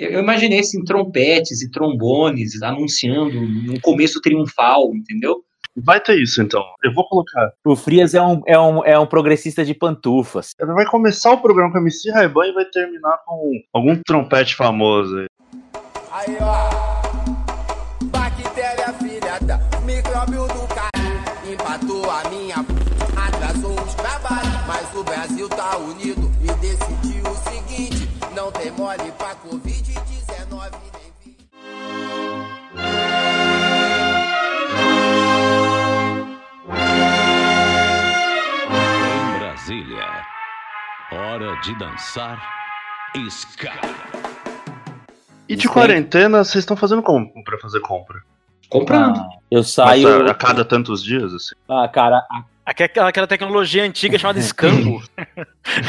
Eu imaginei assim, trompetes e trombones anunciando um começo triunfal, entendeu? Vai ter isso, então. Eu vou colocar. O Frias é um, é um, é um progressista de pantufas. Ele vai começar o programa com a MC Raiban e vai terminar com algum trompete famoso aí. Aí, ó. Bactéria filha da micróbio do caralho. Empatou a minha. Atrasou os trabalhos. Mas o Brasil tá unido e decidiu o seguinte: não tem mole pra Covid-19. Brasília. Hora de dançar ska. E de quarentena, vocês estão fazendo como pra fazer compra? Comprando. Ah, eu saio. Mas a, a cada tantos dias, assim. Ah, cara. a- Aquela, aquela tecnologia antiga chamada escambo.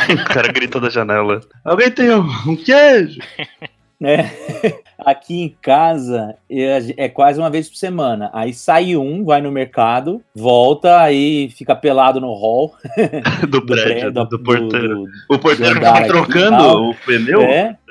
O cara grita da janela. Alguém tem um, um queijo? né? Aqui em casa é, é quase uma vez por semana. Aí sai um, vai no mercado, volta, aí fica pelado no hall. Do prédio, do, do- do porteiro. o porteiro e trocando o pneu? É,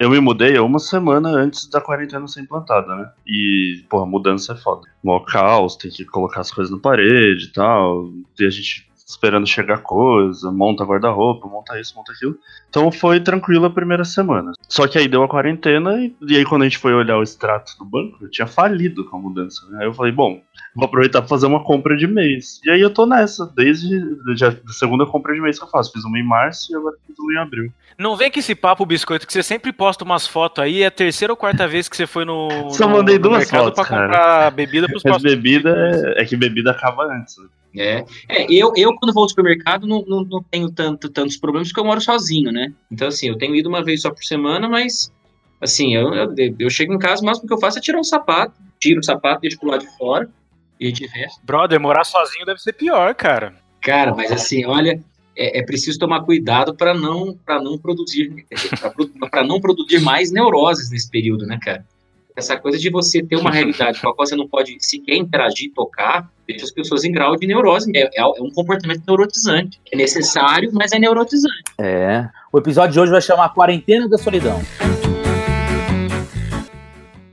Eu me mudei há uma semana antes da quarentena ser implantada, né? E, porra, mudança é foda. Mó caos, tem que colocar as coisas na parede e tal. E a gente esperando chegar coisa, monta guarda-roupa, monta isso, monta aquilo. Então foi tranquilo a primeira semana. Só que aí deu a quarentena e, e aí quando a gente foi olhar o extrato do banco, eu tinha falido com a mudança. Né? Aí eu falei, bom, vou aproveitar pra fazer uma compra de mês. E aí eu tô nessa, desde já, a segunda compra de mês que eu faço. Fiz uma em março e agora fiz uma em abril. Não vem com esse papo, biscoito, que você sempre posta umas fotos aí. É a terceira ou quarta vez que você foi no. Só no- mandei no duas mercado fotos, pra cara. comprar bebida pros próximos. bebida é, é que bebida acaba antes. né? É, é eu, eu quando vou ao supermercado não, não, não tenho tanto, tantos problemas porque eu moro sozinho, né? Então, assim, eu tenho ido uma vez só por semana, mas, assim, eu, eu, eu chego em casa, o máximo que eu faço é tirar o sapato, tiro o sapato, deixo pro lado de fora, e de resto. Brother, morar sozinho deve ser pior, cara. Cara, mas assim, olha, é, é preciso tomar cuidado para não, pra não produzir, para não produzir mais neuroses nesse período, né, cara? Essa coisa de você ter uma realidade com a qual você não pode sequer interagir, tocar, deixa as pessoas em grau de neurose. É, é um comportamento neurotizante. É necessário, mas é neurotizante. é. O episódio de hoje vai chamar Quarentena da Solidão.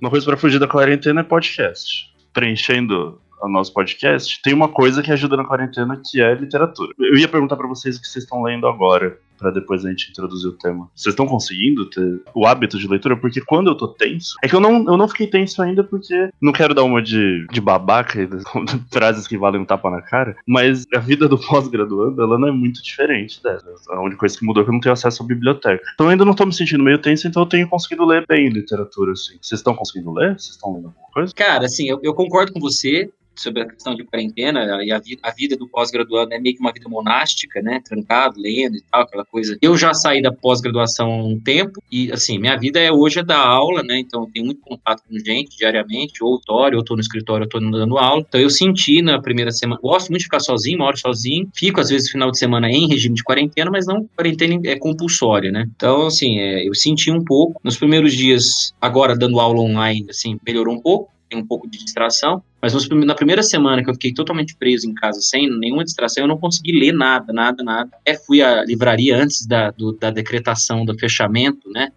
Uma coisa pra fugir da quarentena é podcast. Preenchendo o nosso podcast, tem uma coisa que ajuda na quarentena que é literatura. Eu ia perguntar pra vocês o que vocês estão lendo agora, pra depois a gente introduzir o tema. Vocês estão conseguindo ter o hábito de leitura? Porque quando eu tô tenso, é que eu não, eu não fiquei tenso ainda porque não quero dar uma de, de babaca e frases que valem um tapa na cara, mas a vida do pós-graduando, ela não é muito diferente dessa. A única coisa que mudou é que eu não tenho acesso à biblioteca. Então eu ainda não tô me sentindo meio tenso, então eu tenho conseguido ler bem literatura, assim. Vocês estão conseguindo ler? Vocês estão lendo alguma coisa? Cara, assim, eu, eu concordo com você sobre a questão de quarentena e a, vi- a vida do pós-graduando é meio que uma vida monástica, né? Trancado, lendo e tal, aquela coisa. Eu já saí da pós-graduação há um tempo e, assim, minha vida é hoje é dar aula, né? Então, eu tenho muito contato com gente diariamente, ou auditório, ou tô no escritório, ou tô dando aula. Então, eu senti na primeira semana, gosto muito de ficar sozinho, moro sozinho, fico às vezes no final de semana em regime de quarentena, mas não quarentena é compulsória, né? Então, assim, é, eu senti um pouco. Nos primeiros dias, agora dando aula online, assim, melhorou um pouco tem um pouco de distração, mas nos na primeira semana que eu fiquei totalmente preso em casa, sem nenhuma distração, eu não consegui ler nada, nada, nada. Até fui à livraria antes da, do- da decretação do fechamento, né,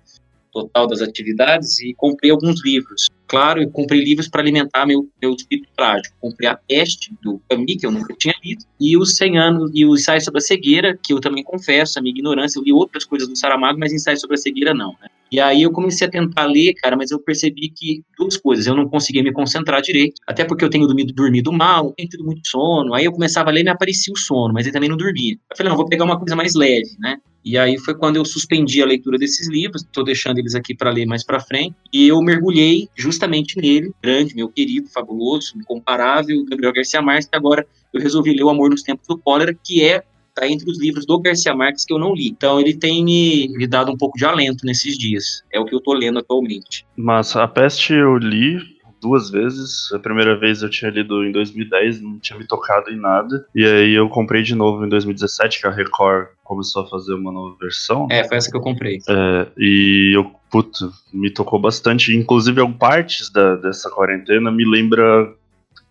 total das atividades e comprei alguns livros. Claro, eu comprei livros para alimentar meu, meu espírito trágico. Comprei A Peste, do Camus, que eu nunca tinha lido, e os 100 anos, e o Ensaio sobre a Cegueira, que eu também confesso, a minha ignorância, eu li outras coisas do Saramago, mas Ensaio sobre a Cegueira não, né. E aí eu comecei a tentar ler, cara, mas eu percebi que duas coisas, eu não conseguia me concentrar direito, até porque eu tenho dormido, dormido mal, tenho tido muito sono, aí eu começava a ler e me aparecia o sono, mas eu também não dormia. Eu falei, não, vou pegar uma coisa mais leve, né? E aí foi quando eu suspendi a leitura desses livros, estou deixando eles aqui para ler mais para frente, e eu mergulhei justamente nele, grande, meu querido, fabuloso, incomparável, Gabriel Garcia Marques, que agora eu resolvi ler O Amor nos Tempos do Cólera, que é tá entre os livros do Garcia Marques que eu não li. Então ele tem me, me dado um pouco de alento nesses dias. É o que eu tô lendo atualmente. Mas a peste eu li duas vezes. A primeira vez eu tinha lido em 2010, não tinha me tocado em nada. E aí eu comprei de novo em 2017, que a Record começou a fazer uma nova versão. É, foi essa que eu comprei. É, e eu, puto, me tocou bastante. Inclusive, partes da, dessa quarentena me lembra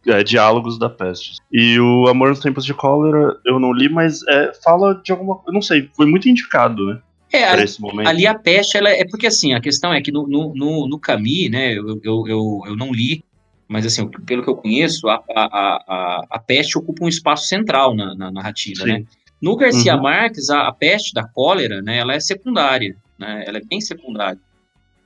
é, Diálogos da Peste. E o Amor nos Tempos de Cólera eu não li, mas é, fala de alguma. Eu não sei, foi muito indicado, né? É, ali, esse momento. ali a peste, ela é porque assim, a questão é que no, no, no, no Camus, né, eu, eu, eu, eu não li, mas assim, pelo que eu conheço, a, a, a, a- a peste ocupa um espaço central na, na narrativa, Sim. né? No Garcia Uhum. Marques, a, a peste da cólera, né, ela é secundária, né, ela é bem secundária.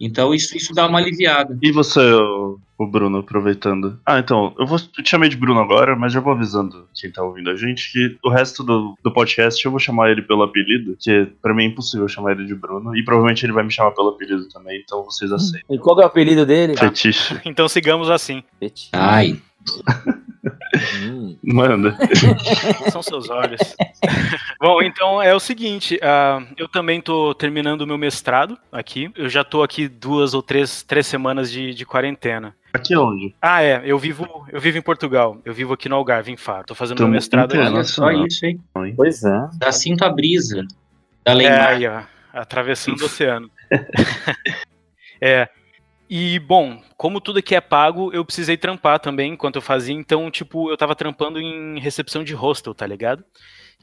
Então isso, isso dá uma aliviada. E você, o, Bruno, aproveitando? Ah, então, eu, vou, eu te chamei de Bruno agora, mas já vou avisando quem tá ouvindo a gente que o resto do, do podcast eu vou chamar ele pelo apelido, que pra mim é impossível chamar ele de Bruno, e provavelmente ele vai me chamar pelo apelido também, então vocês aceitam. E qual é o apelido dele? Fetiche. Então sigamos assim. Petit. Ai, Hum. Manda. São seus olhos. Bom, então é o seguinte, ah, eu também tô terminando o meu mestrado aqui. Eu já tô aqui duas ou três, três semanas de, de quarentena. Aqui onde? Ah, é, eu vivo, eu vivo em Portugal. Eu vivo aqui no Algarve, em Faro. Tô fazendo Tamo meu mestrado aqui. olha só isso, hein? Pois é. Dá cinto a brisa da É, Leimar. aí, ó, atravessando o oceano. é. E, bom, como tudo aqui é pago, eu precisei trampar também enquanto eu fazia. Então, tipo, eu tava trampando em recepção de hostel, tá ligado?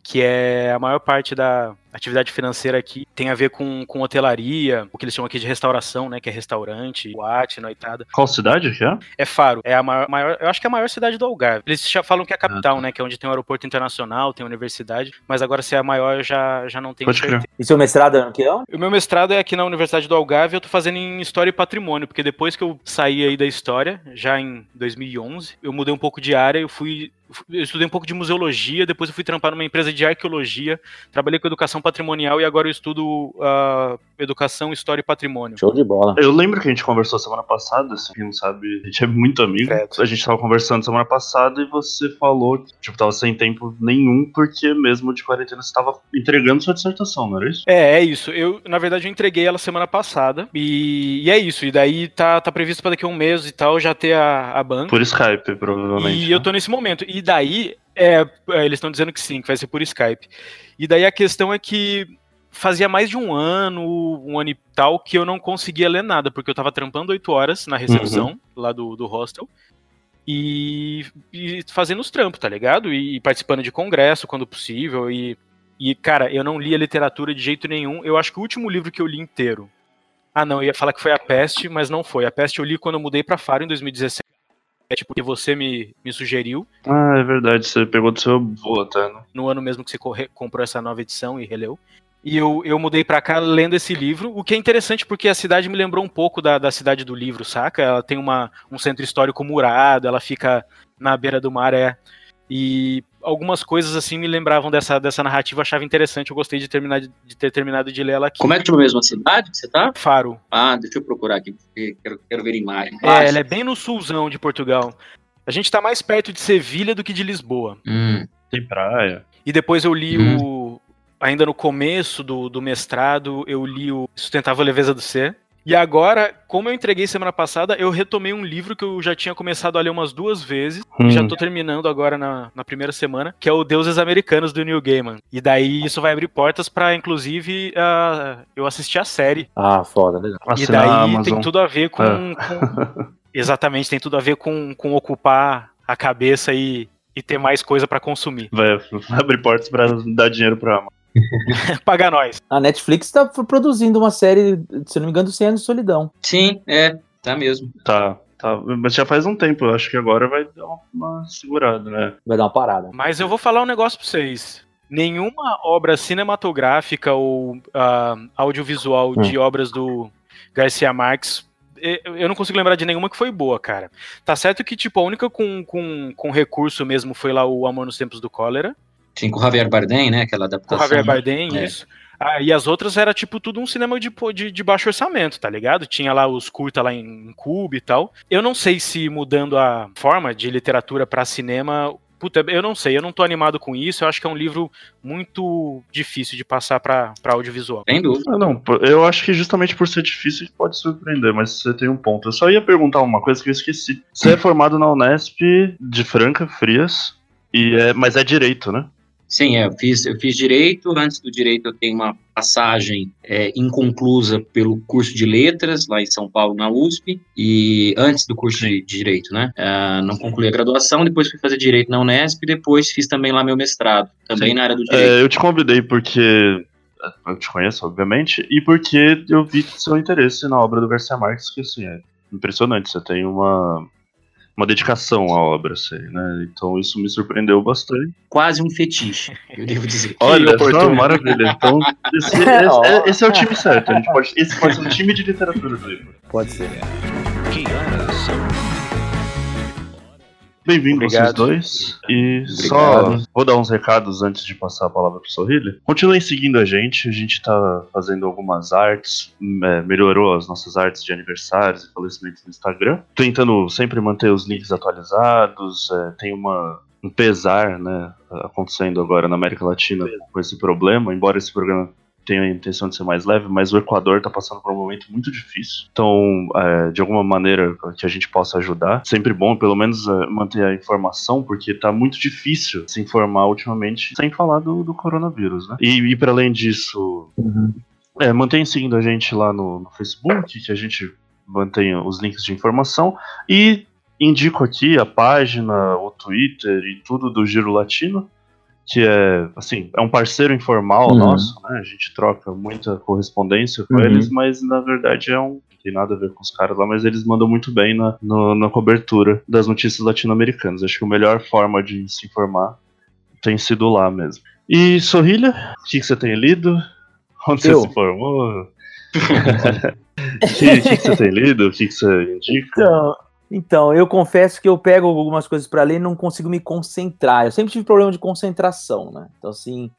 Que é a maior parte da atividade financeira aqui. Tem a ver com, com hotelaria, o que eles chamam aqui de restauração, né? Que é restaurante, boate, noitada. Qual cidade que é? Faro, é a maior, maior- eu acho que é a maior cidade do Algarve. Eles já falam que é a capital, né? Que é onde tem o aeroporto internacional, tem a universidade. Mas agora, se é a maior, eu já, já não tenho Pode crer. E seu mestrado é no que é? O meu mestrado é aqui na Universidade do Algarve, eu tô fazendo em História e Patrimônio, porque depois que eu saí aí da História, já em 2011, eu mudei um pouco de área, eu fui... Eu estudei um pouco de museologia, depois eu fui trampar numa empresa de arqueologia, trabalhei com educação patrimonial e agora eu estudo ah, educação, história e patrimônio. Show de bola. Eu lembro que a gente conversou semana passada, assim, quem não sabe, a gente é muito amigo. A gente tava conversando semana passada e você falou que, tipo, tava sem tempo nenhum, porque mesmo de quarentena você tava entregando sua dissertação, não era isso? É, é isso. Eu, na verdade, eu entreguei ela semana passada e, e é isso. E daí tá, tá previsto para daqui a um mês e tal já ter a, a banca. Por Skype, provavelmente. E eu né? tô nesse momento. E daí, é, é, eles estão dizendo que sim, que vai ser por Skype. E daí a questão é que fazia mais de um ano, um ano e tal, que eu não conseguia ler nada, porque eu tava trampando oito horas na recepção lá do, do hostel. E, e fazendo os trampos, tá ligado? E, participando de congresso quando possível. E, e, cara, eu não lia literatura de jeito nenhum. Eu acho que o último livro que eu li inteiro. Ah, não, eu ia falar que foi A Peste, mas não foi. A Peste eu li quando eu mudei pra Faro em 2017. É tipo que você me, me sugeriu, Ah, é verdade, você pegou do seu avô até, né? no ano mesmo que você corre- comprou essa nova edição e releu. E eu, eu mudei pra cá lendo esse livro, o que é interessante porque a cidade me lembrou um pouco da, da cidade do livro, saca? Ela tem uma, um centro histórico murado, ela fica na beira do mar, é. E algumas coisas assim me lembravam dessa, dessa narrativa, eu achava interessante, eu gostei de, terminar, de, de ter terminado de ler ela aqui. Como é que chama mesmo a cidade que você tá? Faro. Ah, deixa eu procurar aqui, porque quero, quero ver imagem. É, ela é bem no sulzão de Portugal. A gente tá mais perto de Sevilha do que de Lisboa. Hum, Tem praia. E depois eu li Uhum. o. Ainda no começo do, do mestrado, eu li o Sustentável Leveza do Ser. E agora, como eu entreguei semana passada, eu retomei um livro que eu já tinha começado a ler umas duas vezes. Hum. E já tô terminando agora na, na primeira semana, que é o Deuses Americanos do Neil Gaiman. E daí isso vai abrir portas pra, inclusive, ah, eu assistir a série. Ah, foda, legal. E Assinar daí tem tudo a ver com. É. com- exatamente, tem tudo a ver com, com ocupar a cabeça e, e ter mais coisa pra consumir. Vai abrir portas pra dar dinheiro pra Amazon. Paga nós. A Netflix tá produzindo uma série, se não me engano, 100 anos de solidão. sim, é, tá mesmo. Tá, tá. Mas já faz um tempo, eu acho que agora vai dar uma segurada, né? Vai dar uma parada. Mas eu vou falar um negócio pra vocês. Nenhuma obra cinematográfica ou ah, audiovisual de obras do Garcia Marques. Eu não consigo lembrar de nenhuma que foi boa, cara. Tá certo que, tipo, a única com, com, com recurso mesmo foi lá o Amor nos Tempos do Cólera. Sim, com o Javier Bardem, né? Aquela Com adaptação. Javier Bardem, É. isso. Ah, e as outras era tipo tudo um cinema de, de, de baixo orçamento, tá ligado? Tinha lá os curta lá em Cube e tal. Eu não sei se mudando a forma de literatura pra cinema. Puta, eu não sei, eu não tô animado com isso. Eu acho que é um livro muito difícil de passar pra, pra audiovisual. Sem dúvida. Ah, não, eu acho que justamente por ser difícil pode surpreender, mas você tem um ponto. Eu só ia perguntar uma coisa que eu esqueci. Você é formado na Unesp de Franca, Frias, e é, mas é direito, né? Sim, é, eu fiz, eu fiz direito. Antes do direito, eu tenho uma passagem é, inconclusa pelo curso de letras lá em São Paulo, na USP, e antes do curso de, de direito, né? Uh, não concluí a graduação, depois fui fazer direito na Unesp, e depois fiz também lá meu mestrado, também Sim. na área do direito. É, eu te convidei porque eu te conheço, obviamente, e porque eu vi seu interesse na obra do Garcia Marques, que assim, é impressionante. Você tem uma uma dedicação à obra, sei, né? Então isso me surpreendeu bastante. Quase um fetiche, eu devo dizer. Olha, só, maravilha. Então, esse, esse, é, esse, é o time certo. A gente pode, esse pode ser um time de literatura do livro. Pode ser. Que horas são? Bem-vindo vocês dois. E Obrigado. só vou dar uns recados antes de passar a palavra pro Sorrilha. Continuem seguindo a gente, a gente tá fazendo algumas artes, é, melhorou as nossas artes de aniversários e falecimentos no Instagram. Tentando sempre manter os links atualizados, é, tem uma um pesar, né, acontecendo agora na América Latina com esse problema, embora esse programa tem a intenção de ser mais leve, mas o Equador está passando por um momento muito difícil. Então, é, de alguma maneira que a gente possa ajudar, sempre bom, pelo menos, é, manter a informação, porque está muito difícil se informar ultimamente, sem falar do, do coronavírus, né? E, e para além disso, uhum. é, mantenha seguindo a gente lá no, no Facebook, que a gente mantenha os links de informação e indico aqui a página, o Twitter e tudo do Giro Latino que é, assim, é um parceiro informal uhum. nosso, né? A gente troca muita correspondência com uhum. eles, mas na verdade é um. Não tem nada a ver com os caras lá, mas eles mandam muito bem na, no, na cobertura das notícias latino-americanas. Acho que a melhor forma de se informar tem sido lá mesmo. E Sorrilha, o que, que você tem lido? Onde Eu? você se formou? O que, que, que, você tem lido? O que, que você indica? Então, então, eu confesso que eu pego algumas coisas para ler e não consigo me concentrar. Eu sempre tive problema de concentração, né? Então, assim,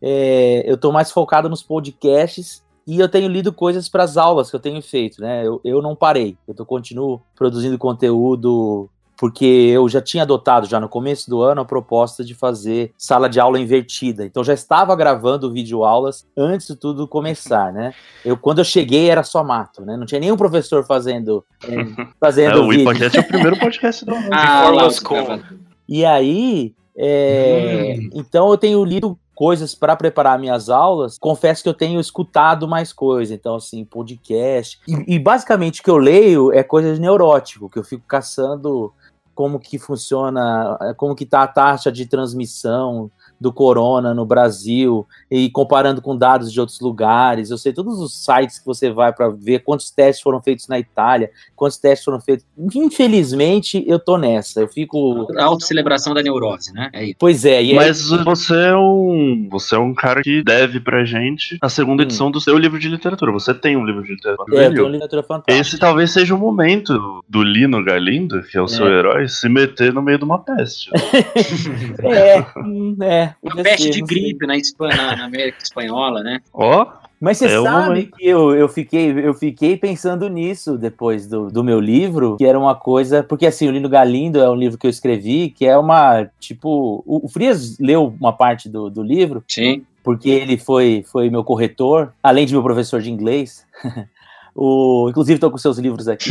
é, eu estou mais focado nos podcasts e eu tenho lido coisas para as aulas que eu tenho feito, né? Eu, eu não parei, eu tô, continuo produzindo conteúdo porque eu já tinha adotado já no começo do ano a proposta de fazer sala de aula invertida. Então já estava gravando vídeo aulas antes de tudo começar, né? Eu quando eu cheguei era só mato, né? Não tinha nenhum professor fazendo fazendo é, o vídeo. O podcast é o primeiro podcast do ah, com. E aí, é... hum. então eu tenho lido coisas para preparar minhas aulas, confesso que eu tenho escutado mais coisa, então assim, podcast. E, e, basicamente o que eu leio é coisa de neurótico, que eu fico caçando como que funciona, como que está a taxa de transmissão do corona no Brasil e comparando com dados de outros lugares. Eu sei todos os sites que você vai para ver quantos testes foram feitos na Itália, quantos testes foram feitos. Infelizmente, eu tô nessa. Eu fico a autocelebração da neurose, né? É isso. Pois é, e Mas você é um, você é um cara que deve pra gente a segunda hum. edição do seu livro de literatura. Você tem um livro de literatura. É, eu tenho um literatura fantástica. Esse talvez seja o momento do Lino Galindo, que é o é. seu herói, se meter no meio de uma peste. é, hum, é. Uma peste de gripe na, Espanha, na América Espanhola, né? Ó. Oh. Mas você é sabe que eu, eu, fiquei, eu fiquei pensando nisso depois do, do meu livro, que era uma coisa. Porque assim, o Lino Galindo é um livro que eu escrevi, que é uma. Tipo. O, o Frias leu uma parte do, do livro. Sim. Porque ele foi, foi meu corretor, além de meu professor de inglês. O, inclusive, estou com seus livros aqui.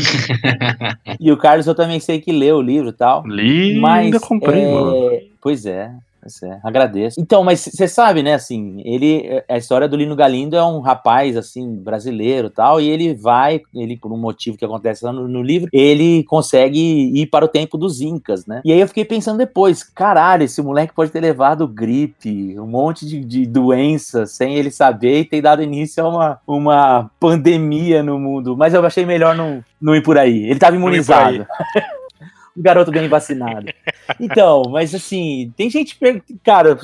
e o Carlos, eu também sei que leu o livro e tal. Li, mas, ainda comprei, é, mano. Pois é. É, agradeço. Então, mas você sabe, né, assim, ele, a história do Lino Galindo é um rapaz, assim, brasileiro tal, e ele vai, ele, por um motivo que acontece lá no, no, livro, ele consegue ir para o tempo dos Incas, né? E aí eu fiquei pensando depois, caralho, esse moleque pode ter levado gripe, um monte de, de doença sem ele saber e ter dado início a uma, uma pandemia no mundo. Mas eu achei melhor não, não ir por aí. Ele estava imunizado. um garoto bem vacinado. Então, mas assim, tem gente. Cara,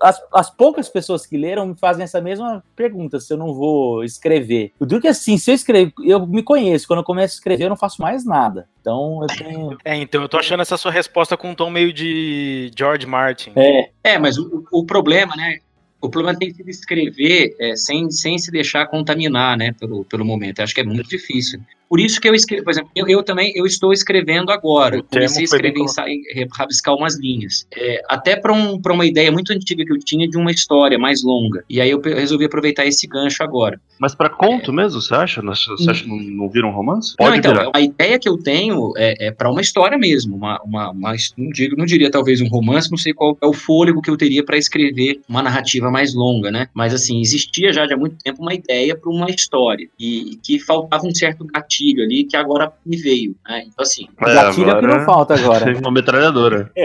as, as, poucas pessoas que leram me fazem essa mesma pergunta, se eu não vou escrever. Eu digo que assim, se eu escrevo, eu me conheço, quando eu começo a escrever, eu não faço mais nada. Então eu tenho. É, então eu tô achando essa sua resposta com um tom meio de George Martin. É, é mas o, o problema, né? O problema tem sido escrever é, sem, sem se deixar contaminar, né, pelo, pelo momento. Eu acho que é muito difícil. Por isso que eu escrevo, por exemplo, eu, eu também eu estou escrevendo agora. O Comecei a escrever, bem ensaio, rabiscar umas linhas. É, até para um, pra uma ideia muito antiga que eu tinha de uma história mais longa. E aí eu resolvi aproveitar esse gancho agora. Mas pra conto mesmo, você acha? Você acha que não, não vira um romance? Pode não, então, virar. a ideia que eu tenho é, é para uma história mesmo, uma, uma, uma- não, digo, não diria talvez um romance, não sei qual é o fôlego que eu teria para escrever uma narrativa mais longa, né? Mas assim, existia já de há muito tempo uma ideia para uma história e, e que faltava um certo gatilho ali que agora me veio, né? Então assim, É, Gatilho é o que não agora falta agora. Uma metralhadora.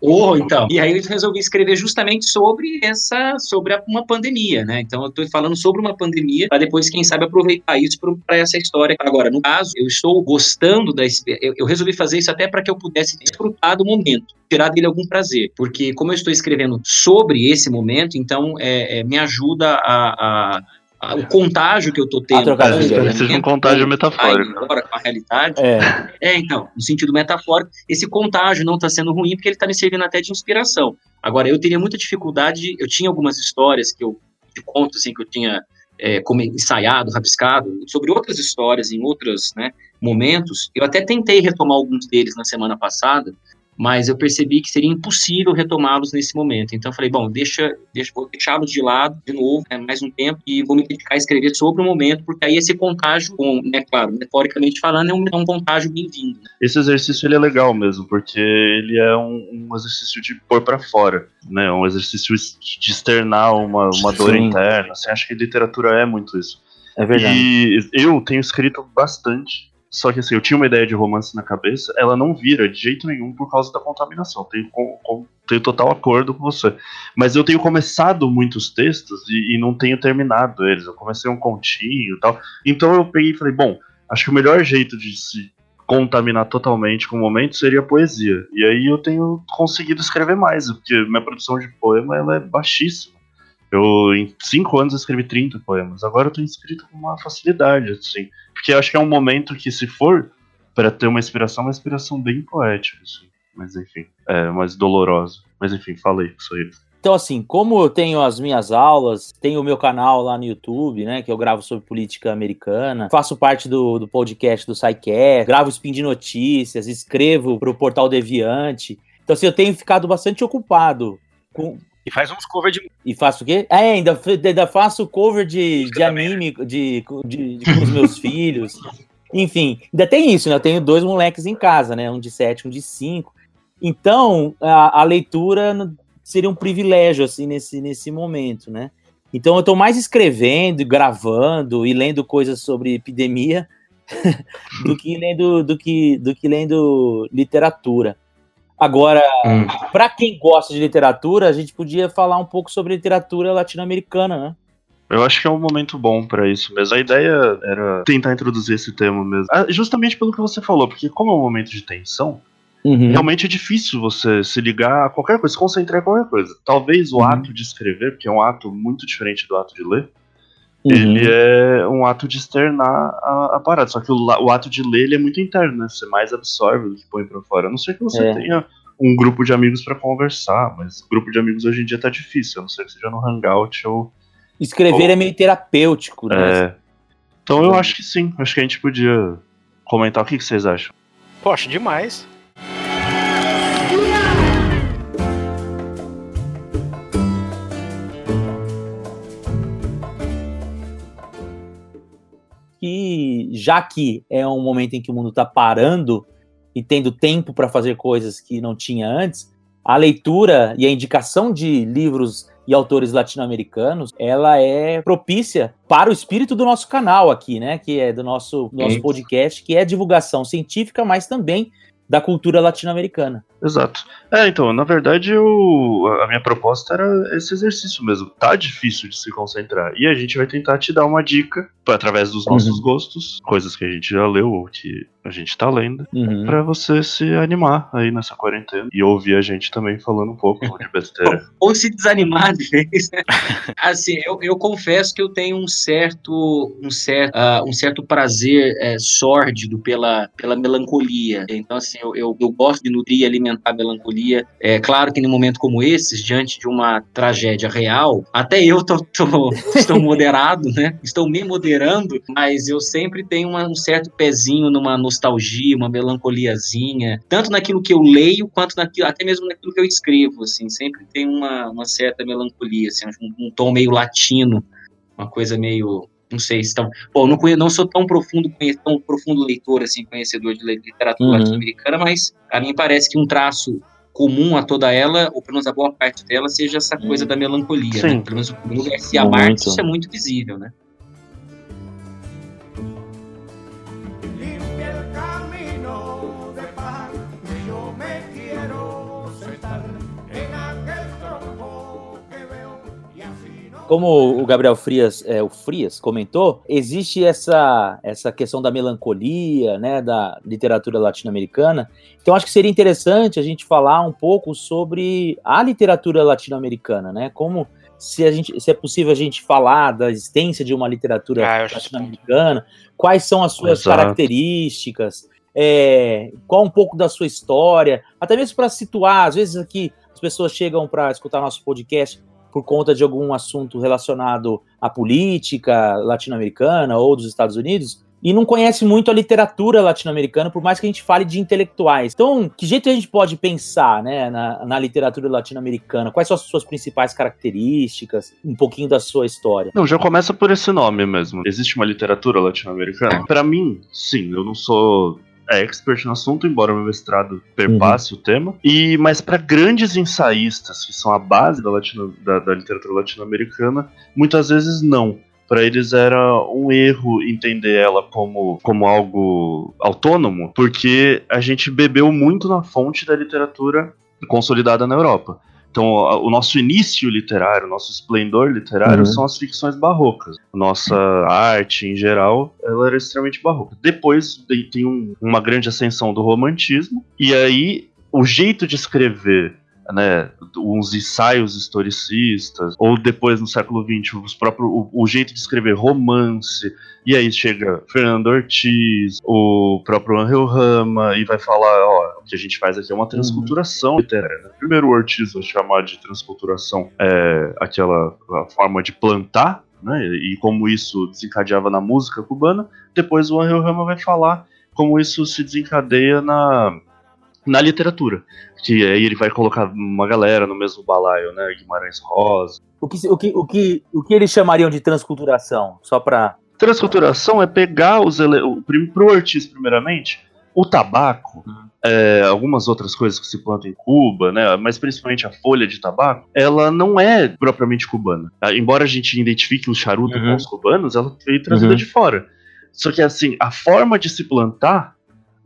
Ou então. E aí eu resolvi escrever justamente sobre essa, sobre a- uma pandemia, né? Então eu estou falando sobre uma pandemia para depois, quem sabe, aproveitar isso para essa história. Agora, no caso, eu estou gostando da, eu, eu resolvi fazer isso até para que eu pudesse desfrutar do momento, tirar dele algum prazer, porque como eu estou escrevendo sobre esse momento, então é, é, me ajuda a, a- a- o contágio que eu estou tendo. trocar com de. Seja um contágio vai metafórico. embora com a realidade. É. É, então, no sentido metafórico, esse contágio não está sendo ruim porque ele está me servindo até de inspiração. Agora, eu teria muita dificuldade, de- eu tinha algumas histórias que eu, de contos, assim, que eu tinha é, como ensaiado, rabiscado, sobre outras histórias em outros né, momentos. Eu até tentei retomar alguns deles na semana passada, mas eu percebi que seria impossível retomá-los nesse momento. Então eu falei, bom, deixa, deixa vou deixá-los de lado de novo, né, mais um tempo, e vou me dedicar a escrever sobre o momento, porque aí esse contágio, com, né, claro, metaforicamente falando, é um, é um contágio bem-vindo. né? Esse exercício ele é legal mesmo, porque ele é um, um exercício de pôr pra fora, né? Um exercício de externar uma, uma dor Sim. interna. Você acha que literatura é muito isso? É verdade. E eu tenho escrito bastante. Só que assim, eu tinha uma ideia de romance na cabeça, ela não vira de jeito nenhum por causa da contaminação. Tenho, com- com- tenho total acordo com você. Mas eu tenho começado muitos textos e, e não tenho terminado eles. Eu comecei um continho e tal. Então eu peguei e falei, bom, acho que o melhor jeito de se contaminar totalmente com o momento seria poesia. E aí eu tenho conseguido escrever mais, porque minha produção de poema ela é baixíssima. Eu, em cinco anos, eu escrevi 30 poemas. Agora eu tenho escrito com uma facilidade, assim. Porque eu acho que é um momento que, se for para ter uma inspiração, uma inspiração bem poética, assim. Mas enfim, é mais dolorosa. Mas enfim, falei isso aí. Então, assim, como eu tenho as minhas aulas, tenho o meu canal lá no YouTube, né, que eu gravo sobre política americana, faço parte do, do podcast do SciCast, gravo spin de notícias, escrevo pro Portal Deviante. Então, assim, eu tenho ficado bastante ocupado com, E faz uns cover de e faço o quê? É, ainda, ainda faço cover de, Música de também, anime de, de, de- com os meus filhos. Enfim, ainda tem isso, né? Eu tenho dois moleques em casa, né? Um de sete, um de cinco. Então, a, a leitura seria um privilégio, assim, nesse, nesse momento, né? Então, eu tô mais escrevendo, gravando e lendo coisas sobre epidemia do que lendo, do que, do que lendo literatura. Agora, para quem gosta de literatura, a gente podia falar um pouco sobre literatura latino-americana, né? Eu acho que é um momento bom pra isso mesmo. A ideia era tentar introduzir esse tema mesmo. Ah, Justamente pelo que você falou, porque como é um momento de tensão, Uhum. realmente é difícil você se ligar a qualquer coisa, se concentrar em qualquer coisa. Talvez o Uhum. ato de escrever, porque é um ato muito diferente do ato de ler, Uhum. ele é um ato de externar a, a parada. Só que o, o ato de ler ele é muito interno, né? Você mais absorve do que põe pra fora. A não ser que você É. tenha um grupo de amigos pra conversar, mas grupo de amigos hoje em dia tá difícil, a não ser que seja no Hangout ou. Escrever é meio terapêutico, né? É. Então eu acho que sim. Acho que a gente podia comentar o que, que vocês acham. Poxa, demais. Já que é um momento em que o mundo está parando e tendo tempo para fazer coisas que não tinha antes, a leitura e a indicação de livros e autores latino-americanos, ela é propícia para o espírito do nosso canal aqui, né, que é do nosso nosso podcast, que é divulgação científica, mas também da cultura latino-americana. Exato. É, então, na verdade, eu, a minha proposta era esse exercício mesmo. Tá difícil de se concentrar. E a gente vai tentar te dar uma dica, através dos nossos gostos, coisas que a gente já leu ou que a gente tá lendo, Uhum. pra você se animar aí nessa quarentena e ouvir a gente também falando um pouco de besteira. ou se desanimar de vez. assim, eu, eu confesso que eu tenho um certo, um certo, ah, um certo prazer é, sórdido pela, pela melancolia. Então, assim, eu, eu, eu gosto de nutrir e alimentar a melancolia. É claro que em um momento como esses, diante de uma tragédia real, até eu tô, tô- estou moderado, né? Estou me moderando, mas eu sempre tenho uma- um certo pezinho numa nostalgia, uma melancoliazinha, tanto naquilo que eu leio, quanto naquilo, até mesmo naquilo que eu escrevo, assim, sempre tem uma, uma certa melancolia, assim, um, um tom meio latino, uma coisa meio, não sei se tão, eu não, conhe- não sou tão profundo, tão profundo leitor, assim, conhecedor de literatura Uhum. latino-americana, mas a mim parece que um traço comum a toda ela, ou pelo menos a boa parte dela, seja essa coisa da melancolia, né? Pelo menos no Garcia. Marques isso é muito visível, né? Como o Gabriel Frias, é, o Frias comentou, existe essa, essa questão da melancolia, né, da literatura latino-americana. Então acho que seria interessante a gente falar um pouco sobre a literatura latino-americana, né? Como se a gente, se é possível a gente falar da existência de uma literatura Ah, latino-americana, quais são as suas Exato. características, é, qual um pouco da sua história, até mesmo para situar, às vezes aqui as pessoas chegam para escutar nosso podcast por conta de algum assunto relacionado à política latino-americana ou dos Estados Unidos e não conhece muito a literatura latino-americana, por mais que a gente fale de intelectuais. Então, que jeito a gente pode pensar né, na, na literatura latino-americana? Quais são as suas principais características? Um pouquinho da sua história. Não, já começa por esse nome mesmo. Existe uma literatura latino-americana? Pra mim, sim, eu não sou expert no assunto, embora meu mestrado perpasse o tema. E mas para grandes ensaístas que são a base da, latino- da- da literatura latino-americana, muitas vezes não. Para eles era um erro entender ela como, como algo autônomo, porque a gente bebeu muito na fonte da literatura consolidada na Europa. Então, o nosso início literário, o nosso esplendor literário Uhum. são as ficções barrocas. Nossa arte, em geral, ela era extremamente barroca. Depois tem tem um- uma grande ascensão do romantismo, e aí o jeito de escrever, né, uns ensaios historicistas, ou depois no século XX, os próprios, o, o jeito de escrever romance, e aí chega Fernando Ortiz, o próprio Angel Rama, e vai falar, ó, o que a gente faz aqui é uma transculturação literária. né? Primeiro o Ortiz vai chamar de transculturação é, aquela forma de plantar, né, e como isso desencadeava na música cubana. Depois o Angel Rama vai falar como isso se desencadeia na, na literatura. Que aí ele vai colocar uma galera no mesmo balaio, né, Guimarães Rosa. O que, o que, o que, o que eles chamariam de transculturação? Só para. Transculturação é pegar os ele... o pro Ortiz, primeiramente, o tabaco, é, algumas outras coisas que se plantam em Cuba, né? Mas principalmente a folha de tabaco, ela não é propriamente cubana. Ah, Embora a gente identifique o charuto Uhum. com os cubanos, ela veio trazida Uhum. de fora. Só que assim, a forma de se plantar,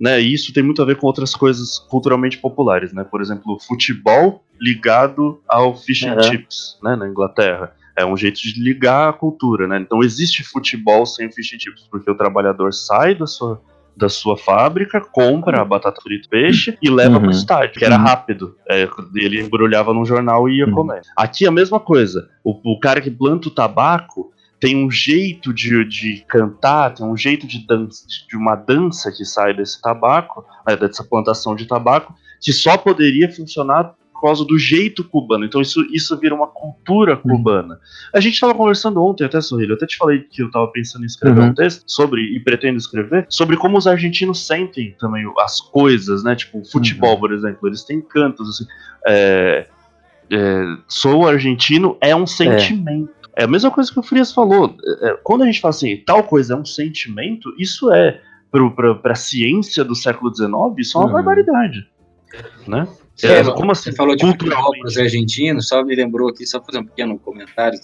né? E isso tem muito a ver com outras coisas culturalmente populares, né? Por exemplo, futebol ligado ao fish and Uhum. chips, né? Na Inglaterra. É um jeito de ligar a cultura, né? Não existe futebol sem fish and chips, porque o trabalhador sai da sua, da sua fábrica, compra a batata frita e peixe e leva Uhum. pro estádio, que era Uhum. rápido. É, ele embrulhava num jornal e ia Uhum. comer. Aqui a mesma coisa. O, o cara que planta o tabaco tem um jeito de, de cantar, tem um jeito de, dança, de uma dança que sai desse tabaco, né, dessa plantação de tabaco, que só poderia funcionar por causa do jeito cubano. Então isso, isso vira uma cultura cubana. A gente estava conversando ontem, até Sorrilho, eu até te falei que eu estava pensando em escrever Uhum. um texto sobre, e pretendo escrever, sobre como os argentinos sentem também as coisas, né? Tipo, o futebol, por exemplo, eles têm cantos, assim. É, é, sou argentino é um sentimento. É. a mesma coisa que o Frias falou. É, é, quando a gente fala assim, tal coisa é um sentimento, isso é, para a ciência do século XIX, isso é uma Uhum. barbaridade. Né? Você, É, falou- como assim? você falou de Culturalmente. argentinos, só me lembrou aqui, só fazer um pequeno comentário.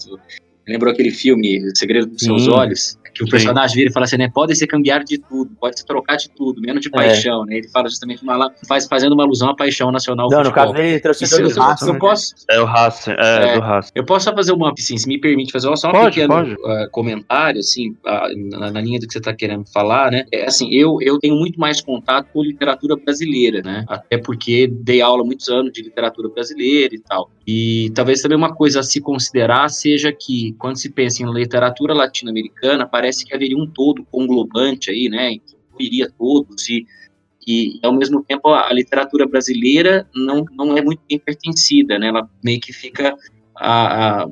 Me lembrou aquele filme O Segredo dos Seus. Olhos. Que o Sim. personagem vira e fala assim, né? Pode ser cambiar de tudo, pode se trocar de tudo, menos de paixão, né? Ele fala justamente uma, faz, fazendo uma alusão à paixão nacional. Não, no caso ele trouxe Isso, do eu, Racing, eu né? posso, É o Racing, é, É. do Racing. eu posso só fazer uma, assim, se me permite fazer só um Pode, pequeno pode. ah, comentário, assim, ah, na, na linha do que você está querendo falar, né? É, assim, eu, eu tenho muito mais contato com literatura brasileira, né? Até porque dei aula muitos anos de literatura brasileira e tal. E talvez também uma coisa a se considerar seja que, quando se pensa em literatura latino-americana, parece que haveria um todo conglobante aí, né? Que incluiria todos e e ao mesmo tempo a, literatura brasileira não, não é muito bem pertencida, né? Ela meio que fica a, a-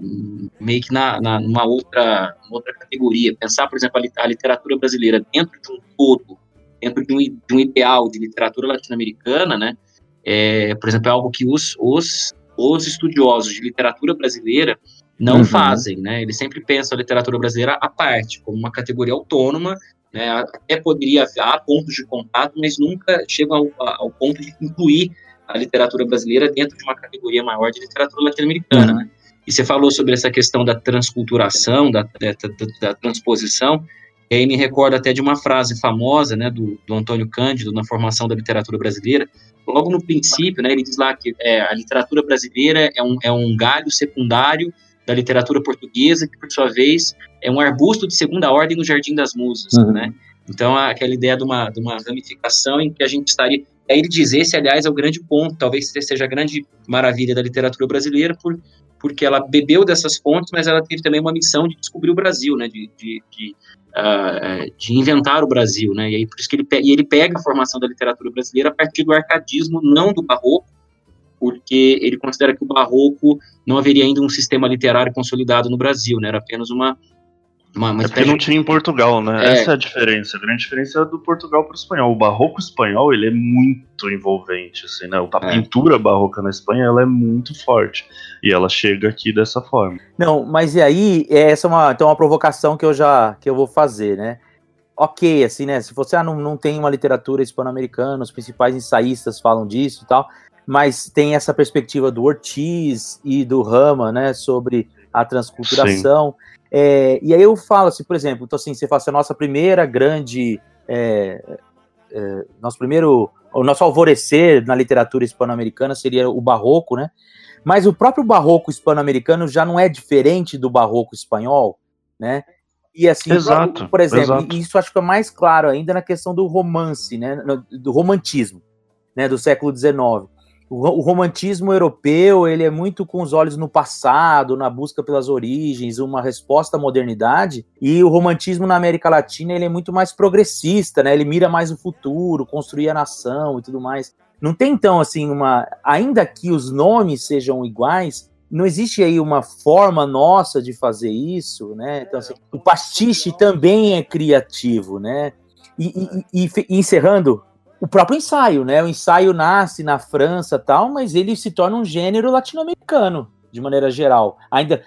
meio que na, na numa outra outra categoria. Pensar, por exemplo, a, li- a literatura brasileira dentro de um todo, dentro de um, de um ideal de literatura latino-americana, né? É, por exemplo, é algo que os, os os estudiosos de literatura brasileira não Uhum. fazem, né? Eles sempre pensam a literatura brasileira à parte, como uma categoria autônoma né, até poderia haver pontos de contato, mas nunca chegam ao, ao ponto de incluir a literatura brasileira dentro de uma categoria maior de literatura latino-americana. Né? E você falou sobre essa questão da transculturação, da, da, da, da transposição, e aí me recordo até de uma frase famosa né, do, do Antônio Cândido na formação da literatura brasileira. Logo no princípio, né, ele diz lá que é, a literatura brasileira é um, é um galho secundário da literatura portuguesa, que por sua vez é um arbusto de segunda ordem no Jardim das Musas, Uhum. né? Então, aquela ideia de uma, de uma ramificação em que a gente estaria... Aí ele diz, esse, aliás, é o grande ponto, talvez seja a grande maravilha da literatura brasileira, por, porque ela bebeu dessas fontes, mas ela teve também uma missão de descobrir o Brasil, né? De, de, de, ah, de inventar o Brasil, né? E aí, por isso que ele, pe- e ele pega a formação da literatura brasileira a partir do arcadismo, não do barroco, porque ele considera que o barroco não haveria ainda um sistema literário consolidado no Brasil, né? Era apenas uma uma, uma É porque não tinha em Portugal, né? É. Essa é a diferença. A grande diferença é do Portugal para o espanhol. O barroco espanhol, ele é muito envolvente, assim, né? A É. pintura barroca na Espanha, ela é muito forte. E ela chega aqui dessa forma. Não, mas e aí, essa é uma, então, uma provocação que eu já que eu vou fazer, né? Ok, assim, né? Se você ah, não, não tem uma literatura hispano-americana, os principais ensaístas falam disso e tal, mas tem essa perspectiva do Ortiz e do Rama, né? Sobre a transculturação. É, e aí eu falo assim, por exemplo, então assim, você fala assim, a nossa primeira grande. é, é, nosso primeiro. O nosso alvorecer na literatura hispano-americana seria o barroco, né? Mas o próprio barroco hispano-americano já não é diferente do barroco espanhol, né? E assim, Exato, por exemplo, exato. isso acho que é mais claro ainda na questão do romance, né? Do romantismo, né? Do século XIX. O, ro- o romantismo europeu ele é muito com os olhos no passado, na busca pelas origens, uma resposta à modernidade. E o romantismo na América Latina ele é muito mais progressista, né? Ele mira mais o futuro, construir a nação e tudo mais. Não tem então assim uma, ainda que os nomes sejam iguais, não existe aí uma forma nossa de fazer isso, né? Então assim, o pastiche também é criativo, né? E, e- e- e encerrando, o próprio ensaio, né? O ensaio nasce na França tal, mas ele se torna um gênero latino-americano, de maneira geral. Ainda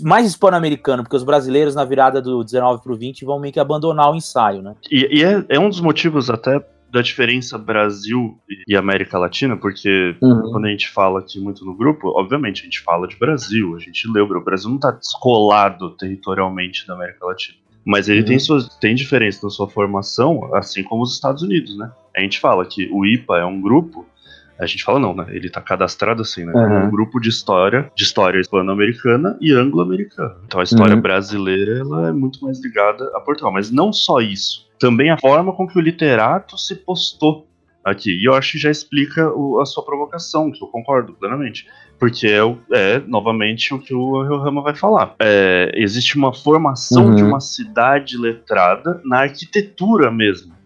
mais hispano-americano, porque os brasileiros na virada do 19 para o 20 vão meio que abandonar o ensaio, né? E, e é, é um dos motivos até da diferença Brasil e América Latina, porque quando a gente fala aqui muito no grupo, obviamente a gente fala de Brasil, a gente Brasil. O Brasil não está descolado territorialmente da América Latina. Mas ele Uhum. tem, suas, tem diferença na sua formação, assim como os Estados Unidos, né? A gente fala que o IPA é um grupo. A gente fala não, né? Ele tá cadastrado assim, né? Uhum. É um grupo de história, de história hispano-americana e anglo-americana. Então a história Uhum. brasileira ela é muito mais ligada a Portugal. Mas não só isso. Também a forma com que o literato se postou aqui. E eu acho que já explica o- a sua provocação, que eu concordo plenamente. Porque é, é, novamente, o que o Rama vai falar. É, existe uma formação Uhum. de uma cidade letrada na arquitetura mesmo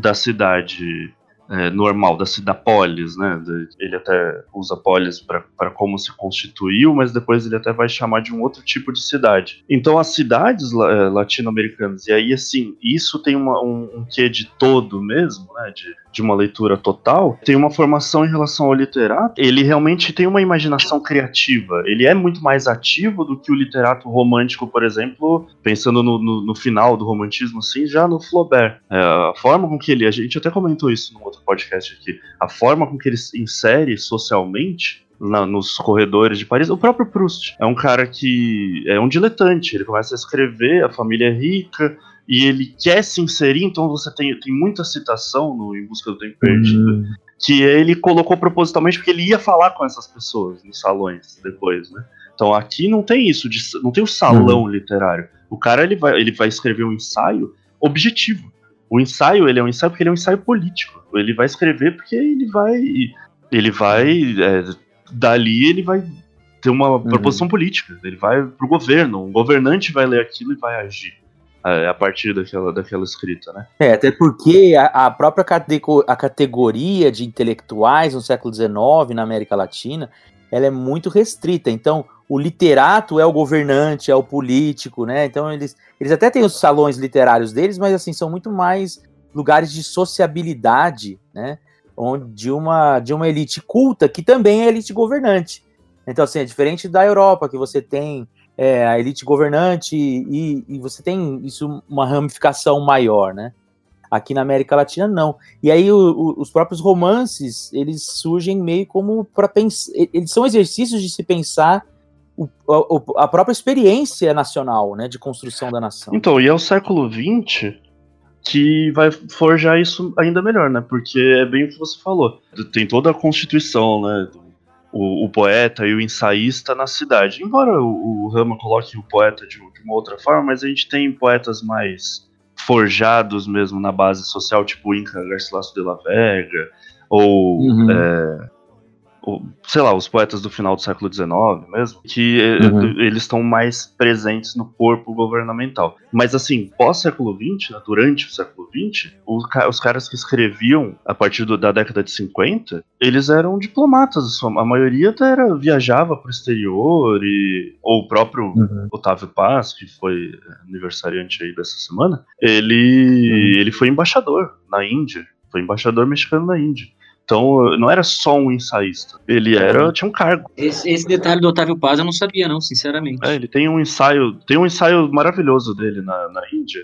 da cidade é, normal, da cidade polis, né? Ele até usa polis para como se constituiu, mas depois ele até vai chamar de um outro tipo de cidade. Então as cidades eh, latino-americanas, e aí assim, isso tem uma, um, um quê de todo mesmo, né? De, de uma leitura total, tem uma formação em relação ao literato, ele realmente tem uma imaginação criativa, ele é muito mais ativo do que o literato romântico, por exemplo, pensando no, no, no final do romantismo, assim, já no Flaubert. É, a forma com que ele, a gente até comentou isso num outro podcast aqui, a forma com que ele se insere socialmente na- nos corredores de Paris. O próprio Proust é um cara que é um diletante, ele começa a escrever, a família é rica, e ele quer se inserir, então você tem, tem muita citação no Em Busca do Tempo Perdido, que ele colocou propositalmente porque ele ia falar com essas pessoas nos salões depois, né? Então aqui não tem isso, de, não tem o salão literário. O cara ele vai, ele vai escrever um ensaio objetivo. O ensaio ele é um ensaio porque ele é um ensaio político. Ele vai escrever porque ele vai, ele vai é, dali ele vai ter uma proposição política. Ele vai pro governo, um governante vai ler aquilo e vai agir é, a partir daquela, daquela escrita, né? É, até porque a, a própria a categoria de intelectuais no século XIX, na América Latina, ela é muito restrita. Então, o literato é o governante, é o político, né? Então, eles, eles até têm os salões literários deles, mas, assim, são muito mais lugares de sociabilidade, né? De, uma, de uma elite culta, que também é elite governante. Então, assim, é diferente da Europa, que você tem é, a elite governante e, e você tem isso uma ramificação maior, né? Aqui na América Latina não. E aí o- o- os próprios romances eles surgem meio como para pensar, eles são exercícios de se pensar o- o- a própria experiência nacional, né, de construção da nação. Então, e é o século XX que vai forjar isso ainda melhor, né? Porque é bem o que você falou. Tem toda a constituição, né? O, o poeta e o ensaísta na cidade. Embora o, o Rama coloque o poeta de, de uma outra forma, mas a gente tem poetas mais forjados mesmo na base social, tipo o Inca Garcilaso de la Vega, ou Uhum. é, sei lá, os poetas do final do século XIX mesmo, que eh, Uhum. eles estão mais presentes no corpo governamental. Mas assim, pós-século XX, né, durante o século XX, os, os caras que escreviam a partir do- da década de 50, eles eram diplomatas, a maioria até era, viajava para o exterior, e, ou o próprio Uhum. Otávio Paz, que foi aniversariante aí dessa semana, ele, ele foi embaixador na Índia, foi embaixador mexicano na Índia. Então, não era só um ensaísta. Ele era, tinha um cargo. Esse, esse detalhe do Otávio Paz eu não sabia, não, sinceramente. É, ele tem um ensaio, tem um ensaio maravilhoso dele na, na Índia.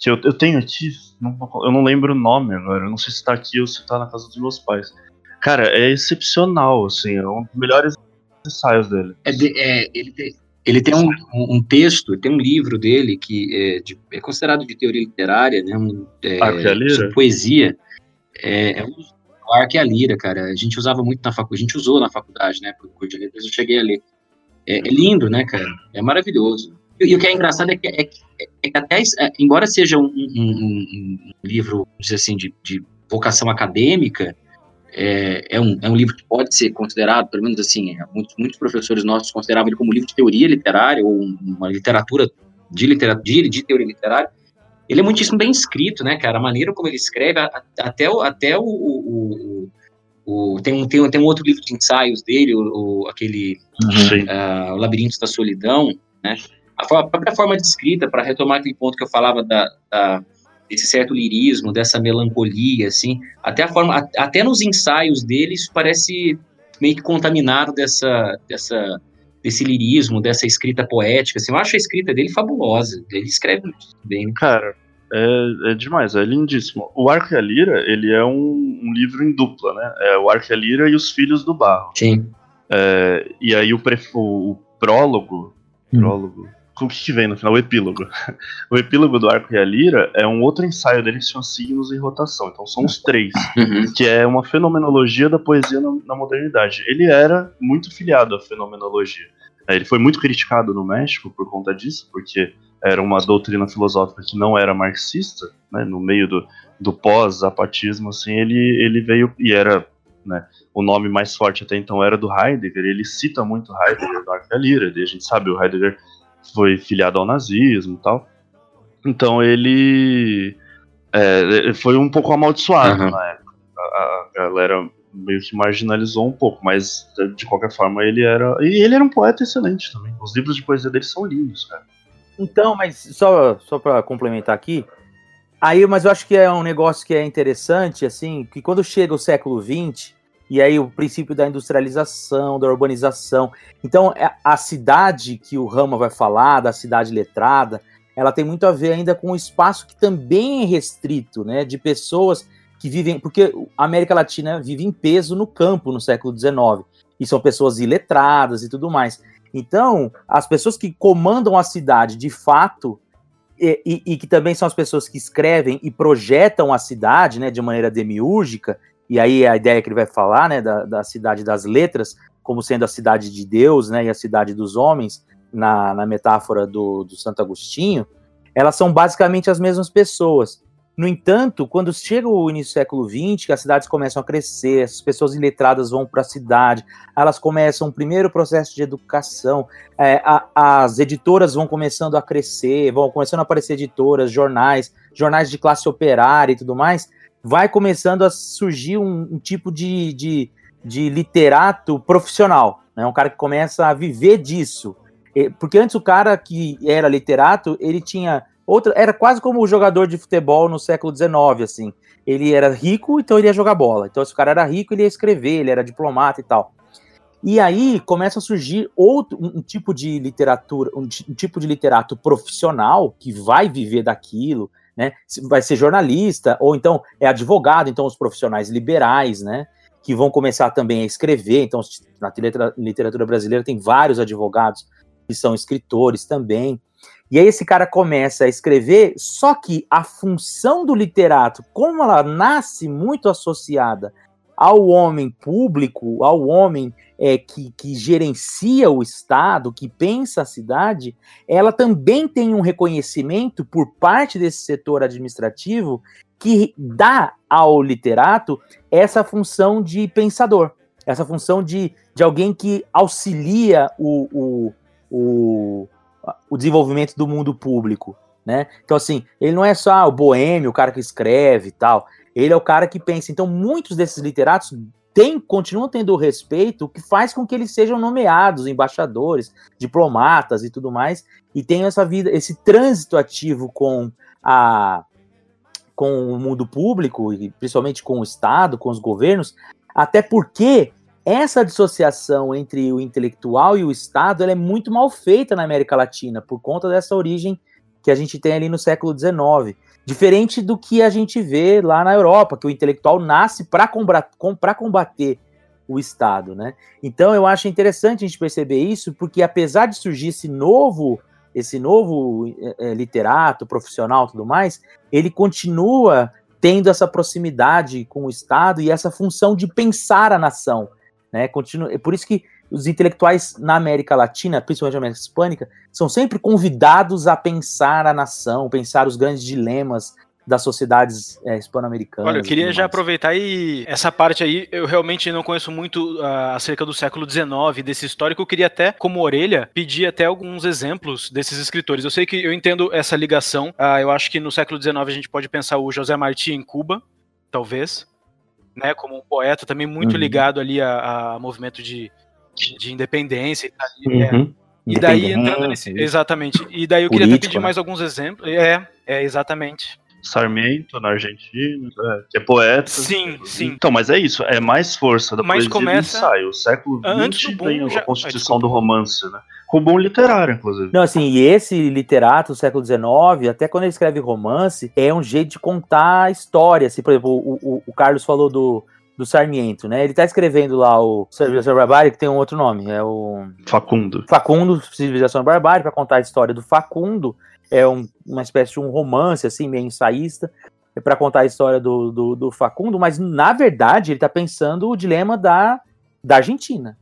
Que eu, eu tenho aqui, não- eu não lembro o nome agora, eu não sei se tá aqui ou se tá na casa dos meus pais. Cara, é excepcional, assim, é um dos melhores ensaios dele. É de- é, ele tem, ele tem um, um- um texto, tem um livro dele que é, de- é considerado de teoria literária, né? Um, é, sobre poesia. É, é um, o Arco e a Lira, cara. A gente usava muito na faculdade, a gente usou na faculdade, né? Por curso de letras, eu cheguei a ler. É, é lindo, né, cara? É maravilhoso. E, e o que é engraçado é que, é é que até, é, embora seja um, um- um- um livro, assim, de, de vocação acadêmica, é, é, um, é um livro que pode ser considerado, pelo menos assim, é, muitos, muitos professores nossos consideravam ele como livro de teoria literária, ou uma literatura de, litera, de, de teoria literária. Ele é muitíssimo bem escrito, né, cara? A maneira como ele escreve, a- a- até o. Até o, o- o- tem, um, tem, tem um outro livro de ensaios dele, o, aquele ah, O Labirinto da Solidão, né? A, a própria forma de escrita, para retomar aquele ponto que eu falava da, da- desse certo lirismo, dessa melancolia, assim, até a forma, até nos ensaios dele, isso parece meio que contaminado dessa, dessa, desse lirismo, dessa escrita poética, assim, eu acho a escrita dele fabulosa, ele escreve muito bem, né? Cara, é, é demais, é lindíssimo. O Arco e a Lira, ele é um, um livro em dupla, né? É o Arco e a Lira e os Filhos do Barro. Sim. É, e aí o, pref- o- o prólogo, Hum. prólogo, o que, vem no final? O epílogo. O epílogo do Arco e a Lira é um outro ensaio dele que se chama Signos em Rotação. Então são os três, Uhum. que é uma fenomenologia da poesia na, na modernidade. Ele era muito filiado à fenomenologia. É, Ele foi muito criticado no México por conta disso, porque era uma doutrina filosófica que não era marxista, né, no meio do, do pós-zapatismo, assim, ele, ele veio e era, né, o nome mais forte até então era do Heidegger, ele cita muito Heidegger no Arco e a Lira, e a gente sabe, o Heidegger foi filiado ao nazismo e tal, então ele é, foi um pouco amaldiçoado Aham. na época, a, a galera meio que marginalizou um pouco, mas de qualquer forma ele era, e ele era um poeta excelente também, os livros de poesia dele são lindos, cara. Então, mas só, só para complementar aqui, aí, mas eu acho que é um negócio que é interessante, assim, que quando chega o século XX, e aí o princípio da industrialização, da urbanização, então é- a cidade que o Rama vai falar, da cidade letrada, ela tem muito a ver ainda com o espaço que também é restrito, né, de pessoas que vivem, porque a América Latina vive em peso no campo no século XIX, e são pessoas iletradas e tudo mais. Então, as pessoas que comandam a cidade de fato, e, e- e que também são as pessoas que escrevem e projetam a cidade, né, de maneira demiúrgica, e aí a ideia que ele vai falar, né, da, da cidade das letras, como sendo a cidade de Deus, né, e a cidade dos homens, na, na metáfora do, do Santo Agostinho, elas são basicamente as mesmas pessoas. No entanto, quando chega o início do século XX, que as cidades começam a crescer, as pessoas iletradas vão para a cidade, elas começam o primeiro processo de educação, é, a- as editoras vão começando a crescer, vão começando a aparecer editoras, jornais, jornais de classe operária e tudo mais, vai começando a surgir um, um tipo de, de, de literato profissional, né? um cara que começa a viver disso. Porque antes o cara que era literato, ele tinha outra, era quase como o jogador de futebol no século XIX, assim. Ele era rico, então ele ia jogar bola. Então, se o cara era rico, ele ia escrever, ele era diplomata e tal. E aí começa a surgir outro um, tipo de literatura, um, um tipo de literato profissional que vai viver daquilo, né? Vai ser jornalista ou então é advogado, então os profissionais liberais, né? Que vão começar também a escrever. Então, na litera- literatura brasileira tem vários advogados que são escritores também. E aí esse cara começa a escrever, só que a função do literato, como ela nasce muito associada ao homem público, ao homem é, que, que gerencia o Estado, que pensa a cidade, ela também tem um reconhecimento por parte desse setor administrativo que dá ao literato essa função de pensador, essa função de, de alguém que auxilia o, o, o, o desenvolvimento do mundo público, né? Então, assim, ele não é só o boêmio, o cara que escreve e tal, ele é o cara que pensa. Então, muitos desses literatos têm, continuam tendo o respeito, o que faz com que eles sejam nomeados embaixadores, diplomatas e tudo mais, e tenham essa vida, esse trânsito ativo com a com o mundo público, e principalmente com o Estado, com os governos, até porque essa dissociação entre o intelectual e o Estado é muito mal feita na América Latina, por conta dessa origem que a gente tem ali no século XIX. Diferente do que a gente vê lá na Europa, que o intelectual nasce para combater o Estado. Né? Então eu acho interessante a gente perceber isso, porque apesar de surgir esse novo, esse novo é, literato, profissional tudo mais, ele continua tendo essa proximidade com o Estado e essa função de pensar a nação. Né? Continua, é por isso que os intelectuais na América Latina, principalmente na América Hispânica, são sempre convidados a pensar a nação, pensar os grandes dilemas das sociedades é, hispano-americanas. Olha, eu queria já mais. aproveitar e essa parte aí, eu realmente não conheço muito uh, acerca do século XIX, desse histórico, eu queria até, como orelha, pedir até alguns exemplos desses escritores. Eu sei que eu entendo essa ligação, uh, eu acho que no século XIX a gente pode pensar o José Martí em Cuba, talvez, né, como um poeta também muito uhum. ligado ali a, a movimento de, de independência. Uhum. É. E daí entrando nesse, exatamente. E daí eu queria Político, até pedir né? mais alguns exemplos. É, é exatamente. Sarmiento na Argentina, é, que é poeta. Sim, sim. Então, mas é isso, é mais força da mas poesia começa... do ensaio. O século XX já... a constituição ah, do romance, né? Com bom literário, inclusive. Não, assim, e esse literato do século XIX, até quando ele escreve romance, é um jeito de contar a história. Assim, por exemplo, o, o, o Carlos falou do, do Sarmiento, né? Ele tá escrevendo lá o Civilização Barbárie, que tem um outro nome, é o... Facundo. Facundo, Civilização Barbárie, para contar a história do Facundo, é um, uma espécie de um romance, assim, meio ensaísta, é para contar a história do, do, do, Facundo, mas na verdade ele está pensando o dilema da, da Argentina.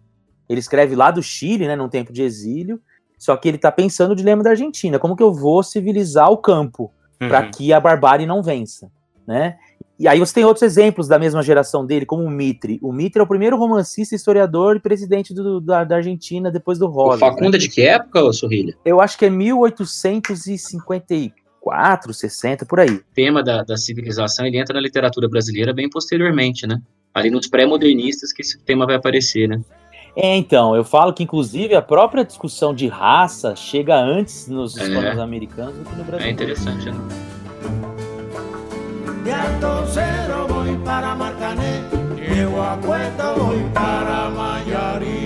Ele escreve lá do Chile, né, num tempo de exílio, só que ele está pensando o dilema da Argentina. Como que eu vou civilizar o campo uhum. para que a barbárie não vença, né? E aí você tem outros exemplos da mesma geração dele, como o Mitre. O Mitre é o primeiro romancista, historiador e presidente do, da, da, Argentina depois do Rosa. O Facundo né? é de que época, Sorrilha? Eu acho que é 1854, 60, por aí. O tema da, da civilização ele entra na literatura brasileira bem posteriormente, né? Ali nos pré-modernistas que esse tema vai aparecer, né? É, então, eu falo que inclusive a própria discussão de raça chega antes nos é. hispano-americanos do que no Brasil. É interessante, né? De Alto Cero voy para Marcané, llego a Cuesta voy para Mayarí.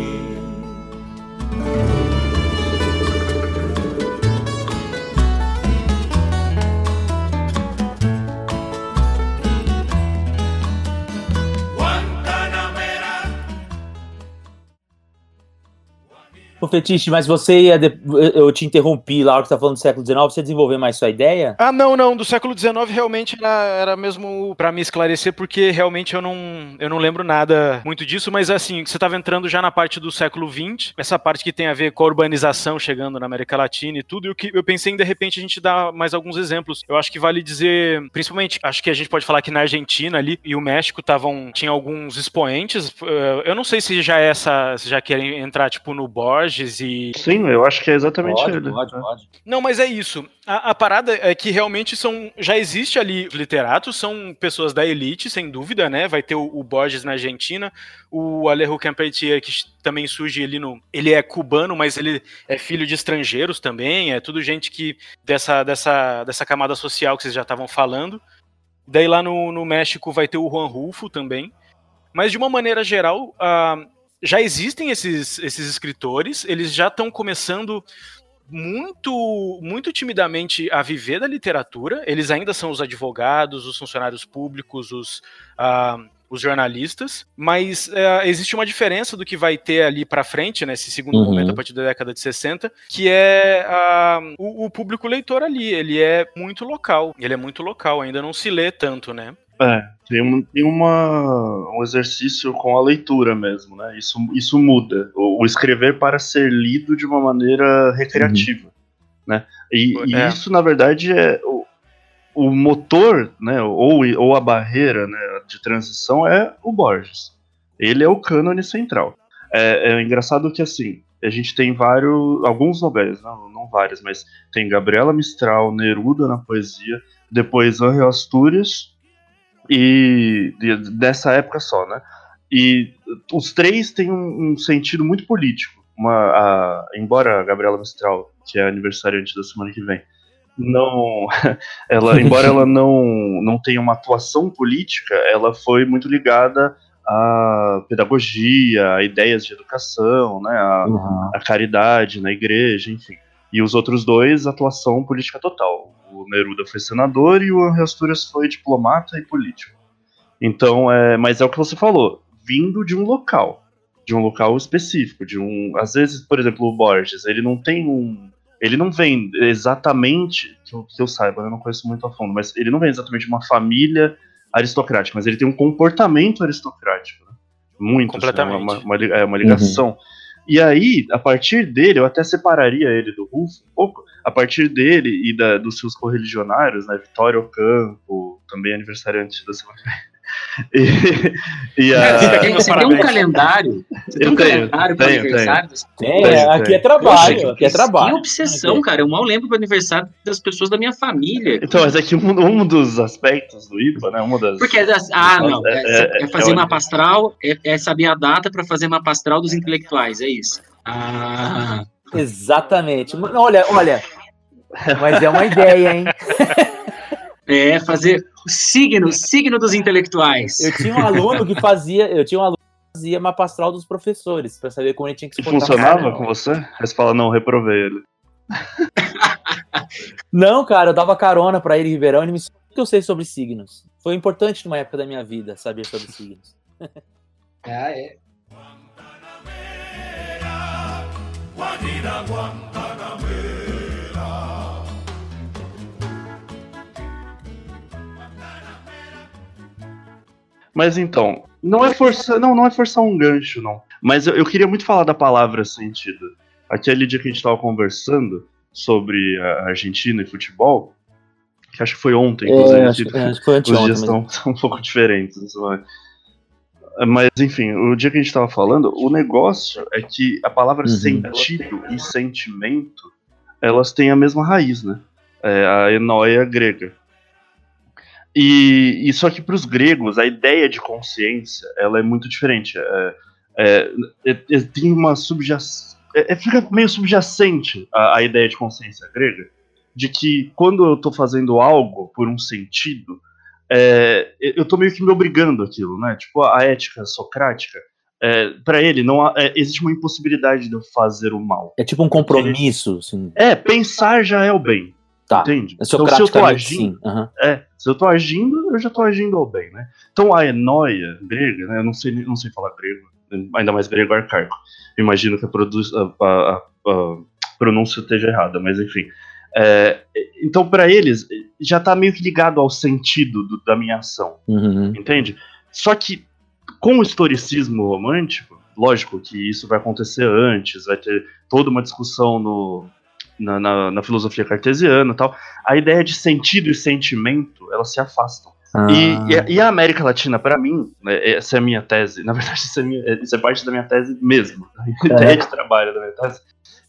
Ô, Fetiche, mas você ia. de- Eu te interrompi lá, que você tá falando do século XIX, você desenvolver mais sua ideia? Ah, não, não, do século XIX realmente era, era mesmo pra me esclarecer, porque realmente eu não, eu não lembro nada muito disso, mas assim, você tava entrando já na parte do século XX, essa parte que tem a ver com a urbanização chegando na América Latina e tudo, e o que eu pensei em de repente a gente dar mais alguns exemplos. Eu acho que vale dizer, principalmente, acho que a gente pode falar que na Argentina ali e o México estavam, tinha alguns expoentes, eh, eu não sei se já é essa, já querem entrar tipo no Borges e Sim, eu acho que é exatamente Pode, ele. pode, É. pode. não, mas é isso. A, a parada é que realmente são. Já existe ali literatos, são pessoas da elite, sem dúvida, né? Vai ter o, o Borges na Argentina, o Alejo Campetier, que também surge ali no. Ele é cubano, mas ele é filho de estrangeiros também. É tudo gente que. dessa, dessa, dessa camada social que vocês já estavam falando. Daí lá no, no México vai ter o Juan Rulfo também. Mas de uma maneira geral, já existem esses, esses escritores, eles já estão começando muito muito timidamente a viver da literatura. Eles ainda são os advogados, os funcionários públicos, os, ah, os jornalistas, mas eh, existe uma diferença do que vai ter ali para frente, nesse segundo Uhum. momento, a partir da década de 60, que é ah, o, o público leitor ali. Ele é muito local. Ele é muito local, ainda não se lê tanto, né? É, tem, um, tem uma, um exercício com a leitura mesmo, né? Isso, isso muda. O, o escrever para ser lido de uma maneira recreativa, né? E, e É. isso, na verdade, é o, o motor, né? Ou, ou a barreira né, de transição é o Borges. Ele é o cânone central. É, é engraçado que, assim, a gente tem vários, alguns novelas, não, não vários, mas tem Gabriela Mistral, Neruda na poesia, depois Angel Astúrias, e de- dessa época só, né? E os três têm um, um sentido muito político. Uma, a- embora a Gabriela Mistral, que é aniversariante da semana que vem, não, ela, embora ela não, não tenha uma atuação política, ela foi muito ligada à pedagogia, a ideias de educação, né? A, Uhum. a caridade na igreja, enfim. E os outros dois, atuação política total. O Neruda foi senador e o Henri Astúrias foi diplomata e político. Então, é, mas é o que você falou, vindo de um local, de um local específico, de um, às vezes, por exemplo, o Borges, ele não tem um, ele não vem exatamente, que eu, que eu saiba, eu não conheço muito a fundo, mas ele não vem exatamente de uma família aristocrática, mas ele tem um comportamento aristocrático, né? muito, assim, Completamente. uma, uma, é, uma ligação. E aí, a partir dele, eu até separaria ele do Rufo um pouco, a partir dele e da- dos seus correligionários, né, Vitório Ocampo, também aniversariante da semana. E, e você a, tem, você tem um calendário? Você tem Eu um tenho, calendário para tenho, aniversário? das- Tem, Tem, aqui é trabalho, Poxa, aqui é trabalho. Que obsessão, cara. Eu mal lembro do aniversário das pessoas da minha família. então, mas é que um, um dos aspectos do IPA, né, uma das... Porque, é das- ah, não. É, É- é fazer é- mapa astral, é, é saber a data para fazer mapa astral dos intelectuais, é isso. Ah, Exatamente. Olha, olha. Mas é uma ideia, hein? é fazer o signo, signo dos intelectuais. Eu tinha um aluno que fazia, eu tinha um aluno que fazia mapa astral dos professores, pra saber como ele tinha que se portar. funcionava com você? Aí você fala, não, reprovei ele. Não, cara, eu dava carona pra ele em Ribeirão, ele me ensinou o que eu sei sobre signos. Foi importante numa época da minha vida saber sobre signos. Ah, é. Guajira Guantanamera. Mas então, não é forçar, não, não é forçar um gancho, não. Mas eu, eu queria muito falar da palavra sentido. Aquele dia que a gente estava conversando sobre a Argentina e futebol, que acho que foi ontem, inclusive. É, acho, que- acho que foi Os dias estão são um pouco diferentes. Mas, enfim, o dia que a gente estava falando, o negócio é que a palavra Uhum. sentido e sentimento, elas têm a mesma raiz, né? É a enóia grega. E, e só que para os gregos, a ideia de consciência, ela é muito diferente. É, é, é- é- tem uma subjacência... É, é- fica meio subjacente a, a ideia de consciência grega, de que quando eu estou fazendo algo por um sentido, é, eu tô meio que me obrigando aquilo, né? Tipo, a ética socrática, é, para ele, não há- é, existe uma impossibilidade de eu fazer o mal. É tipo um compromisso, assim. É, pensar já é o bem, Tá. entende? É Então, se eu tô agindo, aham. é, se eu tô agindo, eu já tô agindo ao bem, né? Então a enóia grega, né? Eu não sei, não sei falar grego, Ainda mais grego arcaico. Imagino que a, produz, a- a- a pronúncia esteja errada, mas enfim. É, então, para eles, já tá meio que ligado ao sentido do- da minha ação Uhum. entende? Só que com o historicismo romântico, lógico que isso vai acontecer antes, vai ter toda uma discussão no, na, na- na filosofia cartesiana e tal. A ideia de sentido e sentimento, elas se afastam. Ah. E, e a- e a América Latina, para mim, né, essa é a minha tese, na verdade, isso é, minha- isso é parte da minha tese mesmo, a ideia de trabalho da minha tese,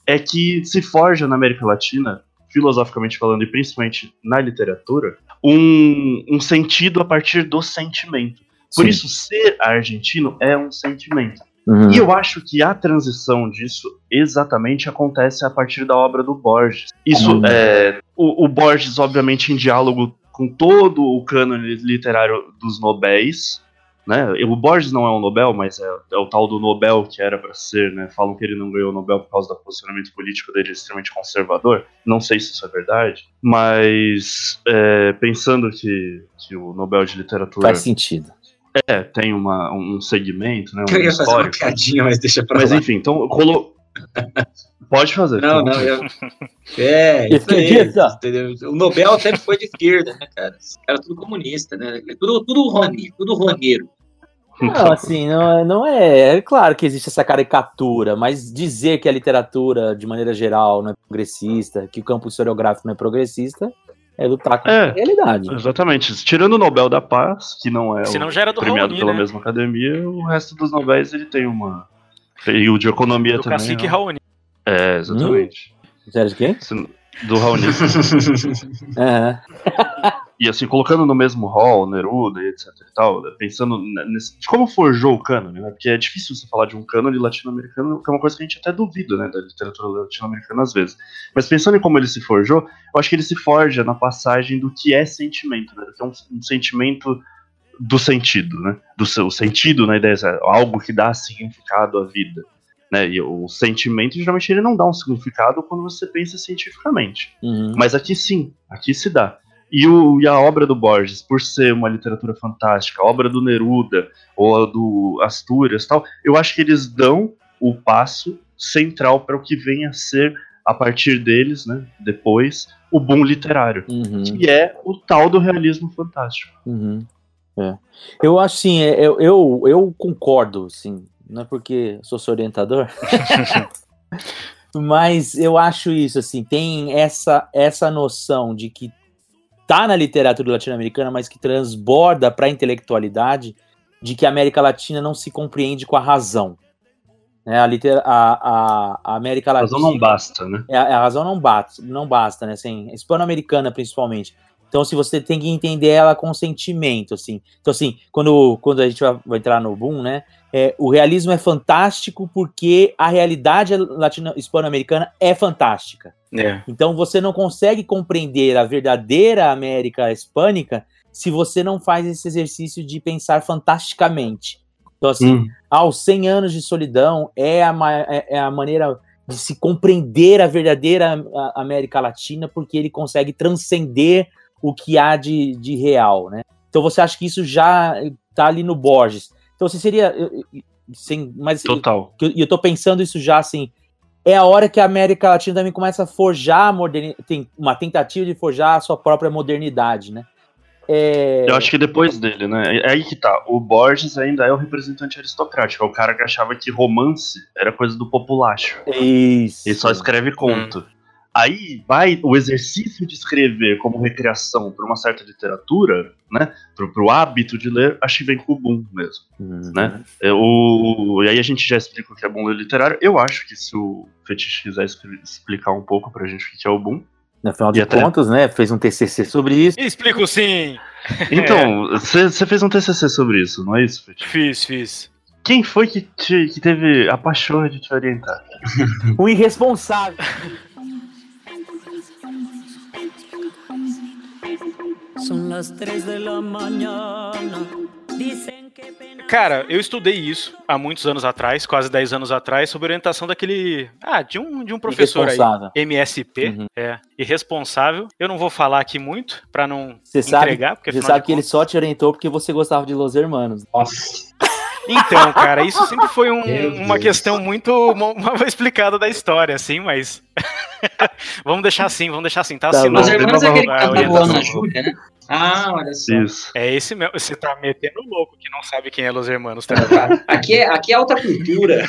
é que se forja na América Latina, filosoficamente falando, e principalmente na literatura, um, um sentido a partir do sentimento. Por Sim. isso, ser argentino é um sentimento. Uhum. E eu acho que a transição disso exatamente acontece a partir da obra do Borges. Isso Uhum. é. O, o Borges, obviamente, em diálogo com todo o cânone literário dos Nobéis. Né? O Borges não é um Nobel, mas é, é o tal do Nobel que era para ser, né? Falam que ele não ganhou o Nobel por causa do posicionamento político dele extremamente conservador. Não sei se isso é verdade, mas é, pensando que, que o Nobel de Literatura Faz sentido. É, tem uma, um segmento, né? Um Eu ia fazer uma piadinha, mas deixa pra Mas lá. enfim, então rolou. Pode fazer. Não, não, eu... É, isso aí? O Nobel sempre foi de esquerda, né, cara? Os caras tudo comunista, né? Tudo, tudo Rony, tudo roneiro. Não, assim, não, é- não é. É claro que existe essa caricatura, mas dizer que a literatura, de maneira geral, não é progressista, que o campo historiográfico não é progressista, é lutar com É. a realidade. Exatamente. Tirando o Nobel da Paz, que não é Senão o já era do premiado Raoni, pela né? mesma academia, o resto dos Nobéis ele tem uma. E o de economia Do também. cacique né? Raoni. É, exatamente. Sério de quem? Se- Do Raoni. Aham. E assim, colocando no mesmo hall, Neruda e etc e tal, né, pensando ne- nesse, de como forjou o cânone, né? Porque é difícil você falar de um cânone latino-americano, que é uma coisa que a gente até duvida, né, da literatura latino-americana às vezes. Mas pensando em como ele se forjou, eu acho que ele se forja na passagem do que é sentimento, né? Que é um, um sentimento do sentido, né? Do seu sentido na ideia, é algo que dá significado à vida. Né, e o sentimento, geralmente, ele não dá um significado quando você pensa cientificamente. Uhum. Mas aqui sim, aqui se dá. E, o, e a obra do Borges, por ser uma literatura fantástica, a obra do Neruda ou a do Astúrias tal, eu acho que eles dão o passo central para o que vem a ser, a partir deles, né, depois, o boom literário. Uhum. Que é o tal do realismo fantástico. Uhum. É. Eu acho sim, é, eu, eu, eu concordo, sim. Não é porque sou seu orientador, mas eu acho isso assim. Tem essa essa noção de que tá na literatura latino-americana, mas que transborda para a intelectualidade, de que a América Latina não se compreende com a razão. Né? A, liter, a, a, a América A Latina razão não basta, né? é, a razão não basta, não basta, né? Assim, hispano-americana principalmente. Então, se você tem que entender ela com sentimento, assim. Então, assim, quando, quando a gente vai, vai entrar no boom, né? É, o realismo é fantástico porque a realidade latino hispano-americana é fantástica. É. Então, você não consegue compreender a verdadeira América hispânica se você não faz esse exercício de pensar fantasticamente. Então, assim, Hum. aos 100 anos de solidão é a, ma- é é a maneira de se compreender a verdadeira América Latina, porque ele consegue transcender o que há de, de real, né? Então você acha que isso já tá ali no Borges. Então você seria, eu- eu- sem, mas Total. que eu- e eu tô pensando isso já assim, é a hora que a América Latina também começa a forjar a modernidade, tem uma tentativa de forjar a sua própria modernidade, né? É, Eu acho que depois dele, né? É aí que tá. O Borges ainda é o representante aristocrático. É o cara que achava que romance era coisa do populacho. isso. Ele só escreve conto. Aí vai o exercício de escrever como recreação para uma certa literatura, né? Pro, pro hábito de ler, acho que vem com o boom mesmo. Uhum. né? É, o, e aí a gente já explica o que é boom ler literário. Eu acho que se o Fetiche quiser expli- explicar um pouco pra gente o que é o boom. Afinal de até- contas, né? Fez um TCC sobre isso. Explico sim. Então, você fez um TCC sobre isso, não é isso, Fetiche? Fiz, fiz. Quem foi que, te- que teve a paixão de te orientar? O irresponsável. Son las 3 de la mañana. Dicen que. Cara, eu estudei isso há muitos anos atrás, quase 10 anos atrás, sob orientação daquele. Ah, de um, de um professor aí. MSP, Uhum. é, irresponsável. Eu não vou falar aqui muito pra não Você sabe, entregar, porque você sabe de que ele só te orientou porque você gostava de Los Hermanos. Nossa. Então, cara, isso sempre foi um- Meu uma Deus. questão muito mal, mal explicada da história, assim, mas. vamos deixar assim, vamos deixar assim, tá, Tá. Os irmãos é aquele que Ah, tá voando na Júlia, né? Ah, olha só. Isso. É esse mesmo. Você tá metendo louco que não sabe quem é Los Hermanos, tá? Aqui é, aqui é alta cultura.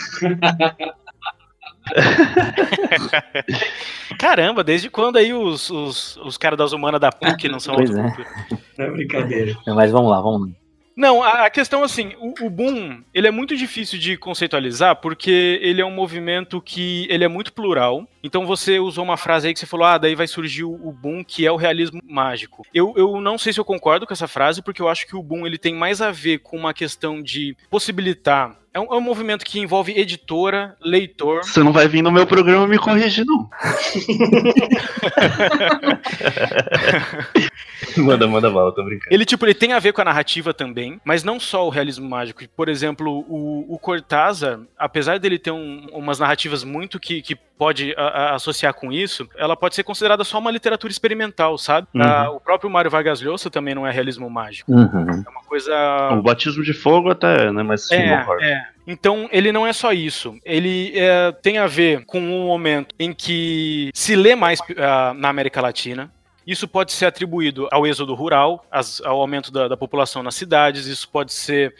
Caramba, desde quando aí os, os, os caras das humanas da PUC não são Pois é. autocultura? Não é brincadeira. Mas vamos lá, vamos lá. Não, a, questão assim, o, o boom, ele é muito difícil de conceitualizar porque ele é um movimento que ele é muito plural. Então você usou uma frase aí que você falou, ah, daí vai surgir o, boom que é o realismo mágico. Eu, eu não sei se eu concordo com essa frase porque eu acho que o boom ele tem mais a ver com uma questão de possibilitar. É um, é um movimento que envolve editora, leitor. Você não vai vir no meu programa me corrigir, não. manda, manda bala, tô brincando. Ele, tipo, ele tem a ver com a narrativa também, mas não só o realismo mágico. Por exemplo, o, o Cortázar, apesar dele ter um- umas narrativas muito que, que pode a- a- associar com isso, ela pode ser considerada só uma literatura experimental, sabe? Uhum. Ah, o próprio Mário Vargas Llosa também não é realismo mágico. Uhum. É uma coisa... O batismo de fogo até é, né? Mas sim, É, é. Então, ele não é só isso. Ele é, tem a ver com um momento em que se lê mais ah, na América Latina. Isso pode ser atribuído ao êxodo rural, as- ao aumento da, da população nas cidades. Isso pode ser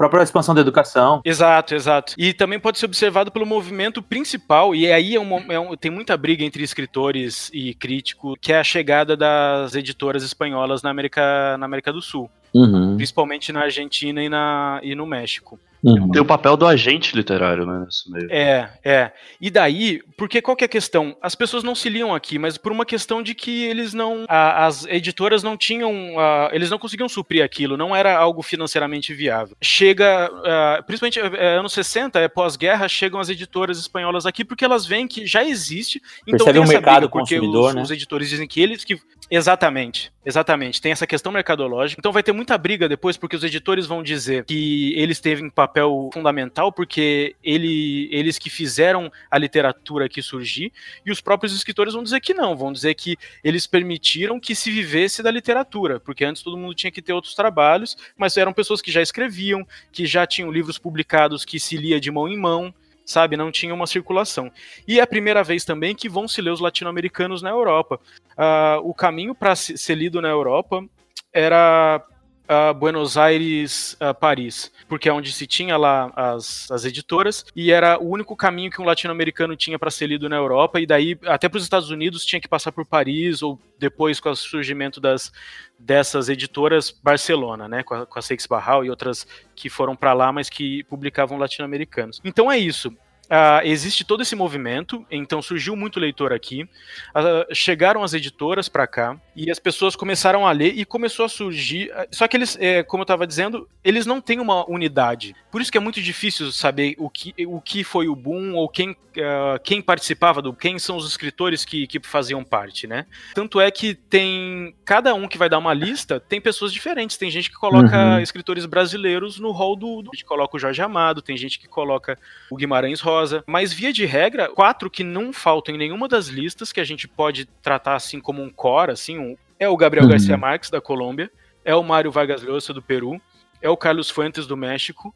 própria expansão da educação. Exato, exato. E também pode ser observado pelo movimento principal, e aí é um, é um- tem muita briga entre escritores e críticos, que é a chegada das editoras espanholas na América, na América do Sul, Uhum. principalmente na Argentina e, na, e no México. Uhum. Tem o papel do agente literário, né? Nesse meio. É, é. E daí, porque qual que é a questão? As pessoas não se liam aqui, mas por uma questão de que eles não. a- as editoras não tinham. a- eles não conseguiam suprir aquilo, não era algo financeiramente viável. Chega. ah, principalmente é, anos 60, é pós-guerra, chegam as editoras espanholas aqui porque elas veem que já existe. Então Percebe tem um essa mercado briga, porque consumidor, os, né? os editores dizem que eles que. Exatamente, exatamente. Tem essa questão mercadológica. Então vai ter muita briga depois, porque os editores vão dizer que eles teve um papel fundamental, porque ele, eles que fizeram a literatura aqui surgir, e os próprios escritores vão dizer que não, vão dizer que eles permitiram que se vivesse da literatura, porque antes todo mundo tinha que ter outros trabalhos, mas eram pessoas que já escreviam, que já tinham livros publicados que se lia de mão em mão, sabe? Não tinha uma circulação. E é a primeira vez também que vão se ler os latino-americanos na Europa. Ah, o caminho para ser lido na Europa era ah, Buenos Aires, ah, Paris, porque é onde se tinha lá as, as editoras, e era o único caminho que um latino-americano tinha para ser lido na Europa, e daí até para os Estados Unidos tinha que passar por Paris, ou depois com o surgimento das, dessas editoras, Barcelona, né, com a, com a Seix Barral e outras que foram para lá, mas que publicavam latino-americanos. Então é isso. Ah, existe todo esse movimento, então surgiu muito leitor aqui. Ah, chegaram as editoras para cá e as pessoas começaram a ler e começou a surgir. ah, Só que eles, é, como eu estava dizendo, eles não têm uma unidade. Por isso que é muito difícil saber o que, o que foi o boom ou quem, ah, quem participava do, quem são os escritores que, que faziam parte, né? Tanto é que tem cada um que vai dar uma lista tem pessoas diferentes. Tem gente que coloca Uhum. escritores brasileiros no hall do, do. A gente coloca o Jorge Amado, tem gente que coloca o Guimarães Rosa. Mas, via de regra, quatro que não faltam em nenhuma das listas, que a gente pode tratar assim como um core, assim, um- é o Gabriel Uhum. Garcia Marques, da Colômbia, é o Mário Vargas Llosa, do Peru, é o Carlos Fuentes, do México,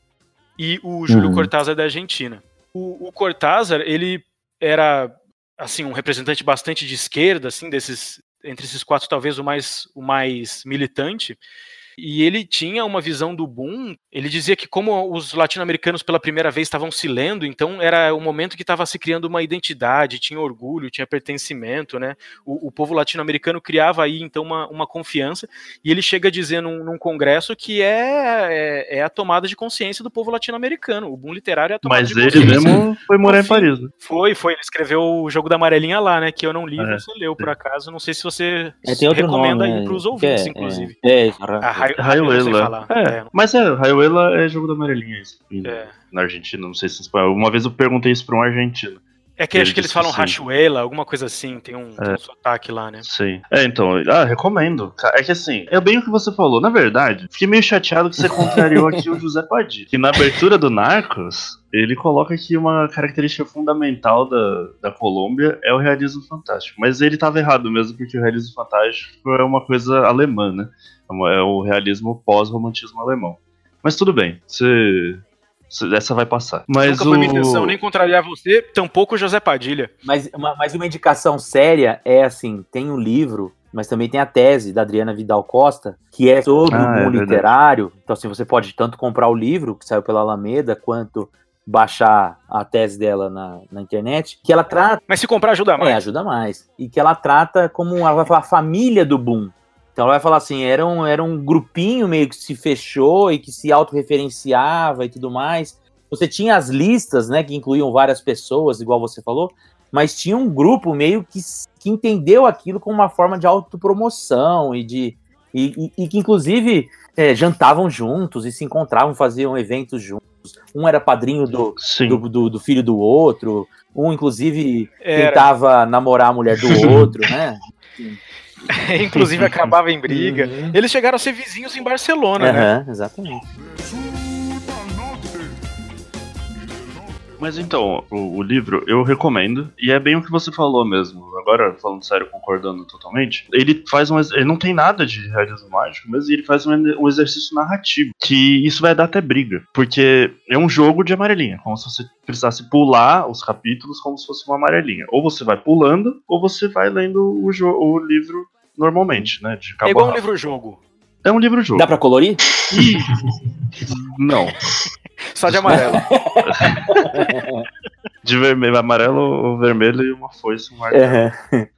e o Júlio Uhum. Cortázar, da Argentina. O, o Cortázar, ele era, assim, um representante bastante de esquerda, assim, desses entre esses quatro, talvez o mais, o mais militante, e ele tinha uma visão do boom. Ele dizia que, como os latino-americanos pela primeira vez estavam se lendo, então era o momento que estava se criando uma identidade, tinha orgulho, tinha pertencimento, né? O, o povo latino-americano criava aí, então, uma, uma confiança. E ele chega a dizer num, num congresso que é, é, é a tomada de consciência do povo latino-americano. O boom literário é a tomada Mas de ele consciência. mesmo foi morar em. Paris, né? Foi, foi. Ele escreveu o jogo da amarelinha lá, né? Que eu não li, É. você leu por acaso. Não sei se você É, recomenda nome. aí pros é, ouvintes, é, inclusive. É, é, A Raio- Rayuela. É, É. mas é, Rayuela é jogo da amarelinha isso. É. Na Argentina, não sei se em espanhol. Uma vez eu perguntei isso pra um argentino. É que acho que eles falam. Rachuela, alguma coisa assim, tem um, tem É. um sotaque lá, né? Sim. É, então, ah, recomendo. É que assim, é bem o que você falou. Na verdade, fiquei meio chateado que você contrariou aqui o José Padilha. Que na abertura do Narcos, ele coloca que uma característica fundamental da, da Colômbia é o realismo fantástico. Mas ele tava errado mesmo, porque o realismo fantástico é uma coisa alemã, né? É uma- É o realismo pós-romantismo alemão. Mas tudo bem, você Essa vai passar. Mas Nunca foi minha o... intenção nem contrariar você, tampouco o José Padilha. Mas uma, mas uma indicação séria é assim: tem um livro, mas também tem a tese da Adriana Vidal Costa, que é sobre Ah, o é mundo literário. Então, assim, você pode tanto comprar o livro, que saiu pela Alameda, quanto baixar a tese dela na, na internet, que ela trata. Mas se comprar ajuda mais. É, ajuda mais. E que ela trata como ela vai falar a família do Boom. Então ela vai falar assim, era um, era um grupinho meio que se fechou e que se autorreferenciava e tudo mais. Você tinha as listas, né, que incluíam várias pessoas, igual você falou, mas tinha um grupo meio que, que entendeu aquilo como uma forma de autopromoção e de. E, e- e que inclusive é, jantavam juntos e se encontravam, faziam eventos juntos. Um era padrinho do, do, do- do filho do outro, um inclusive Era. tentava namorar a mulher do outro, né? Inclusive acabava em briga. Uhum. Eles chegaram a ser vizinhos em Barcelona, né? Aham, exatamente. Mas então, o, o livro eu recomendo, e é bem o que você falou mesmo. Agora, falando sério, concordando totalmente, ele faz um. Ele não tem nada de realismo mágico, mas ele faz um, um exercício narrativo. Que isso vai dar até briga. Porque é um jogo de amarelinha, como se você precisasse pular os capítulos como se fosse uma amarelinha. Ou você vai pulando, ou você vai lendo o, jo- o livro normalmente, né? De cabo É igual um livro-jogo. É um livro-jogo. Dá pra colorir? Não. Só de amarelo. De vermelho, amarelo ou vermelho e uma foice, um martelo. Aham.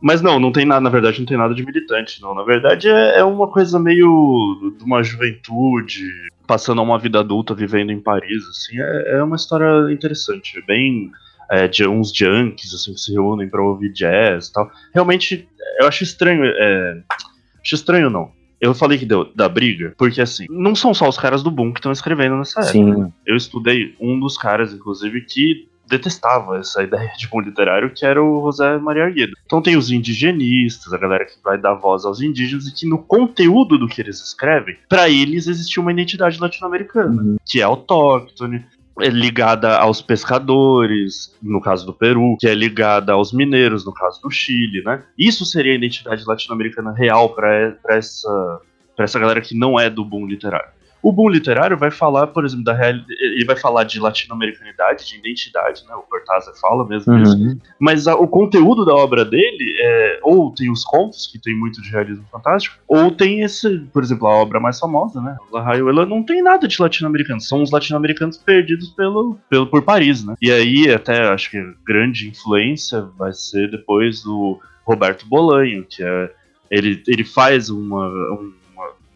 Mas não, não tem nada, na verdade, não tem nada de militante, não. Na verdade, é, é uma coisa meio de uma juventude, passando a uma vida adulta, vivendo em Paris, assim. É, é uma história interessante, é bem é, de uns junkies, assim, que se reúnem pra ouvir jazz e tal. Realmente, eu acho estranho, é, acho estranho não. Eu falei que deu da briga, porque assim, não são só os caras do Boom que estão escrevendo nessa época. Sim. Eu estudei um dos caras, inclusive, que detestava essa ideia de bom literário, que era o José Maria Arguedo. Então tem os indigenistas, a galera que vai dar voz aos indígenas, e que no conteúdo do que eles escrevem, pra eles existia uma identidade latino-americana, Uhum. que é autóctone, é ligada aos pescadores, no caso do Peru, que é ligada aos mineiros, no caso do Chile, né? Isso seria a identidade latino-americana real pra essa, pra essa galera que não é do boom literário. O boom literário vai falar, por exemplo, da real... ele vai falar de latino-americanidade, de identidade, né? O Cortázar fala mesmo isso. Uhum. Mas a- o conteúdo da obra dele é ou tem os contos, que tem muito de realismo fantástico, ou tem esse, por exemplo, a obra mais famosa, né? La Rayuela não tem nada de latino-americano, são os latino-americanos perdidos pelo, pelo por Paris, né? E aí até acho que a grande influência vai ser depois do Roberto Bolanho, que é ele, ele faz uma, um-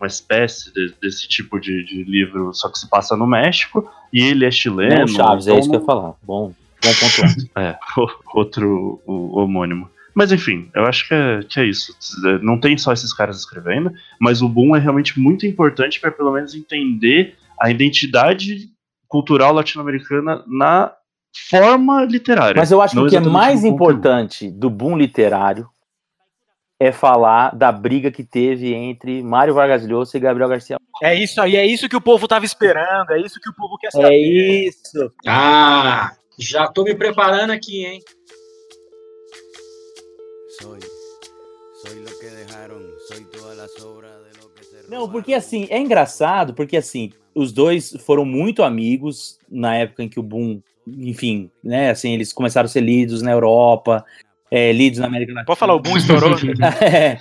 uma, espécie de- desse tipo de, de livro, só que se passa no México, e ele é chileno. Não, Chaves, é então isso que eu ia falar. Bom, bom ponto. é, outro o, homônimo. Mas enfim, eu acho que é, que é isso. Não tem só esses caras escrevendo, mas o boom é realmente muito importante para pelo menos entender a identidade cultural latino-americana na forma literária. Mas eu acho que o que é mais importante do boom literário é falar da briga que teve entre Mário Vargas Llosa e Gabriel Garcia. É isso aí, é isso que o povo tava esperando, é isso que o povo quer saber. É isso. Ah, já tô me preparando aqui, hein? Soy, soy lo que dejaron, soy toda la sobra de lo que se Não, porque assim, é engraçado, porque assim, os dois foram muito amigos na época em que o boom, enfim, né, assim, eles começaram a ser lidos na Europa, é, lidos na América Latina. Pode falar, o boom estourou. É.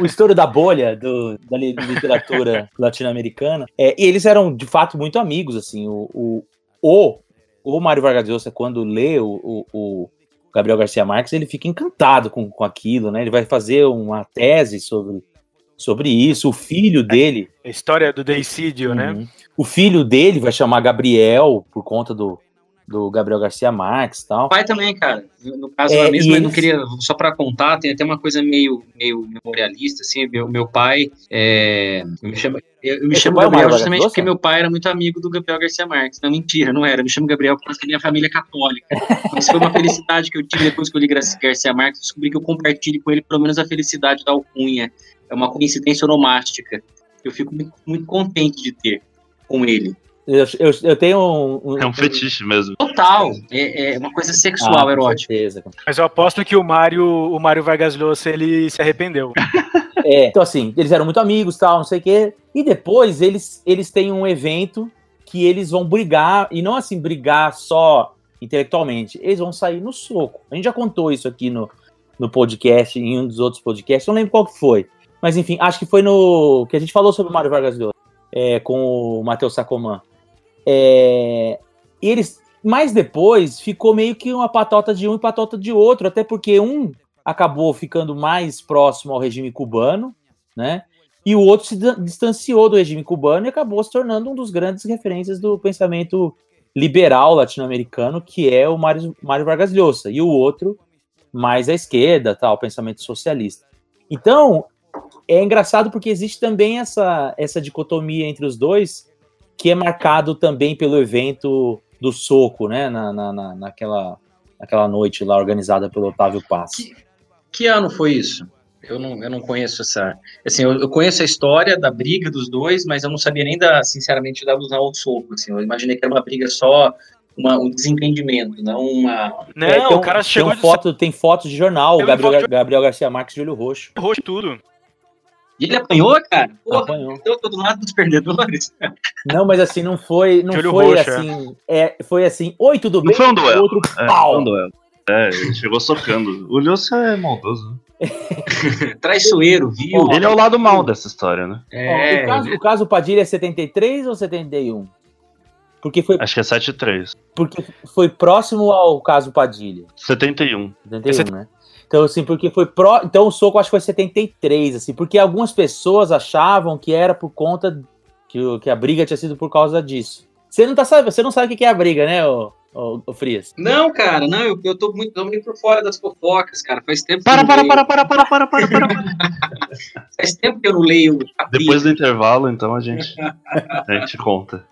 o estouro da bolha do- da li- literatura latino-americana. É, e eles eram, de fato, muito amigos, assim. O, o, o, o Mário Vargas Llosa, quando lê o, o, o Gabriel Garcia Marques, ele fica encantado com, com aquilo, né? Ele vai fazer uma tese sobre, sobre isso. O filho dele... A história do Deicídio, né? Uhum. O filho dele vai chamar Gabriel, por conta do, do Gabriel Garcia Marques e tal. pai também, cara. No caso, É, mesmo, eu não queria, só pra contar, tem até uma coisa meio, meio memorialista, assim, meu, meu pai, é, eu me chamo, eu, eu me Esse chamo é Gabriel justamente porque meu pai era muito amigo do Gabriel Garcia Marques. Não, mentira, não era, eu me chamo Gabriel porque a minha família é católica. Mas foi uma felicidade que eu tive depois que eu li Garcia Garcia Marques, descobri que eu compartilho com ele pelo menos a felicidade da alcunha. É uma coincidência onomástica. Eu fico muito, muito contente de ter com ele. Eu, eu, eu tenho um, É um fetiche mesmo. Total, é, é uma coisa sexual, Ah, erótica. certeza. Mas eu aposto que o Mário, o Mário Vargas Llosa, ele se arrependeu. É, então assim, eles eram muito amigos, tal, não sei o quê. E depois eles, eles têm um evento que eles vão brigar, e não assim, brigar só intelectualmente, eles vão sair no soco. A gente já contou isso aqui no, no podcast, em um dos outros podcasts, não lembro qual que foi. Mas enfim, acho que foi no. que a gente falou sobre o Mário Vargas Llosa, é, com o Matheus Sacomã. É, eles. Mas depois ficou meio que uma patota de um e patota de outro, até porque um acabou ficando mais próximo ao regime cubano, né? E o outro se distanciou do regime cubano e acabou se tornando um dos grandes referências do pensamento liberal latino-americano, que é o Mário, Mário Vargas Llosa, e o outro mais à esquerda, tal, pensamento socialista. Então, é engraçado porque existe também essa, essa dicotomia entre os dois, que é marcado também pelo evento do soco, né, na, na, na- naquela, naquela noite lá organizada pelo Otávio Paz. Que ano foi isso? Eu não, eu não conheço essa. Assim, eu, eu conheço a história da briga dos dois, mas eu não sabia nem da, sinceramente, da alusão ao soco. Assim, eu imaginei que era uma briga só, uma, um desentendimento, não uma. Não, É, tem o cara chegou tem, um de foto, tem fotos de jornal, Gabriel, foto de- Gabriel Garcia Marques de olho roxo. roxo tudo. E ele apanhou, cara? Porra, Apanhou. eu tô do lado dos perdedores. Não, mas assim, não foi, não olho foi roxo, é. assim, é, foi assim, oi, tudo Não bem? foi um duelo. Outro É, pau. foi um duelo. É, ele chegou socando. O Lúcio é maldoso. Traiçoeiro, viu? Ó, Ele é o lado mal dessa história, né? Ó, É, o, caso, o caso Padilha é 73 ou 71? Porque foi, Acho que é 7-3. porque foi próximo ao caso Padilha. 71. 71, né? Então, assim, porque foi pró. Então o soco acho que foi 73, assim, porque algumas pessoas achavam que era por conta que, o- que a briga tinha sido por causa disso. Você não tá sabe, você não sabe o que é a briga, né, ô, ô, ô Frias? Não, cara, não, eu, eu tô muito, tô muito por fora das fofocas, cara. Faz tempo que Para, eu não para, leio- para, para, para, para, para, para. para. Faz tempo que eu não leio. Depois do intervalo, então, a gente, a gente conta.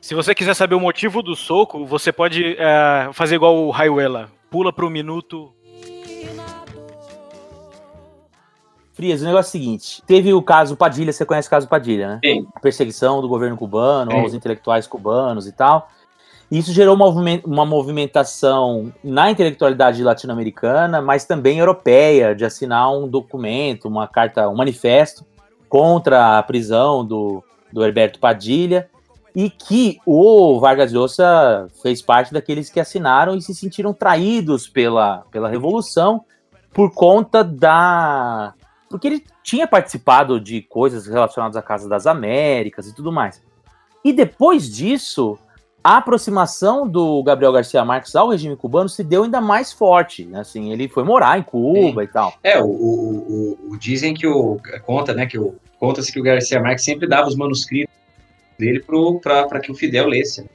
Se você quiser saber o motivo do soco, você pode é, fazer igual o Raiuela. Pula pro minuto. Frias, o negócio é o seguinte: teve o caso Padilha, você conhece o caso Padilha, né? Sim. A perseguição do governo cubano Sim. aos intelectuais cubanos e tal. Isso gerou uma movimen- uma movimentação na intelectualidade latino-americana, mas também europeia, de assinar um documento, uma carta, um manifesto contra a prisão do, do Herberto Padilha, e que o Vargas Llosa fez parte daqueles que assinaram e se sentiram traídos pela, pela Revolução por conta da. Porque ele tinha participado de coisas relacionadas à Casa das Américas e tudo mais. E depois disso, a aproximação do Gabriel Garcia Marques ao regime cubano se deu ainda mais forte. né? Assim, ele foi morar em Cuba e tal. É, o, o, o- o- dizem que o. Conta, né? Que o, conta-se que o Garcia Marques sempre dava os manuscritos dele para que o Fidel lesse. né?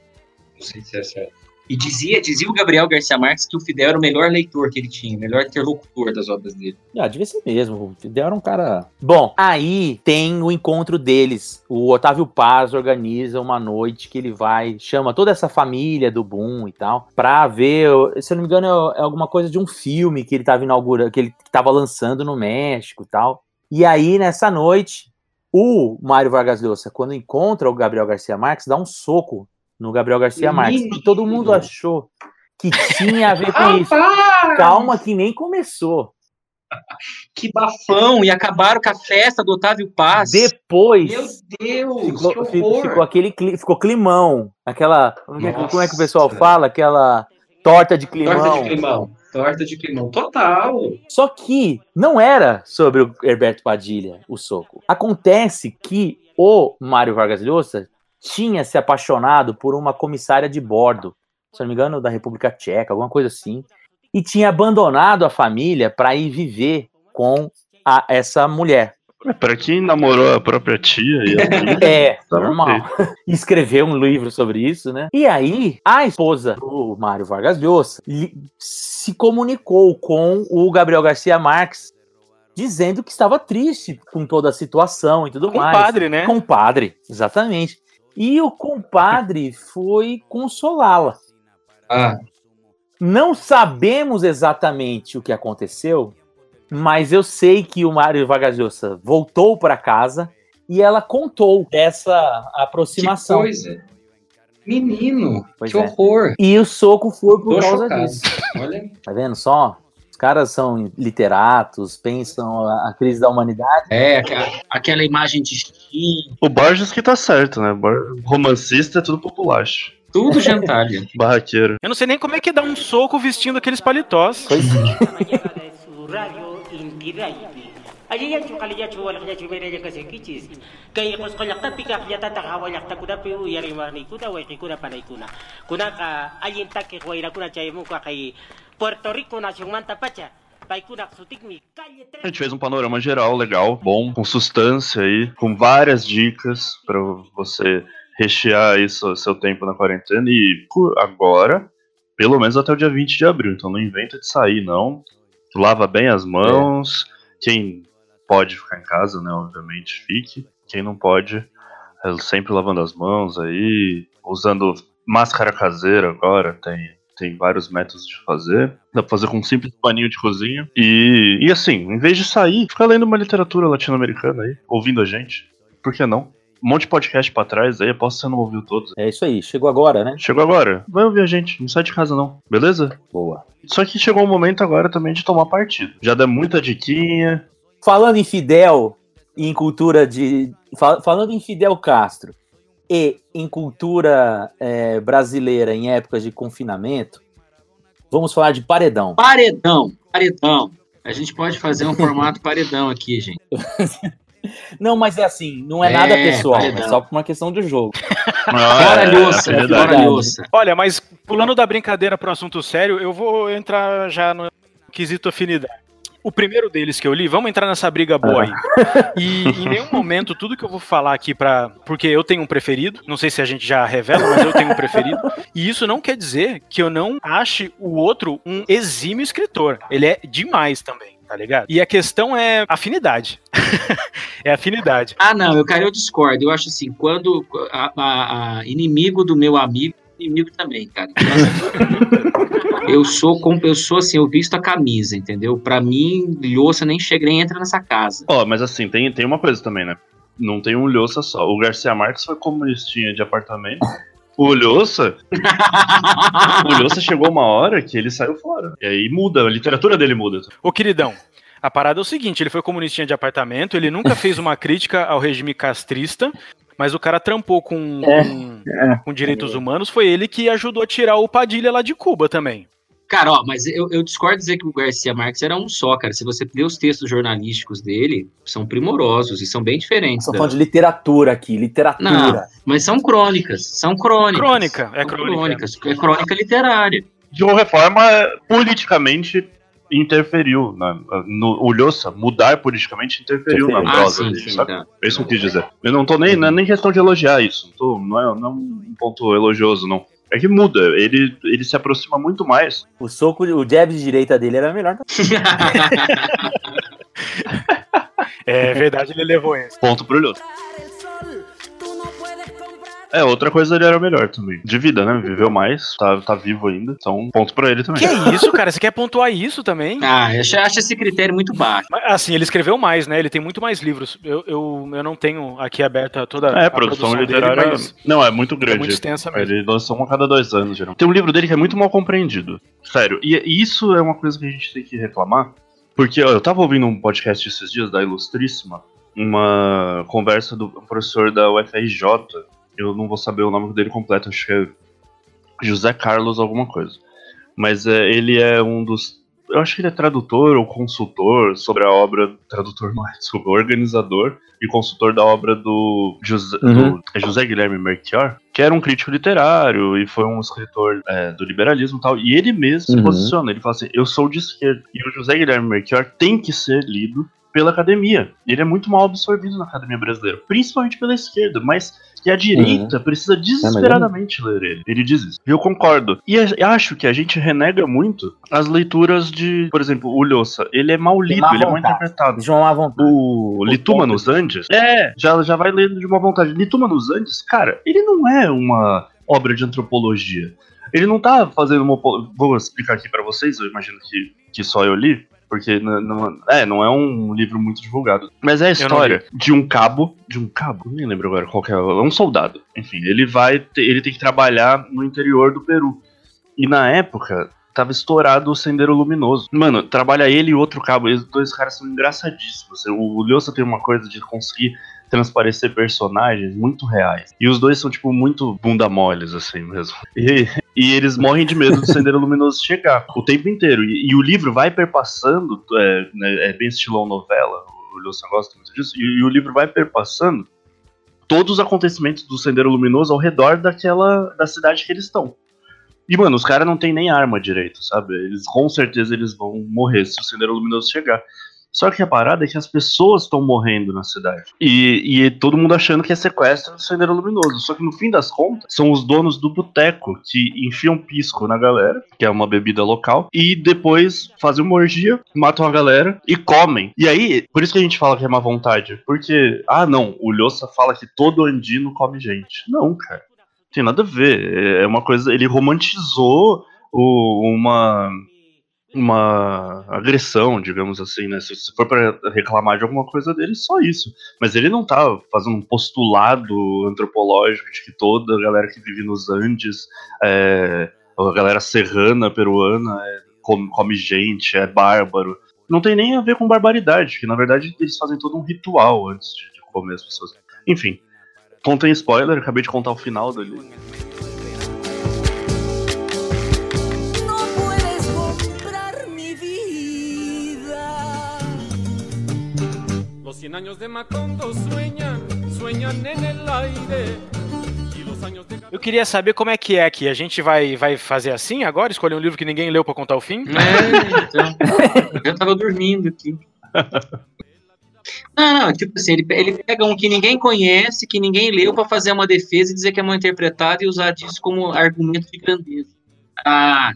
Não sei se é certo. E dizia, dizia o Gabriel Garcia Marques que o Fidel era o melhor leitor que ele tinha, o melhor interlocutor das obras dele. Ah, devia ser mesmo. O Fidel era um cara. Bom, aí tem o encontro deles. O Otávio Paz organiza uma noite que ele vai, chama toda essa família do Boom e tal, pra ver, se eu não me engano, é alguma coisa de um filme que ele tava inaugurando, que ele tava lançando no México e tal. E aí, nessa noite, o Mário Vargas Llosa, quando encontra o Gabriel Garcia Marques, dá um soco no Gabriel Garcia Marques. E todo mundo achou que tinha a ver com isso. Calma, que nem começou. Que bafão! E acabaram com a festa do Otávio Paz. Depois. Meu Deus, ficou, que fi- horror! ficou aquele ficou climão, aquela como é, que- como é que o pessoal Nossa. fala, aquela torta de climão. Torta de climão. Torta de climão. Total. Só que não era sobre o Herberto Padilha o soco. Acontece que o Mário Vargas Llosa tinha se apaixonado por uma comissária de bordo, se não me engano, da República Tcheca, alguma coisa assim, e tinha abandonado a família para ir viver com a- essa mulher. É, Pra quem namorou a própria tia e É, Tá normal. Escreveu um livro sobre isso, né? E aí, a esposa do Mário Vargas Llosa se comunicou com o Gabriel Garcia Marques, dizendo que estava triste com toda a situação e tudo mais. Compadre, né? Compadre, exatamente. E o compadre foi consolá-la. Ah, Não sabemos exatamente o que aconteceu, mas eu sei que o Mário Vargas Llosa voltou para casa e ela contou dessa que aproximação. coisa. Menino, Pois que é. horror. E o soco foi por Tô causa chocado. disso. Olha, Tá vendo só? Os caras são literatos, pensam a, a crise da humanidade. É, aquela, aquela imagem de Steam, O Borges que tá certo, né? Romancista é tudo populacho. tudo gentalha. Barraqueiro. Eu não sei nem como é que dá um soco vestindo aqueles paletós. Pois é. Puerto Rico na pacha. A gente fez um panorama geral legal, bom, com substância aí, com várias dicas pra você rechear aí seu, tempo na quarentena e agora, pelo menos até o dia 20 de abril. Então não inventa de sair, não. Lava bem as mãos. Quem pode ficar em casa, né? Obviamente, fique. Quem não pode, é sempre lavando as mãos aí, usando máscara caseira agora, tem. Tem vários métodos de fazer. Dá pra fazer com um simples paninho de cozinha. E, e assim, em vez de sair, fica lendo uma literatura latino-americana aí, ouvindo a gente. Por que não? Um monte de podcast pra trás aí, aposto que você não ouviu todos. É isso aí, chegou agora, né? Chegou agora, vai ouvir a gente, não sai de casa não, beleza? Boa. Só que chegou o momento agora também de tomar partido. Já deu muita diquinha. Falando em Fidel e em cultura de. fal- Falando em Fidel Castro e em cultura é, brasileira em épocas de confinamento, vamos falar de paredão. Paredão, paredão. A gente pode fazer um formato paredão aqui, gente. Não, mas é assim, não é, É, nada pessoal, é paredão. só por uma questão do jogo. Fora é, é. Olha, mas pulando da brincadeira para um assunto sério, eu vou entrar já no quesito afinidade. O primeiro deles que eu li, vamos entrar nessa briga boa aí. E em nenhum momento, tudo que eu vou falar aqui para Porque eu tenho um preferido, não sei se a gente já revela, mas eu tenho um preferido. E isso não quer dizer que eu não ache o outro um exímio escritor. Ele é demais também, tá ligado? E a questão é afinidade. é afinidade. Ah, não, eu, cara, eu discordo. Eu acho assim, quando a, a- a inimigo do meu amigo, inimigo também, cara. Eu sou, com, eu sou assim, eu visto a camisa, entendeu? Pra mim, Lhoça nem chega, nem entra nessa casa. Ó, mas assim, tem, tem uma coisa também, né? Não tem um Lhoça só. O Garcia Marques foi comunistinha de apartamento. O Lhoça, o Lhoça chegou uma hora que ele saiu fora. E aí muda, a literatura dele muda. Ô, queridão, a parada é o seguinte: ele foi comunistinha de apartamento, ele nunca fez uma crítica ao regime castrista, mas o cara trampou com, É, com, com direitos humanos, foi ele que ajudou a tirar o Padilha lá de Cuba também. Cara, ó, mas eu, eu discordo de dizer que o Garcia Marques era um só, cara. Se você ler os textos jornalísticos dele, são primorosos e são bem diferentes. Estamos da- falando de literatura aqui, literatura. Não. Mas são crônicas, são crônicas. Crônica, é crônica. crônicas, é crônica literária. De qualquer forma, politicamente interferiu. Na, no, o Lhoça, mudar politicamente, interferiu na. Ah, prosa sim, dele, sim, sabe? tá. É isso que eu quis dizer. Eu não tô nem, não é nem questão de elogiar isso. Não, tô- não é, não é um ponto elogioso, não. É que muda, ele, ele se aproxima muito mais. O soco, o jab de direita dele era melhor. É verdade, ele levou esse. Ponto pro Lhoça. É, outra coisa ele era melhor também. De vida, né? Viveu mais, tá, tá vivo ainda. Então, ponto pra ele também. Que isso, cara? Você quer pontuar isso também? ah, eu acho, acho esse critério muito baixo. Mas, Assim, ele escreveu mais, né? Ele tem muito mais livros. Eu, eu, eu não tenho aqui aberta toda É, a produção, dele, literária. mas Não, é muito é grande. muito extensa mesmo. Ele lançou um a cada dois anos, geralmente. Tem um livro dele que é muito mal compreendido. Sério. E, e isso é uma coisa que a gente tem que reclamar. Porque ó, eu tava ouvindo um podcast esses dias da Ilustríssima, uma conversa do professor da UFRJ. Eu não vou saber o nome dele completo, acho que é José Carlos alguma coisa. Mas é, ele é um dos. Eu acho que ele é tradutor ou consultor sobre a obra. Tradutor mais, desculpa, organizador e consultor da obra do José, Uhum. do- é José Guilherme Melchior, que era um crítico literário e foi um escritor é, do liberalismo e tal. E ele mesmo se Uhum. posiciona, ele fala assim: eu sou de esquerda. E o José Guilherme Melchior tem que ser lido pela academia. Ele é muito mal absorvido na academia brasileira, principalmente pela esquerda, mas que a direita precisa desesperadamente ler ele. Ele diz isso. E eu concordo. E a- acho que a gente renega muito as leituras de, por exemplo, o Lhoça. Ele é mal lido, ele é mal interpretado. De uma vontade. O Lituma nos Andes, é, já, já vai lendo de uma vontade. Lituma nos Andes, cara, ele não é uma obra de antropologia. Ele não tá fazendo uma. Vou explicar aqui pra vocês, eu imagino que, que só eu li. Porque não, não- é, não é um livro muito divulgado. Mas é a história de um cabo. De um cabo? Nem lembro agora qual que é. É um soldado. Enfim, ele vai. ter- ele tem que trabalhar no interior do Peru. E na época, tava estourado o Sendeiro Luminoso. Mano, trabalha ele e outro cabo, esses dois caras são engraçadíssimos. O Lhosa tem uma coisa de conseguir transparecer personagens muito reais. E os dois são, tipo, muito bunda moles, assim mesmo. E, e eles morrem de medo do Sendeiro Luminoso chegar o tempo inteiro. E, e o livro vai perpassando, é, né, é bem estilão novela, o Lhosa gosta muito disso, e, e o livro vai perpassando todos os acontecimentos do Sendeiro Luminoso ao redor daquela da cidade que eles estão. E, mano, os caras não tem nem arma direito, sabe? Eles com certeza eles vão morrer se o Sendeiro Luminoso chegar. Só que a parada é que as pessoas estão morrendo na cidade. E, e todo mundo achando que é sequestro do Sendeiro Luminoso. Só que no fim das contas, são os donos do boteco que enfiam pisco na galera, que é uma bebida local, e depois fazem uma orgia, matam a galera e comem. E aí, por isso que a gente fala que é má vontade. Porque, ah, não, o Lhosa fala que todo andino come gente. Não, cara. Tem nada a ver. É uma coisa. Ele romantizou o- uma uma agressão, digamos assim, né? Se for pra reclamar de alguma coisa dele, só isso. Mas ele não tá fazendo um postulado antropológico de que toda a galera que vive nos Andes, é, a galera serrana, peruana, é, come, come gente, é bárbaro. Não tem nem a ver com barbaridade, que na verdade eles fazem todo um ritual antes de, de comer as pessoas. Enfim, contem spoiler, acabei de contar o final do cien años de Macondo sueñan, sueñan en el aire. Eu queria saber como é que é aqui. A gente vai, vai fazer assim agora? Escolher um livro que ninguém leu pra contar o fim? É, então. Eu tava dormindo aqui. Não, não, tipo assim, ele, ele pega um que ninguém conhece, que ninguém leu, pra fazer uma defesa e dizer que é mal interpretado e usar disso como argumento de grandeza. Ah,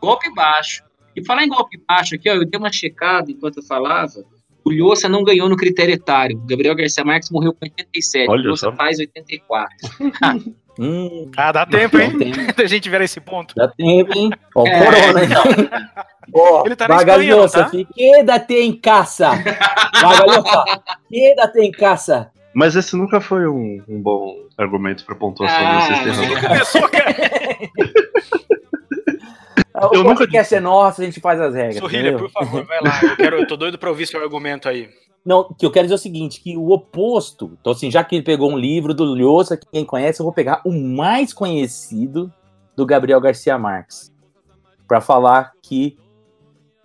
golpe baixo. E falar em golpe baixo aqui, ó, eu dei uma checada enquanto eu falava. O Lhosa não ganhou no critério etário. Gabriel Garcia Marques morreu com 87. Olha o Lhosa só. faz 84. Hum, Ah, dá tempo, hein? dá tempo. a gente ver esse ponto. Dá tempo, hein? Ó, É, corona, então. Ó, Ele tá na Espanha, Vagalhosa, não tá? fi, quédate em casa. Vagalhosa, quédate em casa. Mas esse nunca foi um, um bom argumento pra pontuação Ah, têm razão. Começou, cara. O Eu nunca podcast é nosso, a gente faz as regras. Sorrilha, entendeu? por favor, vai lá. Eu, quero, eu tô doido pra ouvir seu argumento aí. Não, que eu quero dizer é o seguinte, que o oposto, então assim, já que ele pegou um livro do Lhosa, que quem conhece, eu vou pegar o mais conhecido do Gabriel Garcia Marques, Pra falar que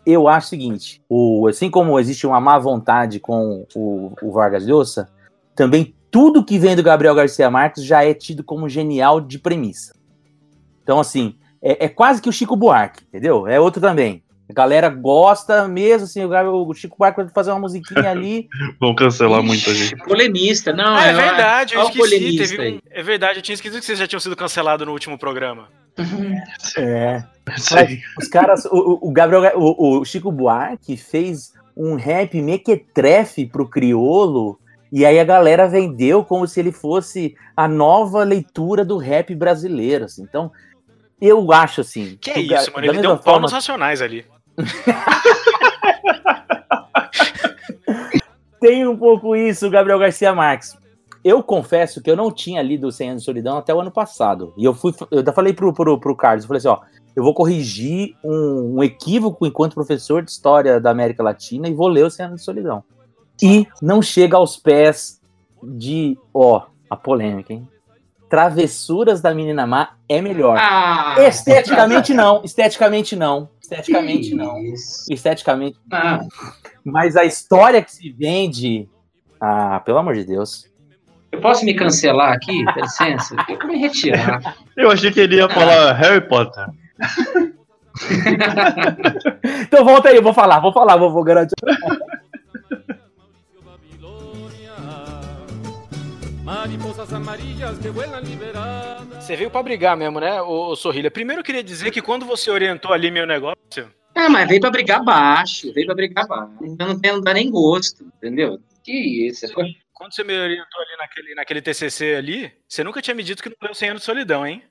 eu acho o seguinte, o, assim como existe uma má vontade com o, o Vargas Llosa, também tudo que vem do Gabriel Garcia Marques já é tido como genial de premissa. Então assim, é, é quase que o Chico Buarque, entendeu? É outro também. A galera gosta mesmo, assim, o Chico Buarque vai fazer uma musiquinha ali, Vão cancelar muita Ixi, gente. Polemista, não. Ah, é verdade, eu esqueci. Teve um- é verdade, eu tinha esquecido que vocês já tinham sido cancelados no último programa. É. Sim. Os caras, o, o- o Gabriel, o, o Chico Buarque fez um rap mequetrefe pro criolo, e aí a galera vendeu como se ele fosse a nova leitura do rap brasileiro. assim. Então, eu acho assim. Que é isso, mano. Ele deu um pau forma- nos racionais ali. Tem um pouco isso, Gabriel Garcia Marques. Eu confesso que eu não tinha lido 100 anos de solidão até o ano passado. E eu fui, eu até falei pro, pro, pro Carlos, eu falei assim, ó, eu vou corrigir um, um equívoco enquanto professor de história da América Latina e vou ler o 100 anos de solidão. E não chega aos pés de, ó, a polêmica, hein? Travessuras da Menina Má é melhor. Ah, Esteticamente não, esteticamente não, esteticamente não, esteticamente Ah, mas a história que se vende. Ah, pelo amor de Deus. eu posso me cancelar aqui? Dá licença? Eu vou me retirar. Eu achei que ele ia falar Harry Potter. Então volta aí, eu vou falar, vou falar, vou, vou garantir. Amarillas vuelan liberadas. Você veio pra brigar mesmo, né, ô, ô Sorrilha? Primeiro eu queria dizer que quando você orientou ali meu negócio, Ah, mas veio pra brigar baixo, veio pra brigar baixo. Então não, tem, não dá nem gosto, entendeu? Que isso? Foi- quando você me orientou ali naquele, naquele TCC ali, você nunca tinha me dito que não deu 100 anos de solidão, hein?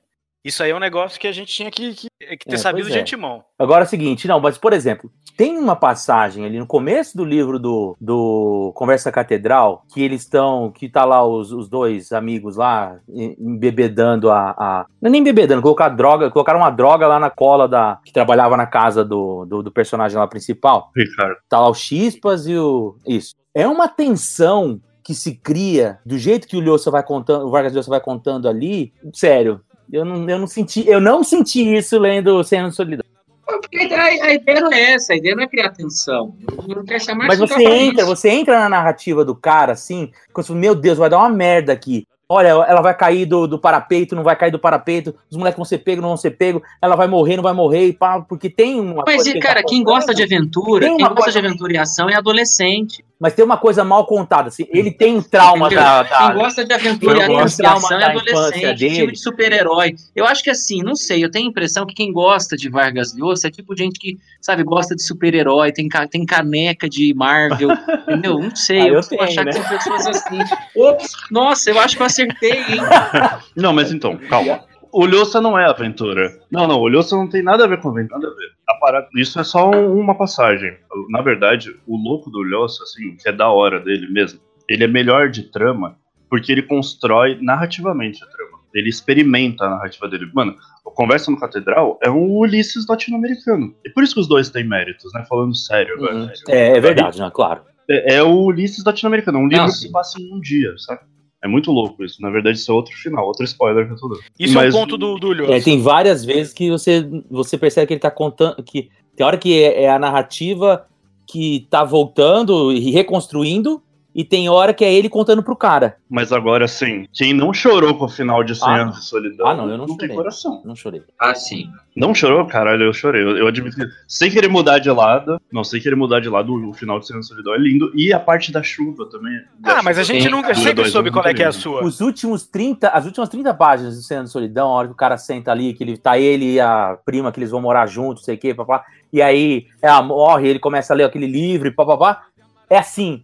Isso aí é um negócio que a gente tinha que, que, que ter É, sabido de é. antemão. Agora é o seguinte, não, mas por exemplo, tem uma passagem ali no começo do livro do, do Conversa Catedral, que eles estão, que tá lá os, os dois amigos lá, em- embebedando a, a. Não é nem embebedando, colocar droga, colocaram uma droga lá na cola da. que trabalhava na casa do, do, do personagem lá principal. Ricardo. Tá lá o Chispas e o. Isso. É uma tensão que se cria do jeito que o Lhosa vai contando, o Vargas Llosa vai contando ali. Sério, eu não, eu não senti, eu não senti isso lendo Cena de Solidão. Porque a, ideia não é essa, a ideia não é criar tensão. Não quero chamar Mas você entra, isso. você entra na narrativa do cara assim, você fala, meu Deus, vai dar uma merda aqui. Olha, ela vai cair do, do parapeito, não vai cair do parapeito, os moleques vão ser pegos, não vão ser pegos, ela vai morrer, não vai morrer, pá, porque tem uma Mas, coisa ele cara, tá quem contando, gosta de aventura, quem gosta de aventura e ação é adolescente. Mas tem uma coisa mal contada, assim, ele tem um trauma Entendeu? da, da- Quem gosta de aventura e ação é adolescente, filme de super-herói. Eu acho que assim, não sei, eu tenho a impressão que quem gosta de Vargas Llosa é tipo gente que, sabe, gosta de super-herói, tem, ca- tem caneca de Marvel, entendeu? Não sei, Ah, eu, eu tenho, achar né? que são pessoas assim. Ops, nossa, eu acho que eu acertei, hein? Não, mas então, calma. O Lhosa não é aventura. Não, não, o Lhosa não tem nada a ver com aventura. Nada a ver. A parada- isso é só um- uma passagem. Na verdade, o louco do Lhosa, assim, que é da hora dele mesmo, ele é melhor de trama porque ele constrói narrativamente a trama. Ele experimenta a narrativa dele. Mano, o Conversa no Catedral é um Ulisses latino-americano. E por isso que os dois têm méritos, né? Falando sério agora. Uhum. É, é verdade, né? Claro. É, é o Ulisses latino-americano, um livro Não, que passa em um dia, sabe? É muito louco isso. Na verdade, isso é outro final, outro spoiler que eu tô dando. Isso Mas- é um ponto do, do Lhosa. É, tem várias vezes que você, você percebe que ele tá contando. que Tem hora que é, é a narrativa que tá voltando e reconstruindo, e tem hora que é ele contando pro cara. Mas agora, assim, quem não chorou com o final de 100 Ah, anos de solidão Ah, não, eu não tem chorei. coração. Não chorei. Ah, sim. Não chorou? Caralho, eu chorei. Eu, eu admito que. Sem querer mudar de lado. Não, sem querer mudar de lado, o final de 100 anos de solidão é lindo. E a parte da chuva também. da Ah, mas a gente Tem- nunca sempre dois soube anos, qual é que é a sua. Os últimos 30, as últimas 30 páginas do Cena de Solidão, a hora que o cara senta ali, que ele tá ele e a prima, que eles vão morar juntos, sei o quê, papá. E aí ela morre, ele começa a ler aquele livro, e papapá. É assim.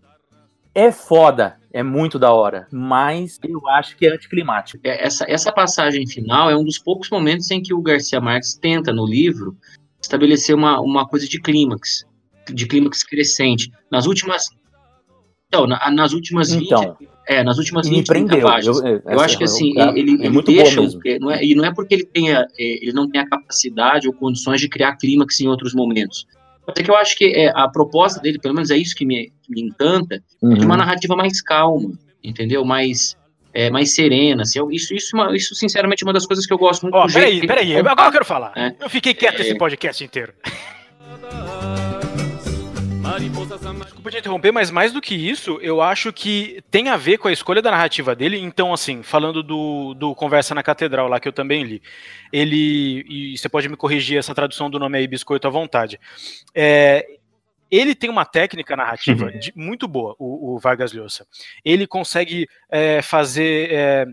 É foda, é muito da hora, mas eu acho que é anticlimático. É, Essa, essa passagem final é um dos poucos momentos em que o Garcia Marques tenta, no livro, estabelecer uma, uma coisa de clímax, de clímax crescente. Nas últimas. Então, na- nas últimas 20, Então, é, nas últimas me 20 30 prendeu. páginas. Eu, Eu acho que assim, é, ele, é ele muito deixa, é, não é- e não é porque ele tenha, é, ele não tem a capacidade ou condições de criar clímax em outros momentos. Mas é que eu acho que é, a proposta dele, pelo menos é isso que me, que me encanta, é de uma Uhum. narrativa mais calma, entendeu? Mais, é, mais serena. Assim, Eu- isso, isso, uma- isso, sinceramente, é uma das coisas que eu gosto muito jeito peraí, que peraí, ele agora eu quero falar. É. Eu fiquei quieto É. esse podcast inteiro. Desculpa te interromper, mas mais do que isso, eu acho que tem a ver com a escolha da narrativa dele. Então, assim, falando do, do Conversa na Catedral lá, que eu também li, ele. E você pode me corrigir essa tradução do nome aí, Biscoito, à vontade. É, ele tem uma técnica narrativa de- muito boa, o, o Vargas Llosa. Ele consegue é, fazer. é,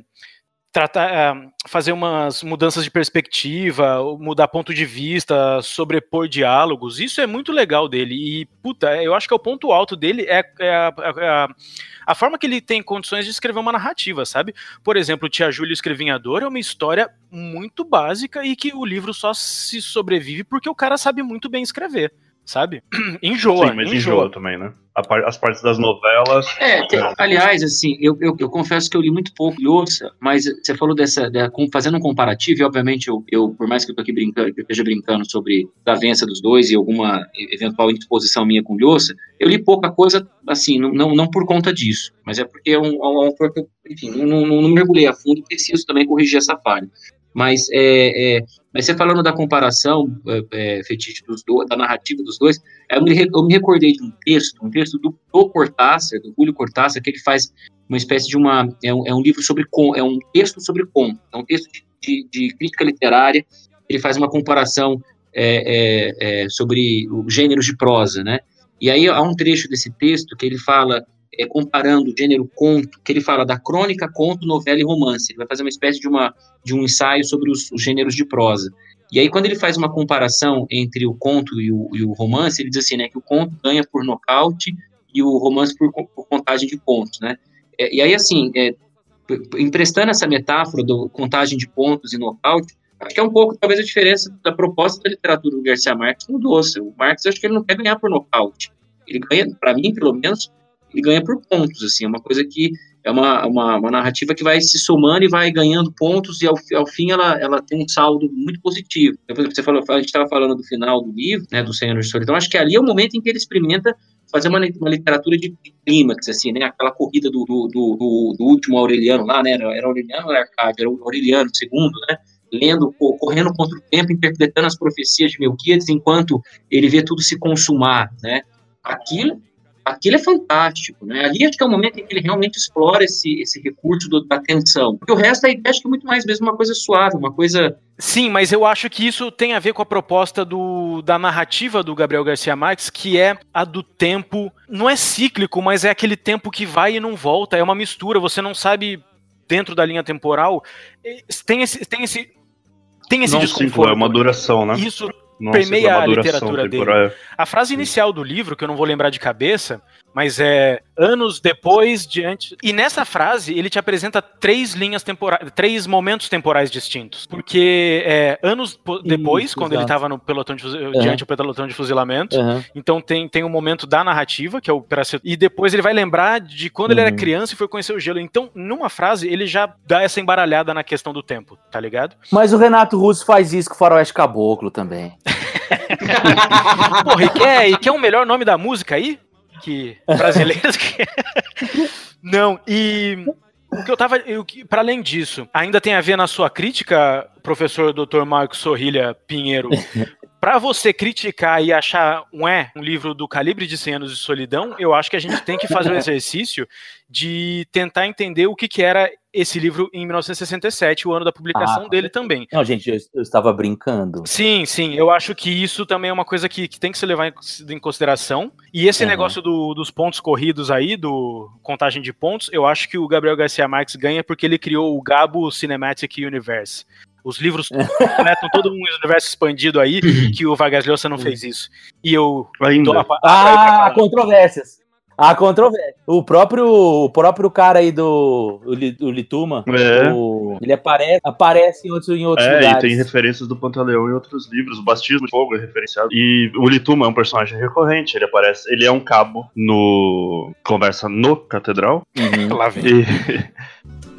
tratar, é, fazer umas mudanças de perspectiva, mudar ponto de vista, sobrepor diálogos. Isso é muito legal dele. E, puta, eu acho que é o ponto alto dele é, é a, é a- a forma que ele tem condições de escrever uma narrativa, sabe? Por exemplo, Tia Júlia Escrevinhador é uma história muito básica e que o livro só se sobrevive porque o cara sabe muito bem escrever, sabe? enjoa, Sim, mas enjoa. enjoa também, né? As partes das novelas. É, tem- aliás, assim, eu, eu, eu confesso que eu li muito pouco Lhosa, mas você falou dessa, da- fazendo um comparativo, e obviamente eu, eu, por mais que eu tô aqui brincando, que eu esteja brincando sobre a vença dos dois e alguma eventual indisposição minha com Lhosa, eu li pouca coisa, assim, não, não, não por conta disso, mas é porque é um, é um autor que eu, enfim, não, não, não mergulhei a fundo, preciso também corrigir essa falha. Mas, é, é, mas você falando da comparação, é, é, fetiche dos dois, da narrativa dos dois, eu me, eu me recordei de um texto, um texto do, do Cortázar, do Julio Cortázar, que ele faz uma espécie de uma. É um, é um livro sobre. É um texto sobre conto, é um texto de, de- de crítica literária. Ele faz uma comparação é, é, é, sobre os gêneros de prosa, né? E aí há um trecho desse texto que ele fala, é, comparando o gênero conto, que ele fala da crônica, conto, novela e romance. Ele vai fazer uma espécie de, uma, de um ensaio sobre os, os gêneros de prosa. E aí, quando ele faz uma comparação entre o conto e o, e o romance, ele diz assim, né, que o conto ganha por nocaute e o romance por, por contagem de pontos, né? É, e aí, assim, é, emprestando essa metáfora do contagem de pontos e nocaute, Acho que é um pouco, talvez, a diferença da proposta da literatura do Garcia Marques mudou. O Marx, acho que ele não quer ganhar por nocaute. Ele ganha, para mim, pelo menos, ele ganha por pontos, assim, é uma coisa que é uma, uma, uma, narrativa que vai se somando e vai ganhando pontos e ao, ao fim ela, ela tem um saldo muito positivo. Depois que você falou, a gente estava falando do final do livro, né, do Senhor de Solidão, acho que ali é o momento em que ele experimenta fazer uma, uma literatura de, clímax, assim, né, aquela corrida do, do, do, do, último Aureliano lá, né, era, Aureliano ou era Arcádio? Era Aureliano, segundo, né, lendo, correndo contra o tempo, interpretando as profecias de Melquiades enquanto ele vê tudo se consumar, né, aquilo aquilo é fantástico, né? Ali acho que é o momento em que ele realmente explora esse, esse recurso do, da tensão. Porque o resto aí acho que é muito mais mesmo uma coisa suave, uma coisa. Sim, mas eu acho que isso tem a ver com a proposta do, da narrativa do Gabriel Garcia Marques, que é a do tempo. Não é cíclico, mas é aquele tempo que vai e não volta. É uma mistura, você não sabe dentro da linha temporal. Tem esse. Tem esse tem esse não desconforto. Ciclo, é uma duração, né? Isso Nossa, permeia a literatura dele. temporal. A frase inicial do livro, que eu não vou lembrar de cabeça, mas é anos depois, diante. E nessa frase, ele te apresenta três linhas temporais, três momentos temporais distintos. Porque é, anos po- depois, Isso, quando ele estava no pelotão de diante do pelotão de fuzilamento, Aham. então tem, tem um momento da narrativa, que é o E depois ele vai lembrar de quando ele era Uhum. criança e foi conhecer o gelo. Então, numa frase, ele já dá essa embaralhada na questão do tempo, tá ligado? Mas o Renato Russo faz isso com o Faroeste Caboclo também. Porra, e quer, e quer um melhor nome da música aí? Que brasileiros que. Não, e o que eu tava. eu que- Pra além disso, ainda tem a ver na sua crítica, professor Dr. Marcos Sorrilha Pinheiro. Pra você criticar e achar um é um livro do calibre de 100 anos de solidão, eu acho que a gente tem que fazer o exercício de tentar entender o que, que era esse livro em 1967, o ano da publicação Ah, dele também. Não, gente, eu, eu estava brincando. Sim, sim, eu acho que isso também é uma coisa que, que tem que se levar em, em consideração. E esse Uhum. negócio do- dos pontos corridos aí, do contagem de pontos, eu acho que o Gabriel Garcia Marques ganha porque ele criou o Gabo Cinematic Universe. Os livros completam todo um universo expandido aí, que o Vargas Llosa não fez isso. E eu Ainda. a pa- Ah, controvérsias. Há controvérsia. O próprio, o próprio cara aí do o, Li- o Lituma, É. o- ele aparece, aparece em outros, em outros É, e lugares. tem referências do Pantaleão em outros livros. O Bastismo de Fogo é referenciado. E o Lituma é um personagem recorrente. Ele aparece. Ele é um cabo no. Conversa no Catedral. Uhum. Lá vem. E.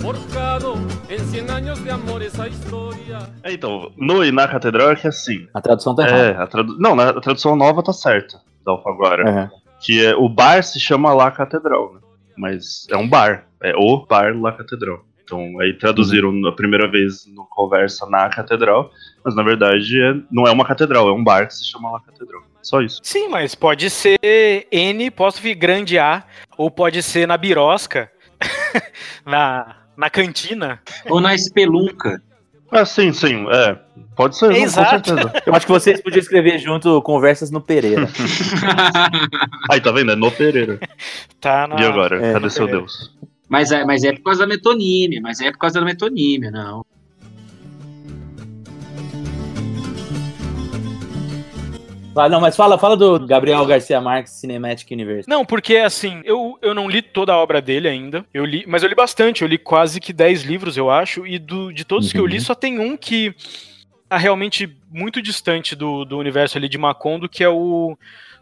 Forjado en cien años de amor esa historia. É, então, no e na Catedral é que assim. A tradução tá errada. É, a tradu... Não, na- a tradução nova tá certa, da Alfaguara. Uhum. Que é, o bar se chama La Catedral, né? Mas é um bar. É o bar La Catedral. Então, aí traduziram a primeira vez no Conversa na Catedral, mas na verdade é- não é uma catedral, é um bar que se chama La Catedral. Só isso. Sim, mas pode ser N, posso vir grande A, ou pode ser na birosca, na, na cantina. Ou na espelunca. Ah, sim, sim, é. Pode ser, não, com Exato. certeza. Eu acho que vocês podiam escrever junto Conversas no Pereira. Aí, tá vendo? É no Pereira. Tá na... E agora? É. Cadê seu. Deus? mas, é, mas é por causa da metonímia, mas é por causa da metonímia, não. Não, mas fala, fala do Gabriel Garcia Marques Cinematic Universe. Não, porque assim, eu, eu não li toda a obra dele ainda. Eu li, mas eu li bastante, eu li quase que 10 livros, eu acho, e do, de todos que eu li, Uhum. só tem um que é realmente muito distante do, do universo ali de Macondo, que é o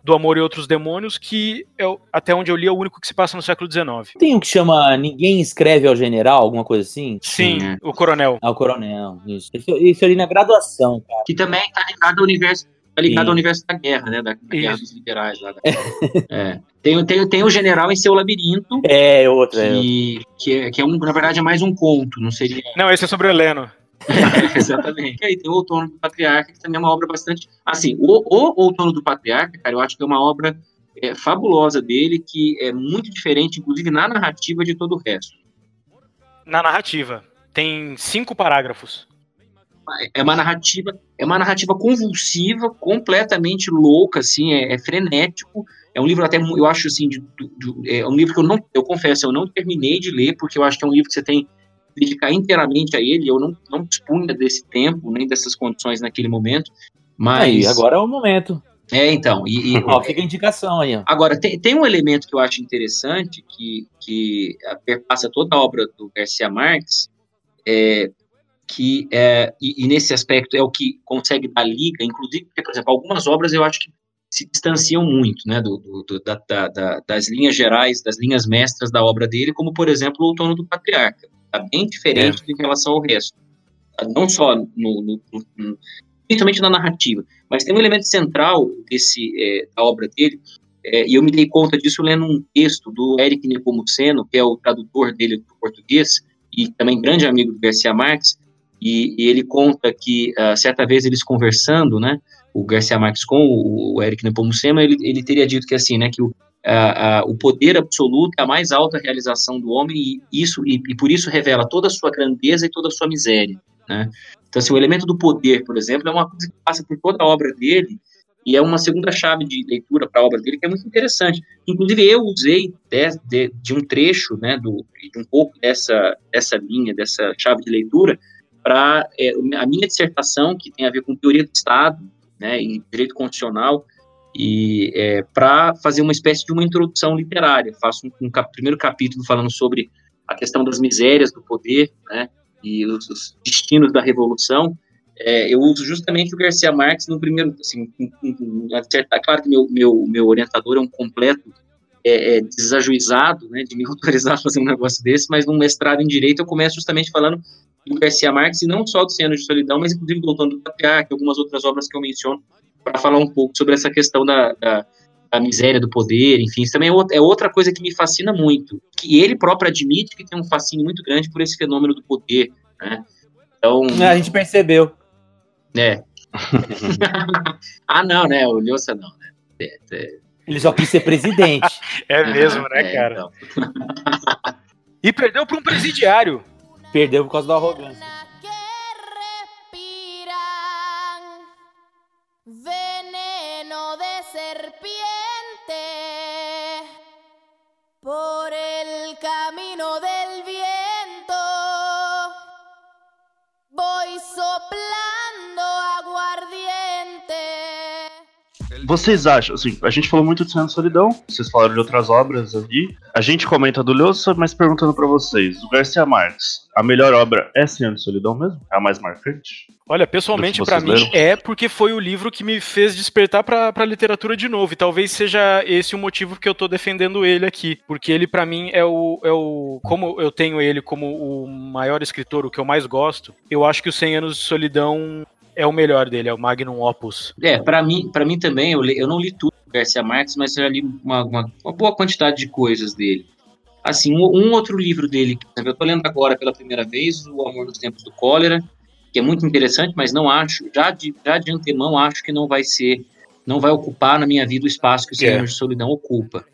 do Amor e Outros Demônios, que é, até onde eu li é o único que se passa no século XIX. Tem um que chama Ninguém Escreve ao General, alguma coisa assim? Sim, Sim, o Coronel. Ah, o Coronel, isso. Isso, isso ali na graduação, cara. Que também tá ligado ao universo. Tá ligado Sim. ao universo da guerra, né? Da, da guerra dos liberais lá. da- É. Tem, tem, tem o general em seu labirinto, É, outra. É, outra. que, que, é, que é um, na verdade, é mais um conto, não seria Não, esse é sobre o Heleno. Exatamente. E aí tem o Outono do Patriarca, que também é uma obra bastante. Assim, o, o Outono do Patriarca, cara, eu acho que é uma obra é, fabulosa dele, que é muito diferente, inclusive na narrativa de todo o resto. Na narrativa. Tem cinco parágrafos. É uma narrativa, é uma narrativa convulsiva, completamente louca, assim, é, é frenético. É um livro até, eu acho assim, de- de- de- é um livro que eu não, eu confesso, eu não terminei de ler, porque eu acho que é um livro que você tem que dedicar inteiramente a ele. Eu não, não dispunha desse tempo, nem dessas condições naquele momento. Mas Aí, agora é o momento. É, então. E, e- Ó, fica a indicação aí, ó. agora, tem, tem um elemento que eu acho interessante, que, que perpassa toda a obra do Garcia Marques, é, que é, e, e nesse aspecto é o que consegue dar liga, inclusive, porque, por exemplo, algumas obras eu acho que se distanciam muito, né, do, do- da- da- da- das linhas gerais, das linhas mestras da obra dele, como, por exemplo, o Outono do Patriarca. Está bem diferente em relação ao resto. Não só no, no- no- no- principalmente na narrativa, mas tem um elemento central desse, é, da obra dele, é, e eu me dei conta disso lendo um texto do Eric Nepomuceno, que é o tradutor dele para o português, e também grande amigo do Garcia Marques, e, e ele conta que, ah, certa vez, eles conversando, né, o Garcia Marques com o, o Eric Nepomuceno, ele, ele teria dito que, assim, né, que o, o poder absoluto é a mais alta realização do homem, e, isso, e, e por isso revela toda a sua grandeza e toda a sua miséria, né. Então, assim, o elemento do poder, por exemplo, é uma coisa que passa por toda a obra dele, e é uma segunda chave de leitura para a obra dele que é muito interessante. Inclusive, eu usei de, de, de um trecho, né, do, de um pouco dessa, dessa linha, dessa chave de leitura, para é, a minha dissertação, que tem a ver com teoria do Estado né, e direito constitucional, e é, para fazer uma espécie de uma introdução literária. Faço um, um cap, primeiro capítulo falando sobre a questão das misérias do poder, né, e os, os destinos da revolução, é, eu uso justamente o Garcia Marques no primeiro, assim, um, um, claro que meu, meu, meu orientador é um completo é, é, desajuizado, né, de me autorizar a fazer um negócio desse, mas num mestrado em Direito eu começo justamente falando do Garcia Marques, e não só do Ceno de Solidão, mas inclusive do do Patriarca, algumas outras obras que eu menciono, para falar um pouco sobre essa questão da, da, da miséria do poder, enfim, isso também é outra coisa que me fascina muito, que ele próprio admite que tem um fascínio muito grande por esse fenômeno do poder, né, então... A gente percebeu. É. ah, não, né? O Lhosa não, né? É, é... Ele só quis ser presidente. é mesmo, né, é, cara? Então. e perdeu para um presidiário. Perdeu por causa da arrogância. Veneno de serpiente por Vocês acham, assim, a gente falou muito de Cena Solidão, vocês falaram de outras obras ali. A gente comenta do Lhosa, mas perguntando pra vocês, o Garcia Marques, a melhor obra é Cena de Solidão mesmo? É a mais marcante? Olha, pessoalmente para mim leram? é porque foi o livro que me fez despertar pra, pra literatura de novo. E talvez seja esse o motivo que eu tô defendendo ele aqui. Porque ele para mim é o, é o. Como eu tenho ele como o maior escritor, o que eu mais gosto, eu acho que o 100 Anos de Solidão é o melhor dele, é o Magnum Opus. É, para mim, para mim também, eu, li, eu não li tudo do Garcia Marques, mas eu já li uma, uma, uma boa quantidade de coisas dele. Assim, um, um, outro livro dele, que eu tô lendo agora pela primeira vez, O Amor nos Tempos do Cólera, que é muito interessante, mas não acho, já de, já de antemão, acho que não vai ser, não vai ocupar na minha vida o espaço que o Senhor é. de Solidão ocupa.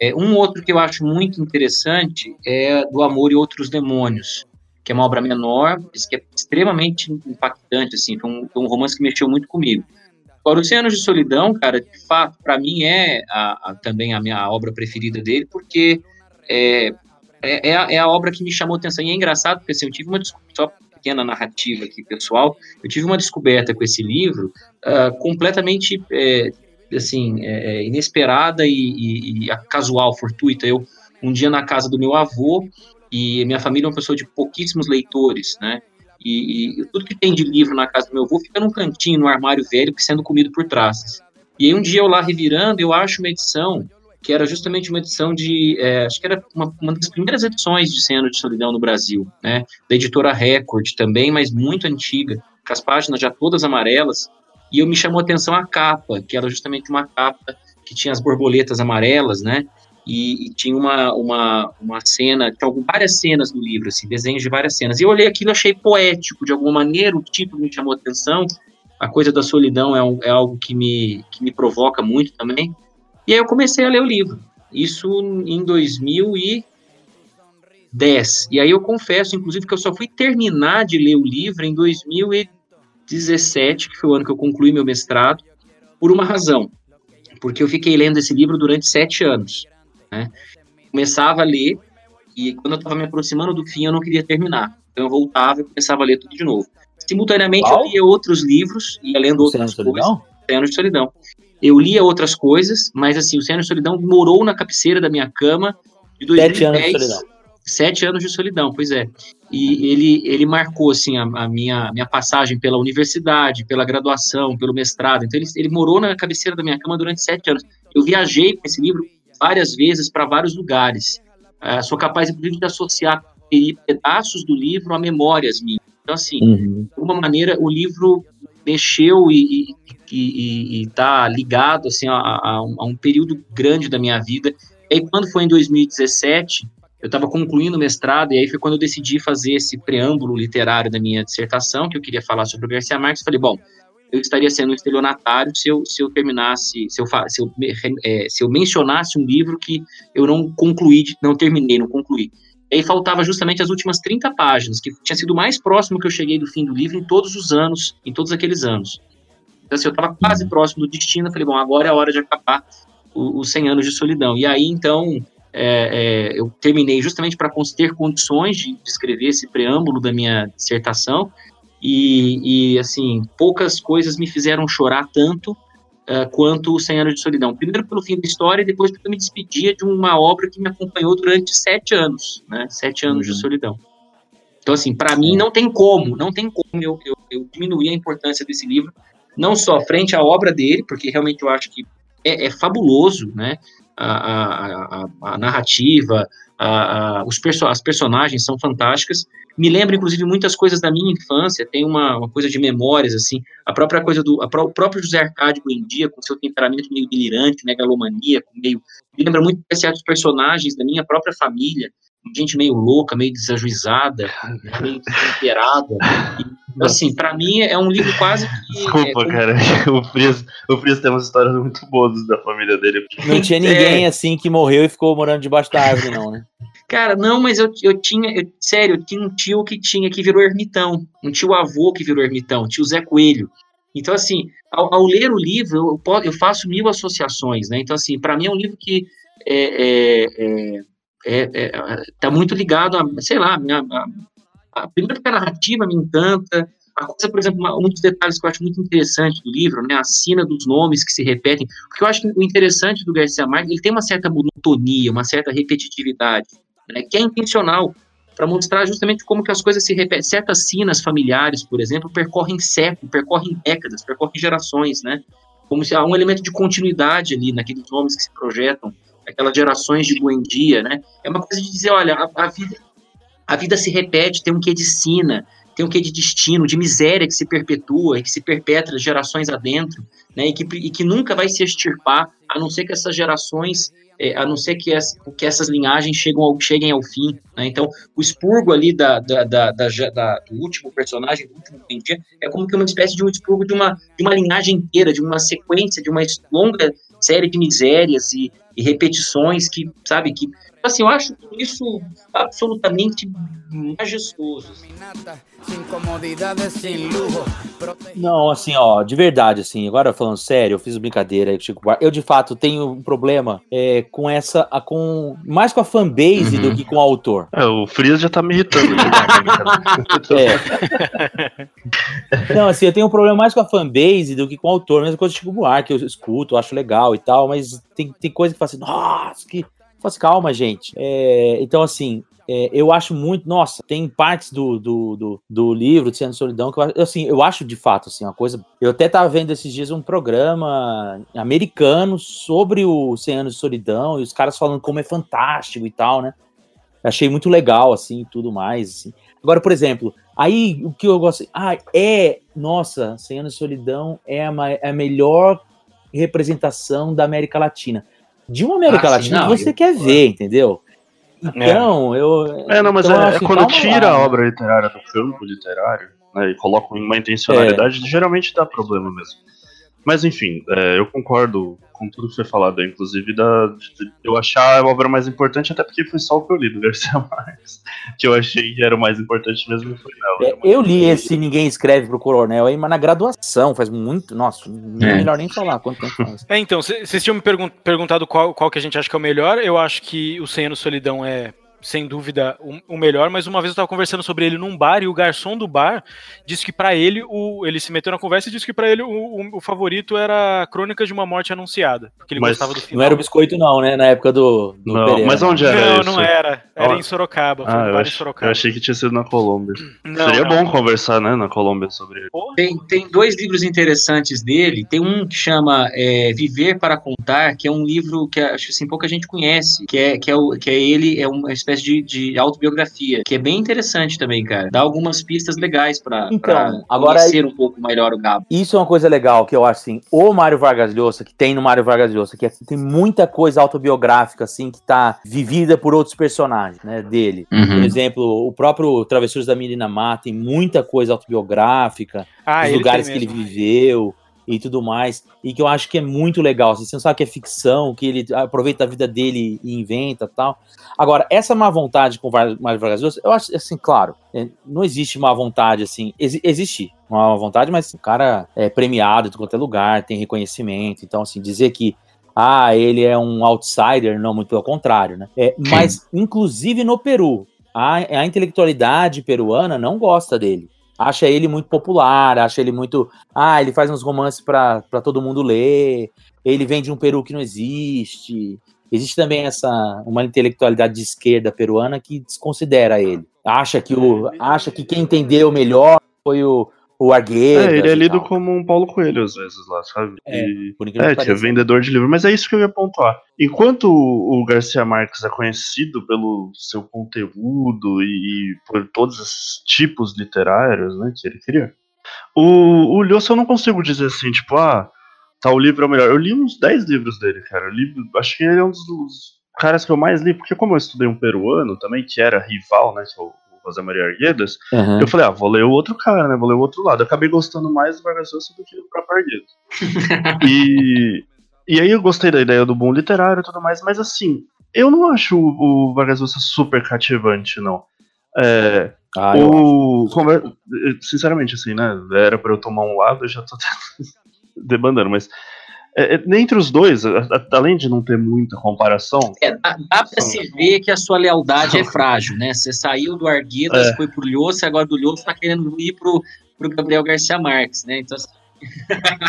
É, um outro que eu acho muito interessante é Do Amor e Outros Demônios, que é uma obra menor, mas que é extremamente impactante, assim, foi um, foi um romance que mexeu muito comigo. Agora, Oceanos de Solidão, cara, de fato, para mim é a, a, também a minha obra preferida dele, porque é, é, é, a, é, a, obra que me chamou atenção. E é engraçado, porque assim, eu tive uma só pequena narrativa aqui, pessoal, eu tive uma descoberta com esse livro uh, completamente, é, assim, inesperada e, e, e casual, fortuita. Eu, um dia na casa do meu avô, e minha família é uma pessoa de pouquíssimos leitores, né? E, e, tudo que tem de livro na casa do meu avô fica num cantinho, no armário velho, sendo comido por traças. E aí um dia eu lá revirando, eu acho uma edição que era justamente uma edição de, é, acho que era uma, uma, das primeiras edições de Cena de Solidão no Brasil, né? Da editora Record também, mas muito antiga, com as páginas já todas amarelas. E eu me chamou a atenção a capa, que era justamente uma capa que tinha as borboletas amarelas, né? E, e, tinha uma, uma, uma cena, tinha várias cenas no livro, assim, desenhos de várias cenas. E eu olhei aquilo achei poético, de alguma maneira, o título me chamou atenção, a coisa da solidão é, um, é algo que me, que me provoca muito também. E aí eu comecei a ler o livro, isso em 2010. E aí eu confesso, inclusive, que eu só fui terminar de ler o livro em 2017, que foi o ano que eu concluí meu mestrado, por uma razão. Porque eu fiquei lendo esse livro durante sete anos. Né? Começava a ler e quando eu estava me aproximando do fim eu não queria terminar. Então eu voltava e começava a ler tudo de novo. Simultaneamente eu lia outros livros, ia lendo outras coisas. Oceano de Solidão. Eu lia outras coisas, mas assim, o Oceano de Solidão morou na cabeceira da minha cama de 2010. Sete anos de solidão, pois é. E ele, ele marcou assim a, a minha, minha passagem pela universidade, pela graduação, pelo mestrado. Então ele, ele morou na cabeceira da minha cama durante sete anos. Eu viajei com esse livro várias vezes para vários lugares. Ah, sou capaz, inclusive, de associar pedaços do livro a memórias minhas. Então, assim, Uhum. de alguma maneira, o livro mexeu e está ligado assim, a, a um, a um período grande da minha vida. E aí, quando foi em 2017, eu estava concluindo o mestrado, e aí foi quando eu decidi fazer esse preâmbulo literário da minha dissertação, que eu queria falar sobre o Garcia Marques. Falei, bom, eu estaria sendo um estelionatário se eu, se eu terminasse, se eu, se, eu, é, se eu mencionasse um livro que eu não concluí, não terminei, não concluí. E aí faltava justamente as últimas 30 páginas, que tinha sido o mais próximo que eu cheguei do fim do livro em todos os anos, em todos aqueles anos. Então, assim, eu estava quase próximo do destino, eu falei, bom, agora é a hora de acabar os 100 anos de solidão. E aí, então, é, é, eu terminei justamente para ter condições de escrever esse preâmbulo da minha dissertação, e, e, assim, poucas coisas me fizeram chorar tanto eh, quanto o 100 anos de solidão. Primeiro pelo fim da história, e depois porque eu me despedia de uma obra que me acompanhou durante sete anos, né? Sete anos de solidão. Então, assim, para mim não tem como, não tem como eu, eu, eu diminuir a importância desse livro, não só frente à obra dele, porque realmente eu acho que é, é fabuloso, né? A, a, a, a narrativa, os perso as personagens são fantásticas. Me lembra, inclusive, muitas coisas da minha infância. Tem uma, uma coisa de memórias, assim. A própria coisa do. A o próprio José Arcádio Buendia, com seu temperamento meio delirante, megalomaníaco, meio. Me lembra muito de certos personagens da minha própria família. Gente meio louca, meio desajuizada, meio desesperada. E, assim, para mim é um livro quase que. Desculpa, é, como- cara. O Frias, o Frias tem umas histórias muito boas da família dele. Não tinha ninguém assim que morreu e ficou morando debaixo da árvore, não, né? Cara, não, mas eu, eu tinha, eu- sério, eu tinha um tio que tinha, que virou ermitão, um tio avô que virou ermitão, tio Zé Coelho. Então, assim, ao, ao ler o livro, eu, eu faço mil associações, né? Então, assim, para mim é um livro que é, é, é, é- é- tá muito ligado a, sei lá, minha, a, a, primeiro porque a narrativa me encanta, a coisa, por exemplo, um dos detalhes que eu acho muito interessante do livro, né, a sina dos nomes que se repetem, porque eu acho que o interessante do Garcia Marques, ele tem uma certa monotonia, uma certa repetitividade, né, que é intencional, para mostrar justamente como que as coisas se repetem. Certas sinas familiares, por exemplo, percorrem séculos, percorrem décadas, percorrem gerações, né, como se há um elemento de continuidade ali naqueles nomes que se projetam, aquelas gerações de Buendia, né, é uma coisa de dizer, olha, a, a vida a vida se repete, tem um quê de sina, tem um quê de destino, de miséria que se perpetua e que se perpetra gerações adentro, né, e que, e que nunca vai se extirpar, a não ser que essas gerações, é, a não ser que, as, que essas linhagens ao, cheguem ao fim. Né, então, o expurgo ali da, da, da, da, do último personagem, do último Buendia, é como que uma espécie de um expurgo de uma, de uma linhagem inteira, de uma sequência, de uma longa série de misérias e, e repetições que, sabe, que assim, eu acho isso absolutamente majestoso. Não, assim, ó, de verdade, assim, agora falando sério, eu fiz brincadeira aí com o Chico Buarque. Eu, de fato, tenho um problema é, com essa, a- com mais com a fanbase Uhum. do que com o autor. É, o Frias já tá me irritando. É. Não, assim, eu tenho um problema mais com a fanbase do que com o autor. Mesma coisa do Chico Buarque, eu escuto, eu acho legal e tal, mas tem, tem coisa que fala assim, nossa, que. Faz calma, gente. É, então, assim, é, eu acho muito. Nossa, tem partes do, do, do, do livro de Cena de Solidão que eu, assim, eu acho de fato assim, uma coisa. Eu até tava vendo esses dias um programa americano sobre o 100 anos de solidão e os caras falando como é fantástico e tal, né? Achei muito legal, assim, tudo mais. Assim. Agora, por exemplo, aí o que eu gosto. Ah, é. Nossa, 100 anos de solidão é a, é a melhor representação da América Latina. De uma América Ah, sim, Latina não, que você eu- quer ver, entendeu? Então, eu. É, não, mas então, é, é que quando tira lá, a obra literária do campo literário, né, e colocam uma intencionalidade, geralmente dá problema mesmo. Mas enfim, é, eu concordo com tudo que foi falado, inclusive da, de eu achar a obra mais importante, até porque foi só o que eu li do Garcia Marques, que eu achei que era o mais importante mesmo foi nela. É, eu li esse Ninguém Escreve pro Coronel aí, mas na graduação, faz muito. Nossa, não é É. melhor nem falar quanto tempo faz. É, então, vocês tinham me pergun- perguntado qual, qual que a gente acha que é o melhor. Eu acho que o 100 anos de solidão é sem dúvida, o, melhor, mas uma vez eu tava conversando sobre ele num bar e o garçom do bar disse que pra ele, o, ele se meteu na conversa e disse que pra ele o, o- o favorito era Crônicas de uma Morte Anunciada, porque ele Mas gostava do final. Não era o biscoito, não, né? Na época do, do Não, Pereira. mas onde era Não, isso? não era. Era em Sorocaba. Foi Ah, um eu, bar em ach- Sorocaba. eu achei que tinha sido na Colômbia. Não, Seria não. bom conversar, né, na Colômbia sobre ele. Tem, tem dois livros interessantes dele. Tem um que chama é, Viver para Contar, que é um livro que acho que assim, pouca gente conhece, que é, que é, o, que é ele, é uma espécie de, de autobiografia, que é bem interessante também, cara. Dá algumas pistas legais para Então, agora conhecer um pouco melhor o Gabo. Isso é uma coisa legal que eu acho assim. O Mário Vargas Llosa, que tem no Mário Vargas Llosa, que é- tem muita coisa autobiográfica, assim, que tá vivida por outros personagens, né, dele. Por Uhum. exemplo, o próprio Travessuras da Menina Má tem muita coisa autobiográfica, Ah, os lugares que ele viveu e tudo mais, e que eu acho que é muito legal. assim, você não sabe que é ficção, que ele aproveita a vida dele e inventa tal. Agora, essa má vontade com o Mário Vargas Llosa, eu acho assim, claro, é, não existe má vontade assim, exi- existe uma má vontade, mas o cara é premiado de qualquer lugar, tem reconhecimento, então assim, dizer que ah, ele é um outsider, não, muito pelo contrário, né? É, mas, inclusive no Peru, a, a intelectualidade peruana não gosta dele acha ele muito popular, acha ele muito. Ah, ele faz uns romances pra todo mundo ler, ele vem de um Peru que não existe. Existe também essa uma intelectualidade de esquerda peruana que desconsidera ele. Acha que, o, acha que quem entendeu melhor foi o, o Arguedas. É, ele é lido como um Paulo Coelho às vezes lá, sabe? É, E- por É, que é vendedor de livro, mas é isso que eu ia pontuar. Enquanto o Garcia Marques é conhecido pelo seu conteúdo e, e por todos os tipos literários né, que ele cria, o, o Lhosa eu não consigo dizer assim, tipo, ah, tal livro é o melhor. Eu li uns 10 livros dele, cara. Eu li, acho que ele é um dos, dos caras que eu mais li, porque como eu estudei um peruano também, que era rival, né, que é o, José Maria Arguedas, Aham. eu falei, ah, vou ler o outro cara, né? Vou ler o outro lado. Eu acabei gostando mais do Vargas Llosa do que do próprio Arguedas. e, e aí eu gostei da ideia do bom literário e tudo mais, mas assim, eu não acho o, o Vargas Llosa super cativante, não. É, Ah, o, conver- sinceramente, assim, né? Era pra eu tomar um lado, eu já tô debandando, mas é, é, entre os dois, a- a- além de não ter muita comparação, É, dá, dá pra se ver que a sua lealdade é frágil, né? Você saiu do Arguedas, É. foi pro Lhosa, agora do Lhosa tá querendo ir pro, pro Gabriel Garcia Marques, né? Então, assim,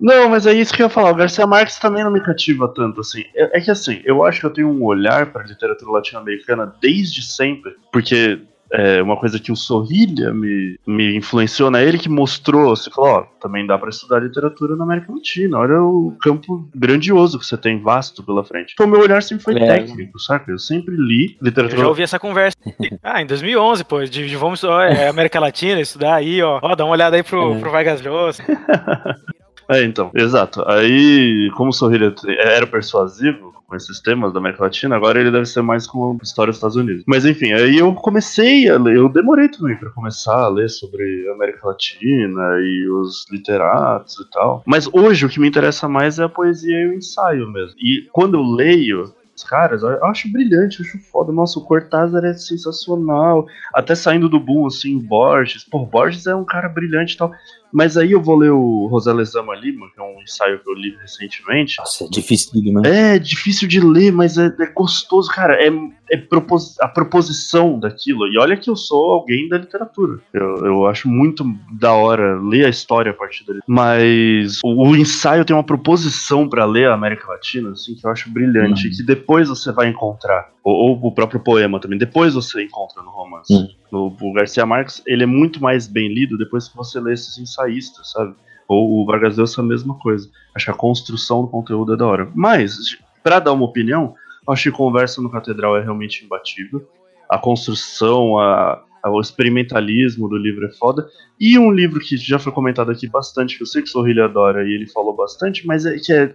Não, mas é isso que eu ia falar. O Garcia Marques também não me cativa tanto, assim. É, é que, assim, eu acho que eu tenho um olhar para literatura latino-americana desde sempre, porque é uma coisa que o Sorrilha me, me influenciou, né? Ele que mostrou, você falou, ó, também dá para estudar literatura na América Latina. Olha o campo grandioso que você tem, vasto pela frente. Então, meu olhar sempre foi É. técnico, saca? Eu sempre li Eu literatura já ouvi essa conversa. Ah, em 2011, pô, de, de vamos ó, é, América Latina, estudar aí, ó. Ó, dá uma olhada aí pro, É. pro Vargas Llosa. É, então, exato. Aí, como o Sorrilha te- era persuasivo com esses temas da América Latina, agora ele deve ser mais com a história dos Estados Unidos. Mas enfim, aí eu comecei a ler, eu demorei também pra começar a ler sobre a América Latina e os literatos e tal. Mas hoje o que me interessa mais é a poesia e o ensaio mesmo. E quando eu leio caras, eu acho brilhante, eu acho foda. Nossa, o Cortázar é sensacional. Até saindo do boom, assim, Borges. Pô, Borges é um cara brilhante e tal. Mas aí eu vou ler o José Lezama Lima, que é um ensaio que eu li recentemente. Nossa, é difícil, né? É difícil de ler, mas é, é gostoso, cara. É, é propos- a proposição daquilo. E olha que eu sou alguém da literatura. Eu, eu acho muito da hora ler a história a partir dali. Mas o, o ensaio tem uma proposição pra ler a América Latina, assim, que eu acho brilhante. Uhum. Que depois você vai encontrar. Ou, ou o próprio poema também. Depois você encontra no romance. Uhum. O, o Garcia Marques, ele é muito mais bem lido depois que você lê esses ensaístas, sabe? Ou o Vargas Llosa é a mesma coisa. Acho que a construção do conteúdo é da hora. Mas, pra dar uma opinião, acho que Conversa no Catedral é realmente imbatível. A construção, a- o experimentalismo do livro é foda. E um livro que já foi comentado aqui bastante, que eu sei que o Sorrilha adora e ele falou bastante, mas é que é.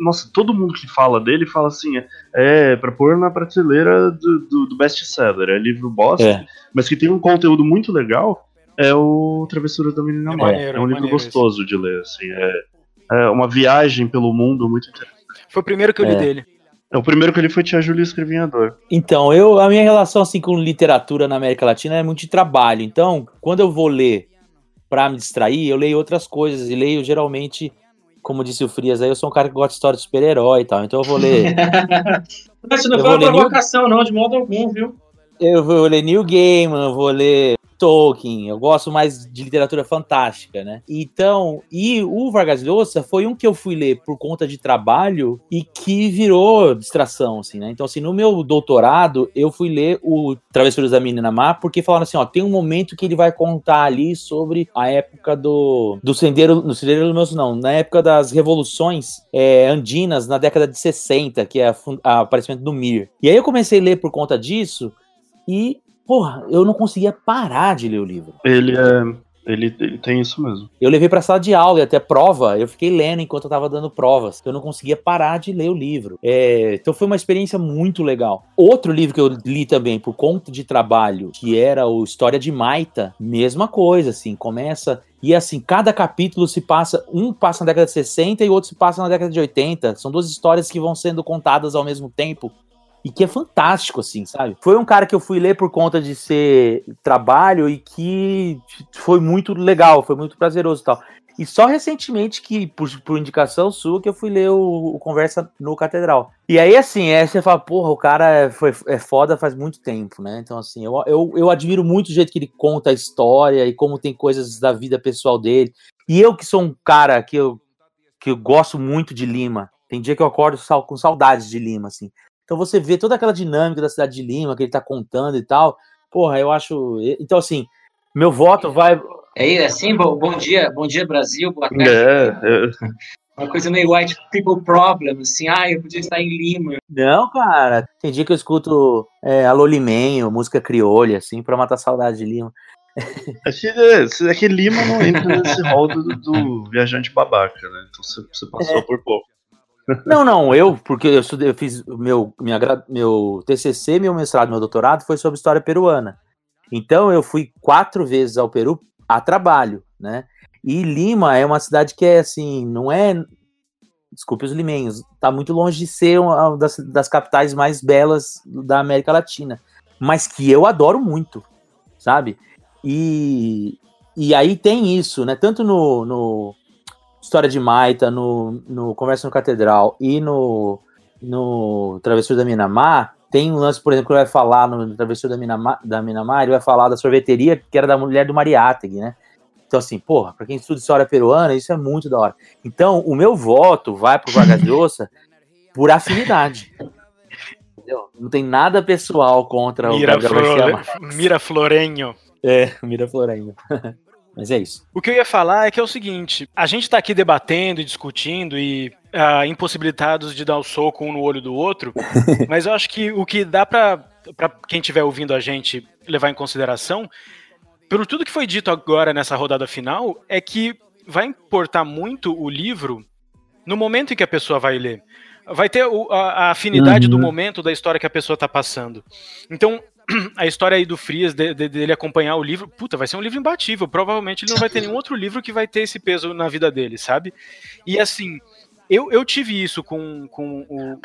Nossa, todo mundo que fala dele fala assim: é, é pra pôr na prateleira do, do, do best-seller. É livro bosta, É. mas que tem um conteúdo muito legal. É o Travessuras da Menina É Má. maneiro, É um é livro gostoso de ler, assim. É, é uma viagem pelo mundo muito interessante. Foi o primeiro que eu li É. dele. É, o primeiro que ele foi Tia Júlia Escrevinhador. Então, eu, a minha relação assim com literatura na América Latina é muito de trabalho. Então, quando eu vou ler para me distrair, eu leio outras coisas e leio geralmente como disse o Frias aí, eu sou um cara que gosta de história de super-herói e tal, então eu vou ler. Mas isso não Eu foi uma ler New- provocação, não, de modo algum, viu? eu vou ler Neil Gaiman, eu vou ler Tolkien, eu gosto mais de literatura fantástica, né? Então, e o Vargas Llosa foi um que eu fui ler por conta de trabalho e que virou distração, assim, né? Então, assim, no meu doutorado, eu fui ler o Travessuras da Menina Má, porque falaram assim, ó, tem um momento que ele vai contar ali sobre a época do, do Sendeiro, no Sendeiro Luminoso não, na época das revoluções é, andinas, na década de 60, que é a aparecimento do Mir. E aí eu comecei a ler por conta disso, e, porra, eu não conseguia parar de ler o livro. Ele é. Ele, ele tem isso mesmo. Eu levei pra sala de aula e até prova, eu fiquei lendo enquanto eu tava dando provas. Eu não conseguia parar de ler o livro. É, então foi uma experiência muito legal. Outro livro que eu li também por conta de trabalho, que era o História de Maita, mesma coisa, assim, começa. E assim, cada capítulo se passa, um passa na década de 60 e o outro se passa na década de 80. São duas histórias que vão sendo contadas ao mesmo tempo e que é fantástico, assim, sabe? Foi um cara que eu fui ler por conta de ser trabalho e que foi muito legal, foi muito prazeroso e tal. E só recentemente que, por, por indicação sua, que eu fui ler o, o Conversa no Catedral. E aí, assim, é, você fala, porra, o cara é, foi, é foda faz muito tempo, né? Então, assim, eu, eu, eu admiro muito o jeito que ele conta a história e como tem coisas da vida pessoal dele. E eu que sou um cara que eu, que eu gosto muito de Lima, tem dia que eu acordo com saudades de Lima, assim. Então você vê toda aquela dinâmica da cidade de Lima que ele tá contando e tal. Porra, eu acho. Então, assim, meu voto vai. É assim, bom, bom dia, bom dia Brasil, boa tarde. É, é. Uma coisa meio white people problem, assim, ah, eu podia estar em Lima. Não, cara. Tem dia que eu escuto é, Alô Limenho, música criolha, assim, pra matar saudade de Lima. É que, é, é que Lima não entra nesse rol do, do viajante babaca, né? Então você, você passou É. por pouco. Não, não, eu, porque eu estudei, eu fiz meu, minha, meu TCC, meu mestrado, meu doutorado foi sobre história peruana. Então eu fui quatro vezes ao Peru a trabalho, né? E Lima é uma cidade que é assim, não é. Desculpe os limenhos, tá muito longe de ser uma das, das capitais mais belas da América Latina, mas que eu adoro muito, sabe? E, e aí tem isso, né? Tanto no, no História de Maita, no, no Conversa no Catedral e no, no Travessura da Minamar, tem um lance, por exemplo, que ele vai falar no Travessura da Minamar, da Minamar, ele vai falar da sorveteria que era da mulher do Mariátegui, né? Então, assim, porra, pra quem estuda história peruana, isso é muito da hora. Então, o meu voto vai pro Vargas Llosa por afinidade. Entendeu? Não tem nada pessoal contra o Mira, Gabriel Garcia Flore... Mira Florenho. É, Mira Florenho. Mas é isso. O que eu ia falar é que é o seguinte: a gente tá aqui debatendo e discutindo e ah, impossibilitados de dar o soco um no olho do outro, mas eu acho que o que dá pra, pra quem estiver ouvindo a gente levar em consideração, pelo tudo que foi dito agora nessa rodada final, é que vai importar muito o livro no momento em que a pessoa vai ler. Vai ter a, afinidade do Uhum. momento da história que a pessoa tá passando. Então, a história aí do Frias, de- de- dele acompanhar o livro, puta, vai ser um livro imbatível. Provavelmente ele não vai ter nenhum outro livro que vai ter esse peso na vida dele, sabe? E assim, eu, eu tive isso com, com o,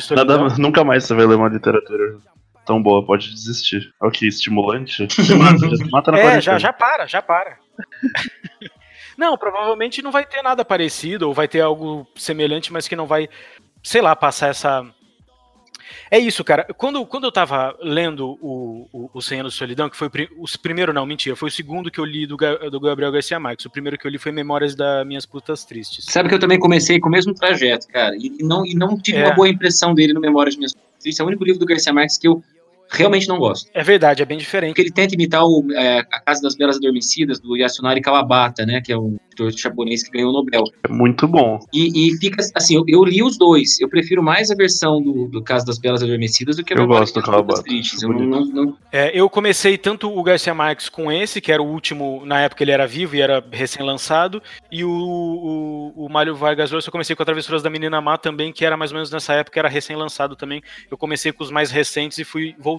Solidão. Nada, nunca mais você vai ler uma literatura tão boa, pode desistir. É o que? Estimulante? Mata, já mata na É, já, já para, já para. não, provavelmente não vai ter nada parecido, ou vai ter algo semelhante, mas que não vai, sei lá, passar essa. É isso, cara. Quando, quando eu tava lendo o, o, o Cem Anos de Solidão, que foi o, o primeiro, não, mentira, foi o segundo que eu li do, do Gabriel Garcia Marques. O primeiro que eu li foi Memórias das Minhas Putas Tristes. Sabe que eu também comecei com o mesmo trajeto, cara, e, não, e não tive É. uma boa impressão dele no Memórias de Minhas Tristes. É o único livro do Garcia Marques que eu realmente não gosto. É verdade, é bem diferente. Porque ele tenta imitar o, é, A Casa das Belas Adormecidas, do Yasunari Kawabata, né, que é um escritor japonês que ganhou o Nobel. É muito bom. E, e fica assim, eu, eu li os dois. Eu prefiro mais a versão do, do Casa das Belas Adormecidas do que a Eu gosto do Kawabata, Eu não, não, não- É, eu comecei tanto o Garcia Marques com esse, que era o último, na época ele era vivo e era recém-lançado, e o, o, o Mário Vargas Llosa eu comecei com a Travessuras da Menina Má também, que era mais ou menos nessa época, era recém-lançado também. Eu comecei com os mais recentes e fui voltando.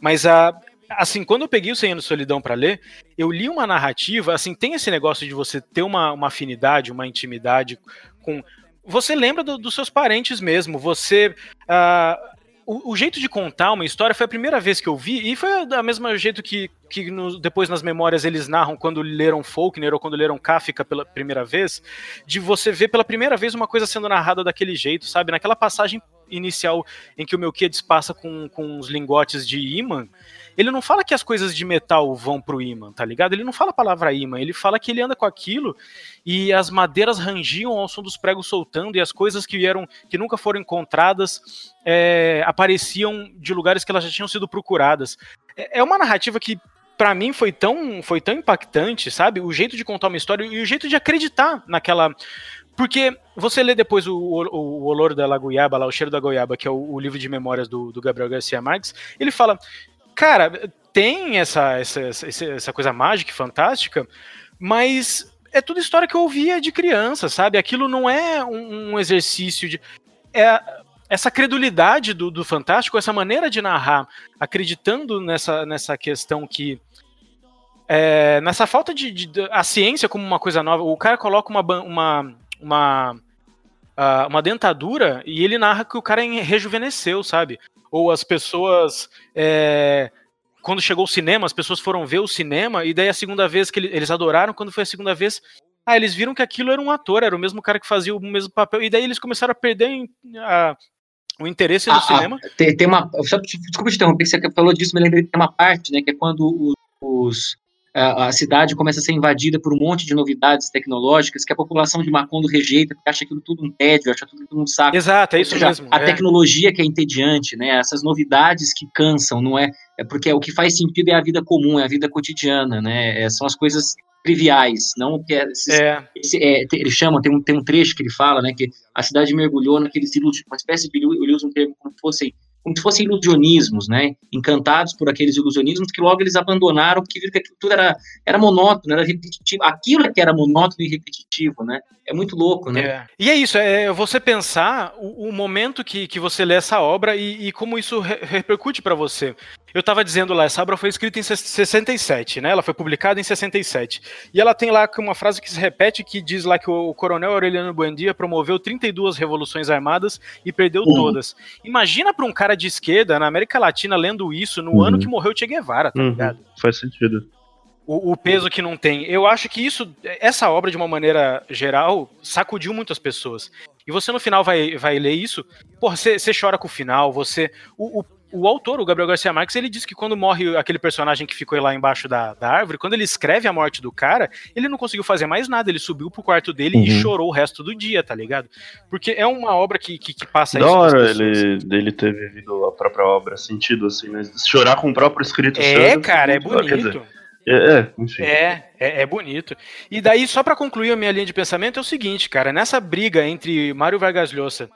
Mas a. Assim, quando eu peguei o 100 anos de solidão para ler, eu li uma narrativa, assim, tem esse negócio de você ter uma, uma afinidade, uma intimidade com. Você lembra do- dos seus parentes mesmo, você. ah, o, o jeito de contar uma história foi a primeira vez que eu vi, e foi da mesma jeito que, que no- depois nas memórias eles narram quando leram Faulkner ou quando leram Kafka pela primeira vez, de você ver pela primeira vez uma coisa sendo narrada daquele jeito, sabe? Naquela passagem inicial em que o Melquiades passa com, com os lingotes de imã, ele não fala que as coisas de metal vão pro imã, tá ligado? Ele não fala a palavra imã, ele fala que ele anda com aquilo e as madeiras rangiam ao som dos pregos soltando e as coisas que vieram, que nunca foram encontradas, é, apareciam de lugares que elas já tinham sido procuradas. É, é uma narrativa que pra mim foi tão, foi tão impactante, sabe? O jeito de contar uma história e o jeito de acreditar naquela. Porque você lê depois o, o, o Olor da Goiaba, lá, o Cheiro da Goiaba, que é o, o livro de memórias do, do Gabriel Garcia Marques, ele fala, cara, tem essa, essa, essa, essa coisa mágica e fantástica, mas é tudo história que eu ouvia de criança, sabe? Aquilo não é um, um exercício de. É, essa credulidade do, do Fantástico, essa maneira de narrar, acreditando nessa, nessa questão que. é, nessa falta de, de- A ciência como uma coisa nova. O cara coloca uma. uma, uma ah, uma dentadura e ele narra que o cara en- rejuvenesceu, sabe? Ou as pessoas. é, quando chegou o cinema, as pessoas foram ver o cinema, e daí a segunda vez que ele- eles adoraram, quando foi a segunda vez. Ah, eles viram que aquilo era um ator, era o mesmo cara que fazia o mesmo papel, e daí eles começaram a perder a- o interesse no Ah, ah, cinema. tem, tem uma. Só, desculpa te interromper, você falou disso, me lembrei que tem uma parte, né? Que é quando os- a, a cidade começa a ser invadida por um monte de novidades tecnológicas que a população de Macondo rejeita, porque acha aquilo tudo um tédio, acha tudo um saco. Exato, é isso seja, mesmo. A é. tecnologia que é entediante, né? Essas novidades que cansam, não é? É porque o que faz sentido é a vida comum, é a vida cotidiana, né? É, são as coisas triviais, não o que é, esses- É, esse, é, ele chama, tem um, tem um trecho que ele fala, né, que a cidade mergulhou naqueles ilusões, uma espécie de, ele usa um termo como se fossem, como se fossem ilusionismos, né, encantados por aqueles ilusionismos que logo eles abandonaram, porque viram que aquilo tudo era, era monótono, era repetitivo, aquilo é que era monótono e repetitivo, né, é muito louco, né. É. E é isso, é você pensar o, o momento que, que você lê essa obra e, e como isso re- repercute pra você. Eu estava dizendo lá, essa obra foi escrita em ses- 67, né? Ela foi publicada em 67. E ela tem lá uma frase que se repete que diz lá que o, o coronel Aureliano Buendia promoveu 32 revoluções armadas e perdeu Uhum. todas. Imagina para um cara de esquerda na América Latina lendo isso no Uhum. ano que morreu Che Guevara, tá Uhum, ligado? faz sentido. o, o peso que não tem. Eu acho que isso, essa obra, de uma maneira geral, sacudiu muitas pessoas. E você no final vai, vai ler isso, porra, você você chora com o final, você. O, o, o autor, o Gabriel Garcia Marques, ele diz que quando morre aquele personagem que ficou lá embaixo da, da árvore, quando ele escreve a morte do cara, ele não conseguiu fazer mais nada, ele subiu pro quarto dele e Uhum. chorou o resto do dia, tá ligado? Porque é uma obra que, que, que passa Da isso nas hora ele, dele ter vivido a própria obra, sentido assim, né? Chorar com o próprio escrito É, seu, cara, é da bonito. É, é, enfim. É, é, é bonito. E daí, só pra concluir a minha linha de pensamento, é o seguinte, cara, nessa briga entre Mário Vargas Llosa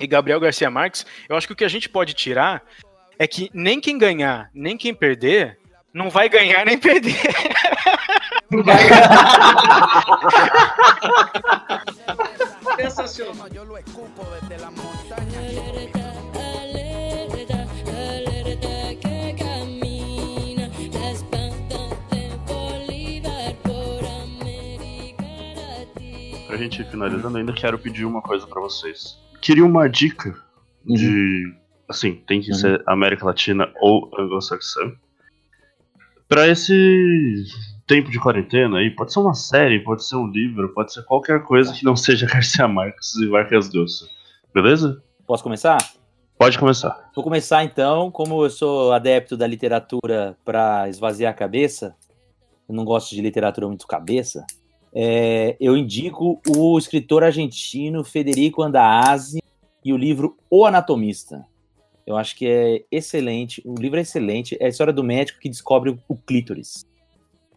e Gabriel Garcia Marques, eu acho que o que a gente pode tirar é que nem quem ganhar, nem quem perder, não vai ganhar nem perder. Sensacional. Bolívar por América Latina. Pra gente ir finalizando, ainda quero pedir uma coisa pra vocês. Queria uma dica de. Assim, tem que Uhum. ser América Latina ou anglo-saxã. Pra esse tempo de quarentena aí, pode ser uma série, pode ser um livro, pode ser qualquer coisa que não seja Garcia Marques e Vargas Llosa. Beleza? Posso começar? Pode começar. Vou começar então, como eu sou adepto da literatura para esvaziar a cabeça, eu não gosto de literatura muito cabeça, é, eu indico o escritor argentino Federico Andazzi e o livro O Anatomista. Eu acho que é excelente, o livro é excelente, é a história do médico que descobre o, clítoris.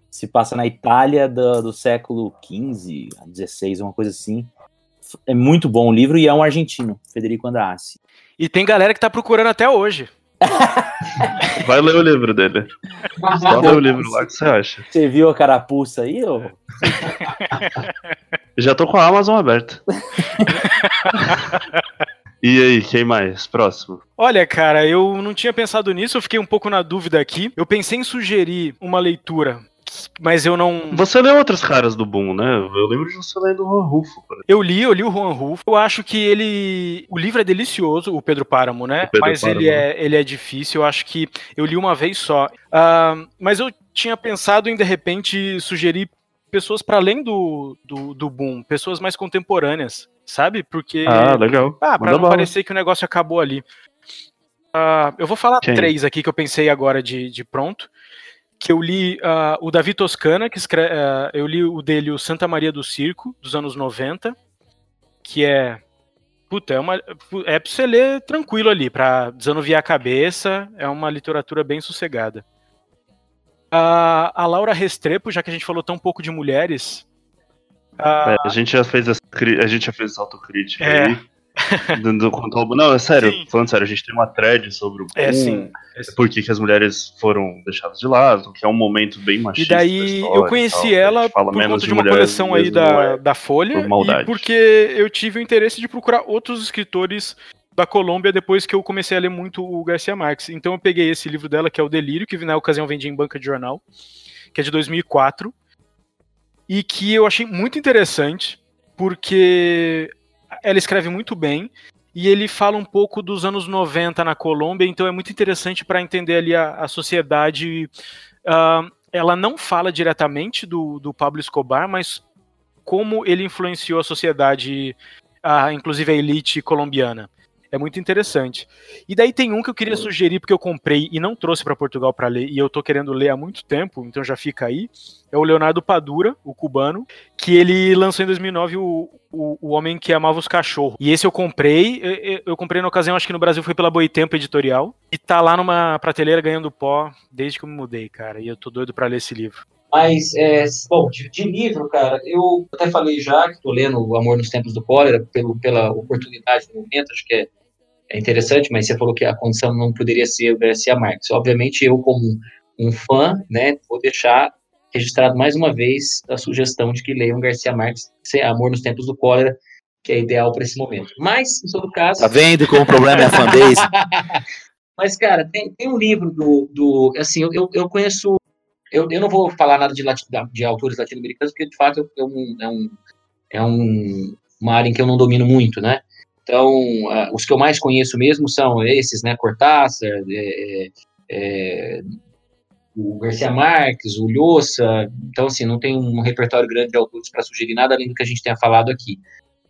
Se passa na Itália do, do século XV, XVI, uma coisa assim. É muito bom o livro e é um argentino, Federico Andazzi. E tem galera que tá procurando até hoje. Vai ler o livro dele. Só lê o livro lá que você acha. Você viu a carapuça aí? Ô? Já tô com a Amazon aberta. e aí, quem mais? Próximo. Olha, cara, eu não tinha pensado nisso, eu fiquei um pouco na dúvida aqui. Eu pensei em sugerir uma leitura mas eu não. Você leu outros caras do Boom, né? Eu lembro de você lendo o Juan Rufo. Eu li, eu li o Juan Rufo. Eu acho que ele. O livro é delicioso, o Pedro Páramo, né? Pedro mas Páramo, ele, é, ele é difícil. Eu acho que eu li uma vez só. Ah, mas eu tinha pensado em, de repente, sugerir pessoas para além do, do, do Boom, pessoas mais contemporâneas, sabe? Porque. Ah, legal. Ah, pra Manda não bala. parecer que o negócio acabou ali. Ah, eu vou falar Quem? três aqui que eu pensei agora de, de pronto. Que eu li ah, o Davi Toscana, que escreve, eu li o dele, o Santa Maria do Circo, dos anos 90, que é. Puta, é, uma, é pra você ler tranquilo ali, pra desanuviar a cabeça. É uma literatura bem sossegada. Ah, a Laura Restrepo, já que a gente falou tão pouco de mulheres. Ah, É, a gente já fez essa, cri- a gente já fez autocrítica É. aí. Quanto ao- Não, é sério, Sim. falando sério, a gente tem uma thread sobre o É, sim. É, sim. por que, que as mulheres foram deixadas de lado, que é um momento bem E machista. da daí eu e conheci tal, ela por conta de uma coleção aí da, é da Folha por e porque eu tive o interesse de procurar outros escritores da Colômbia depois que eu comecei a ler muito o Garcia Marques. Então eu peguei esse livro dela, que é o Delírio, que na ocasião vendia em banca de jornal, que é de 2004, e que eu achei muito interessante, porque ela escreve muito bem, e ele fala um pouco dos anos 90 na Colômbia, então é muito interessante para entender ali a, a sociedade. ah, ela não fala diretamente do, do Pablo Escobar, mas como ele influenciou a sociedade, a, inclusive a elite colombiana. É muito interessante. E daí tem um que eu queria sugerir, porque eu comprei e não trouxe para Portugal para ler, e eu tô querendo ler há muito tempo, então já fica aí. É o Leonardo Padura, o cubano, que ele lançou em 2009 o, o, o Homem que Amava os Cachorros. E esse eu comprei, eu, eu- comprei na ocasião, acho que no Brasil foi pela Boitempo Editorial, e tá lá numa prateleira ganhando pó desde que eu me mudei, cara, e eu tô doido para ler esse livro. Mas, é, bom, de, de livro, cara, eu até falei já que estou lendo O Amor nos Tempos do Cólera, pelo, pela oportunidade do momento, acho que é, é interessante, mas você falou que a condição não poderia ser o Garcia Marques. Obviamente, eu, como um fã, né, vou deixar registrado mais uma vez a sugestão de que leiam Garcia Marques, sem Amor nos Tempos do Cólera, que é ideal para esse momento. Mas, em todo caso. Tá vendo como o problema é a fanbase? Mas, cara, tem, tem um livro do. do assim, eu, eu, eu conheço. Eu, eu não vou falar nada de, lati- de autores latino-americanos, porque de fato eu- eu- é, um, é um, uma área em que eu não domino muito, né? Então, ah, os que eu mais conheço mesmo são esses, né? Cortázar, é, é, é, o Garcia Marques, o Lhosa. Então, assim, não tem um repertório grande de autores para sugerir nada além do que a gente tenha falado aqui.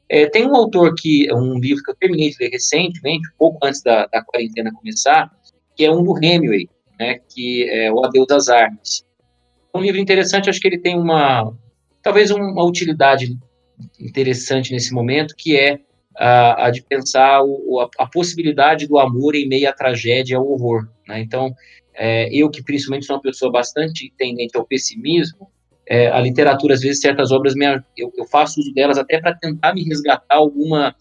É, tem um autor que, um livro que eu terminei de ler recentemente, pouco antes da, da quarentena começar, que é um do Hemingway, né, que é O Adeus das Armas. É um livro interessante, acho que ele tem uma, talvez uma utilidade interessante nesse momento, que é a, de pensar o, a, a possibilidade do amor em meio à tragédia ao horror. Né? Então, é, eu que principalmente sou uma pessoa bastante tendente ao pessimismo, é, a literatura, às vezes, certas obras, me, eu, eu faço uso delas até para tentar me resgatar alguma,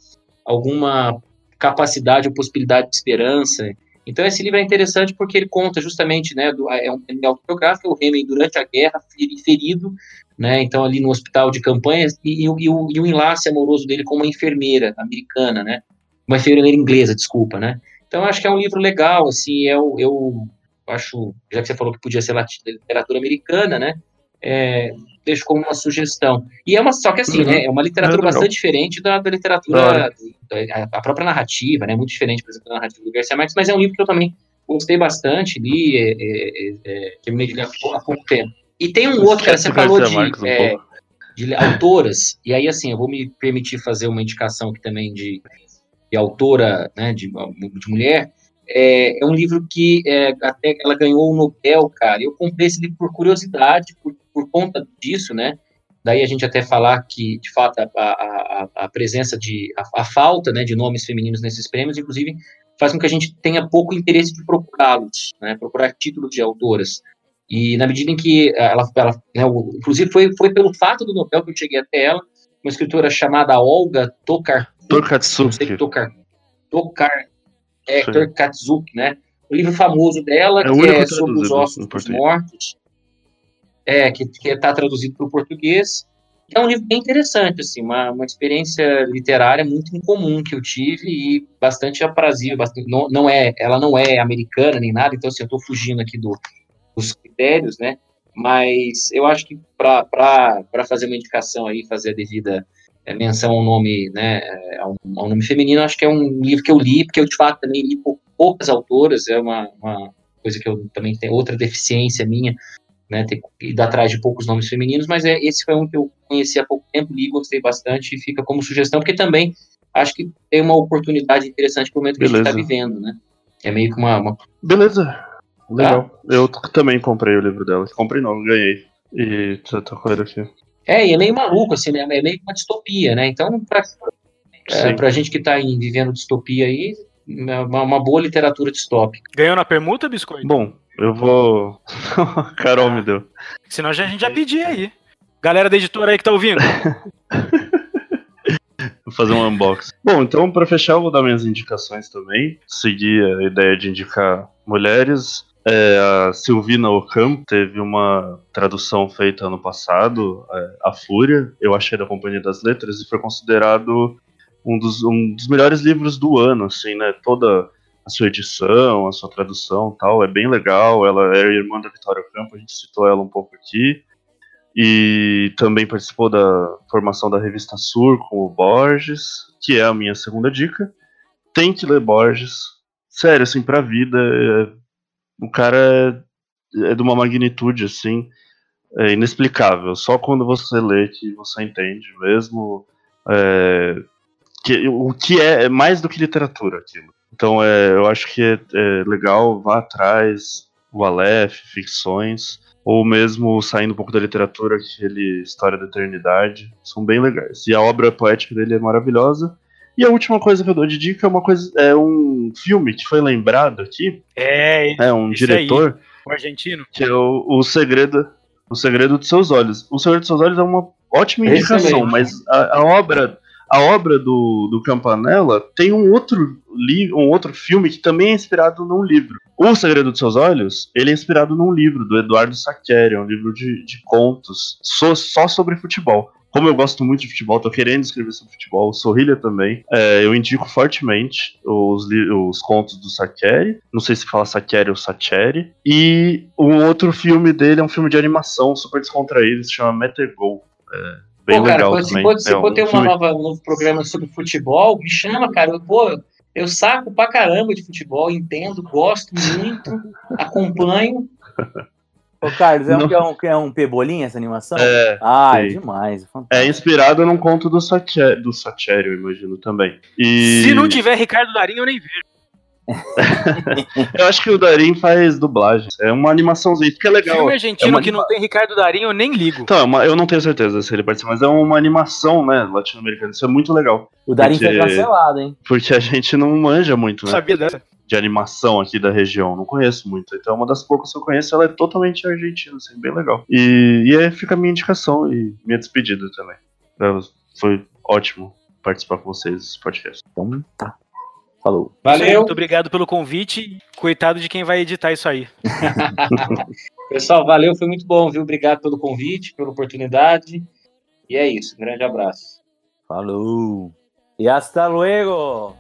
alguma capacidade ou possibilidade de esperança. Então, esse livro é interessante porque ele conta justamente, né, do, é um é autobiográfico, o Hemingway durante a guerra, ferido, né, então ali no hospital de campanha, e, e, o, e, o, e o enlace amoroso dele com uma enfermeira americana, né, uma enfermeira inglesa, desculpa, né. Então, acho que é um livro legal, assim, eu, eu acho, já que você falou que podia ser literatura americana, né, é, deixo como uma sugestão. E é uma, só que assim, Uhum. né, é uma literatura É bastante diferente da, da literatura, da- a própria narrativa, né, muito diferente, por exemplo, da narrativa do Garcia Marques, mas é um livro que eu também gostei bastante, li, é, é, é, terminei de ler há pouco tempo. E tem um outro, cara, você falou de, um é, de autoras, e aí assim, eu vou me permitir fazer uma indicação aqui também de, de autora, né, de, de mulher, é, é um livro que é, até ela ganhou o Nobel, cara. Eu comprei esse livro por curiosidade, por, por conta disso, né? Daí a gente até falar que, de fato, a, a, a presença de. A, a, falta né, de nomes femininos nesses prêmios, inclusive, faz com que a gente tenha pouco interesse de procurá-los, né? Procurar títulos de autoras. E na medida em que ela. ela né, inclusive, foi, foi pelo fato do Nobel que eu cheguei até ela, uma escritora chamada Olga Tokar. Tokatsuki. Tokar. Tokar é, Katsuki, né? O livro famoso dela, É que é sobre os ossos dos mortos, é, que está traduzido para o português. É um livro bem interessante, assim, uma, uma experiência literária muito incomum que eu tive e bastante aprazível. Bastante, não, não é, ela não é americana nem nada, então assim, eu estou fugindo aqui do, dos critérios, né? Mas eu acho que para fazer uma indicação aí, fazer a devida é, menção ao nome, né, é, ao, ao nome feminino, acho que é um livro que eu li, porque eu de fato também li pou- poucas autoras, é uma, uma coisa que eu também tenho, outra deficiência minha, né, ter ido atrás de poucos nomes femininos, mas é, esse foi um que eu conheci há pouco tempo, li, gostei bastante e fica como sugestão, porque também acho que tem uma oportunidade interessante para o momento que a gente está Beleza. vivendo, né? É meio que uma, uma Beleza. Legal. Eu t- também comprei o livro dela. Comprei não, ganhei. E com ele aqui. É, e é meio maluco, assim, né? É meio uma distopia, né? Então, pra, é, pra gente que tá em- vivendo distopia aí, é uma, uma boa literatura distópica. Ganhou na permuta, Biscoito? Bom, eu vou. Carol me deu. Senão a gente já pedia aí. Galera da editora aí que tá ouvindo. Vou fazer um unboxing. Bom, então pra fechar eu vou dar minhas indicações também. Seguir a ideia de indicar mulheres. É, a Silvina Ocampo teve uma tradução feita ano passado, é, A Fúria, eu achei da Companhia das Letras, e foi considerado um dos, um dos melhores livros do ano, assim, né? Toda a sua edição, a sua tradução tal, é bem legal. Ela é irmã da Vitória Ocampo, a gente citou ela um pouco aqui. E também participou da formação da revista Sur com o Borges, que é a minha segunda dica. Tem que ler Borges. Sério, assim, pra vida. é- o cara é, de uma magnitude, assim, é inexplicável. Só quando você lê que você entende mesmo é, que, o que é, é mais do que literatura aquilo. Então, é, eu acho que é, é legal, vá atrás, o Aleph, ficções ou mesmo saindo um pouco da literatura, aquele História da Eternidade, são bem legais. E a obra poética dele é maravilhosa. E a última coisa que eu dou de dica é uma coisa, é um filme que foi lembrado aqui, É, é um diretor o argentino. que é o, o segredo, o segredo dos seus olhos. O segredo dos seus olhos é uma ótima indicação, mas a, a obra, a obra do, do Campanella tem um outro li, um outro filme que também é inspirado num livro. O Segredo dos Seus Olhos, ele é inspirado num livro do Eduardo Saccheri, é um livro de, de contos só, só sobre futebol. Como eu gosto muito de futebol, tô querendo escrever sobre futebol, o Sorrilha também. é, eu indico fortemente os, os contos do Saccheri. Não sei se fala Saccheri ou Saccheri. E o outro filme dele é um filme de animação super descontraído, se chama Metegol. É bem Pô, cara, legal se também. se É for um ter filme- nova, um novo programa sobre futebol, me chama, cara. Eu, pô, eu saco pra caramba de futebol, entendo, gosto muito, acompanho. Ô, Carlos, é um, é um, é um pebolinha essa animação? É, ah, é demais. É É inspirado num conto do Saccheri, do eu imagino também. E Se não tiver Ricardo Darinho, eu nem vejo. eu acho que o Darim faz dublagem. É uma animaçãozinha, que é legal. Filme É argentino uma que não tem Ricardo Darinho, eu nem ligo. Então, é uma- eu não tenho certeza se ele participa, mas é uma animação, né, latino-americana. Isso é muito legal. O Darim foi Porque- cancelado, hein? Porque a gente não manja muito, né? sabia dessa. De animação aqui da região. Não conheço muito. Então, uma das poucas que eu conheço, ela é totalmente argentina, assim, bem legal. E, e aí fica a minha indicação e minha despedida também. Foi ótimo participar com vocês desse podcast. Então tá. Falou. Valeu. Muito obrigado pelo convite. Coitado de quem vai editar isso aí. Pessoal, valeu, foi muito bom, viu? Obrigado pelo convite, pela oportunidade. E é isso, um grande abraço. Falou. E hasta luego.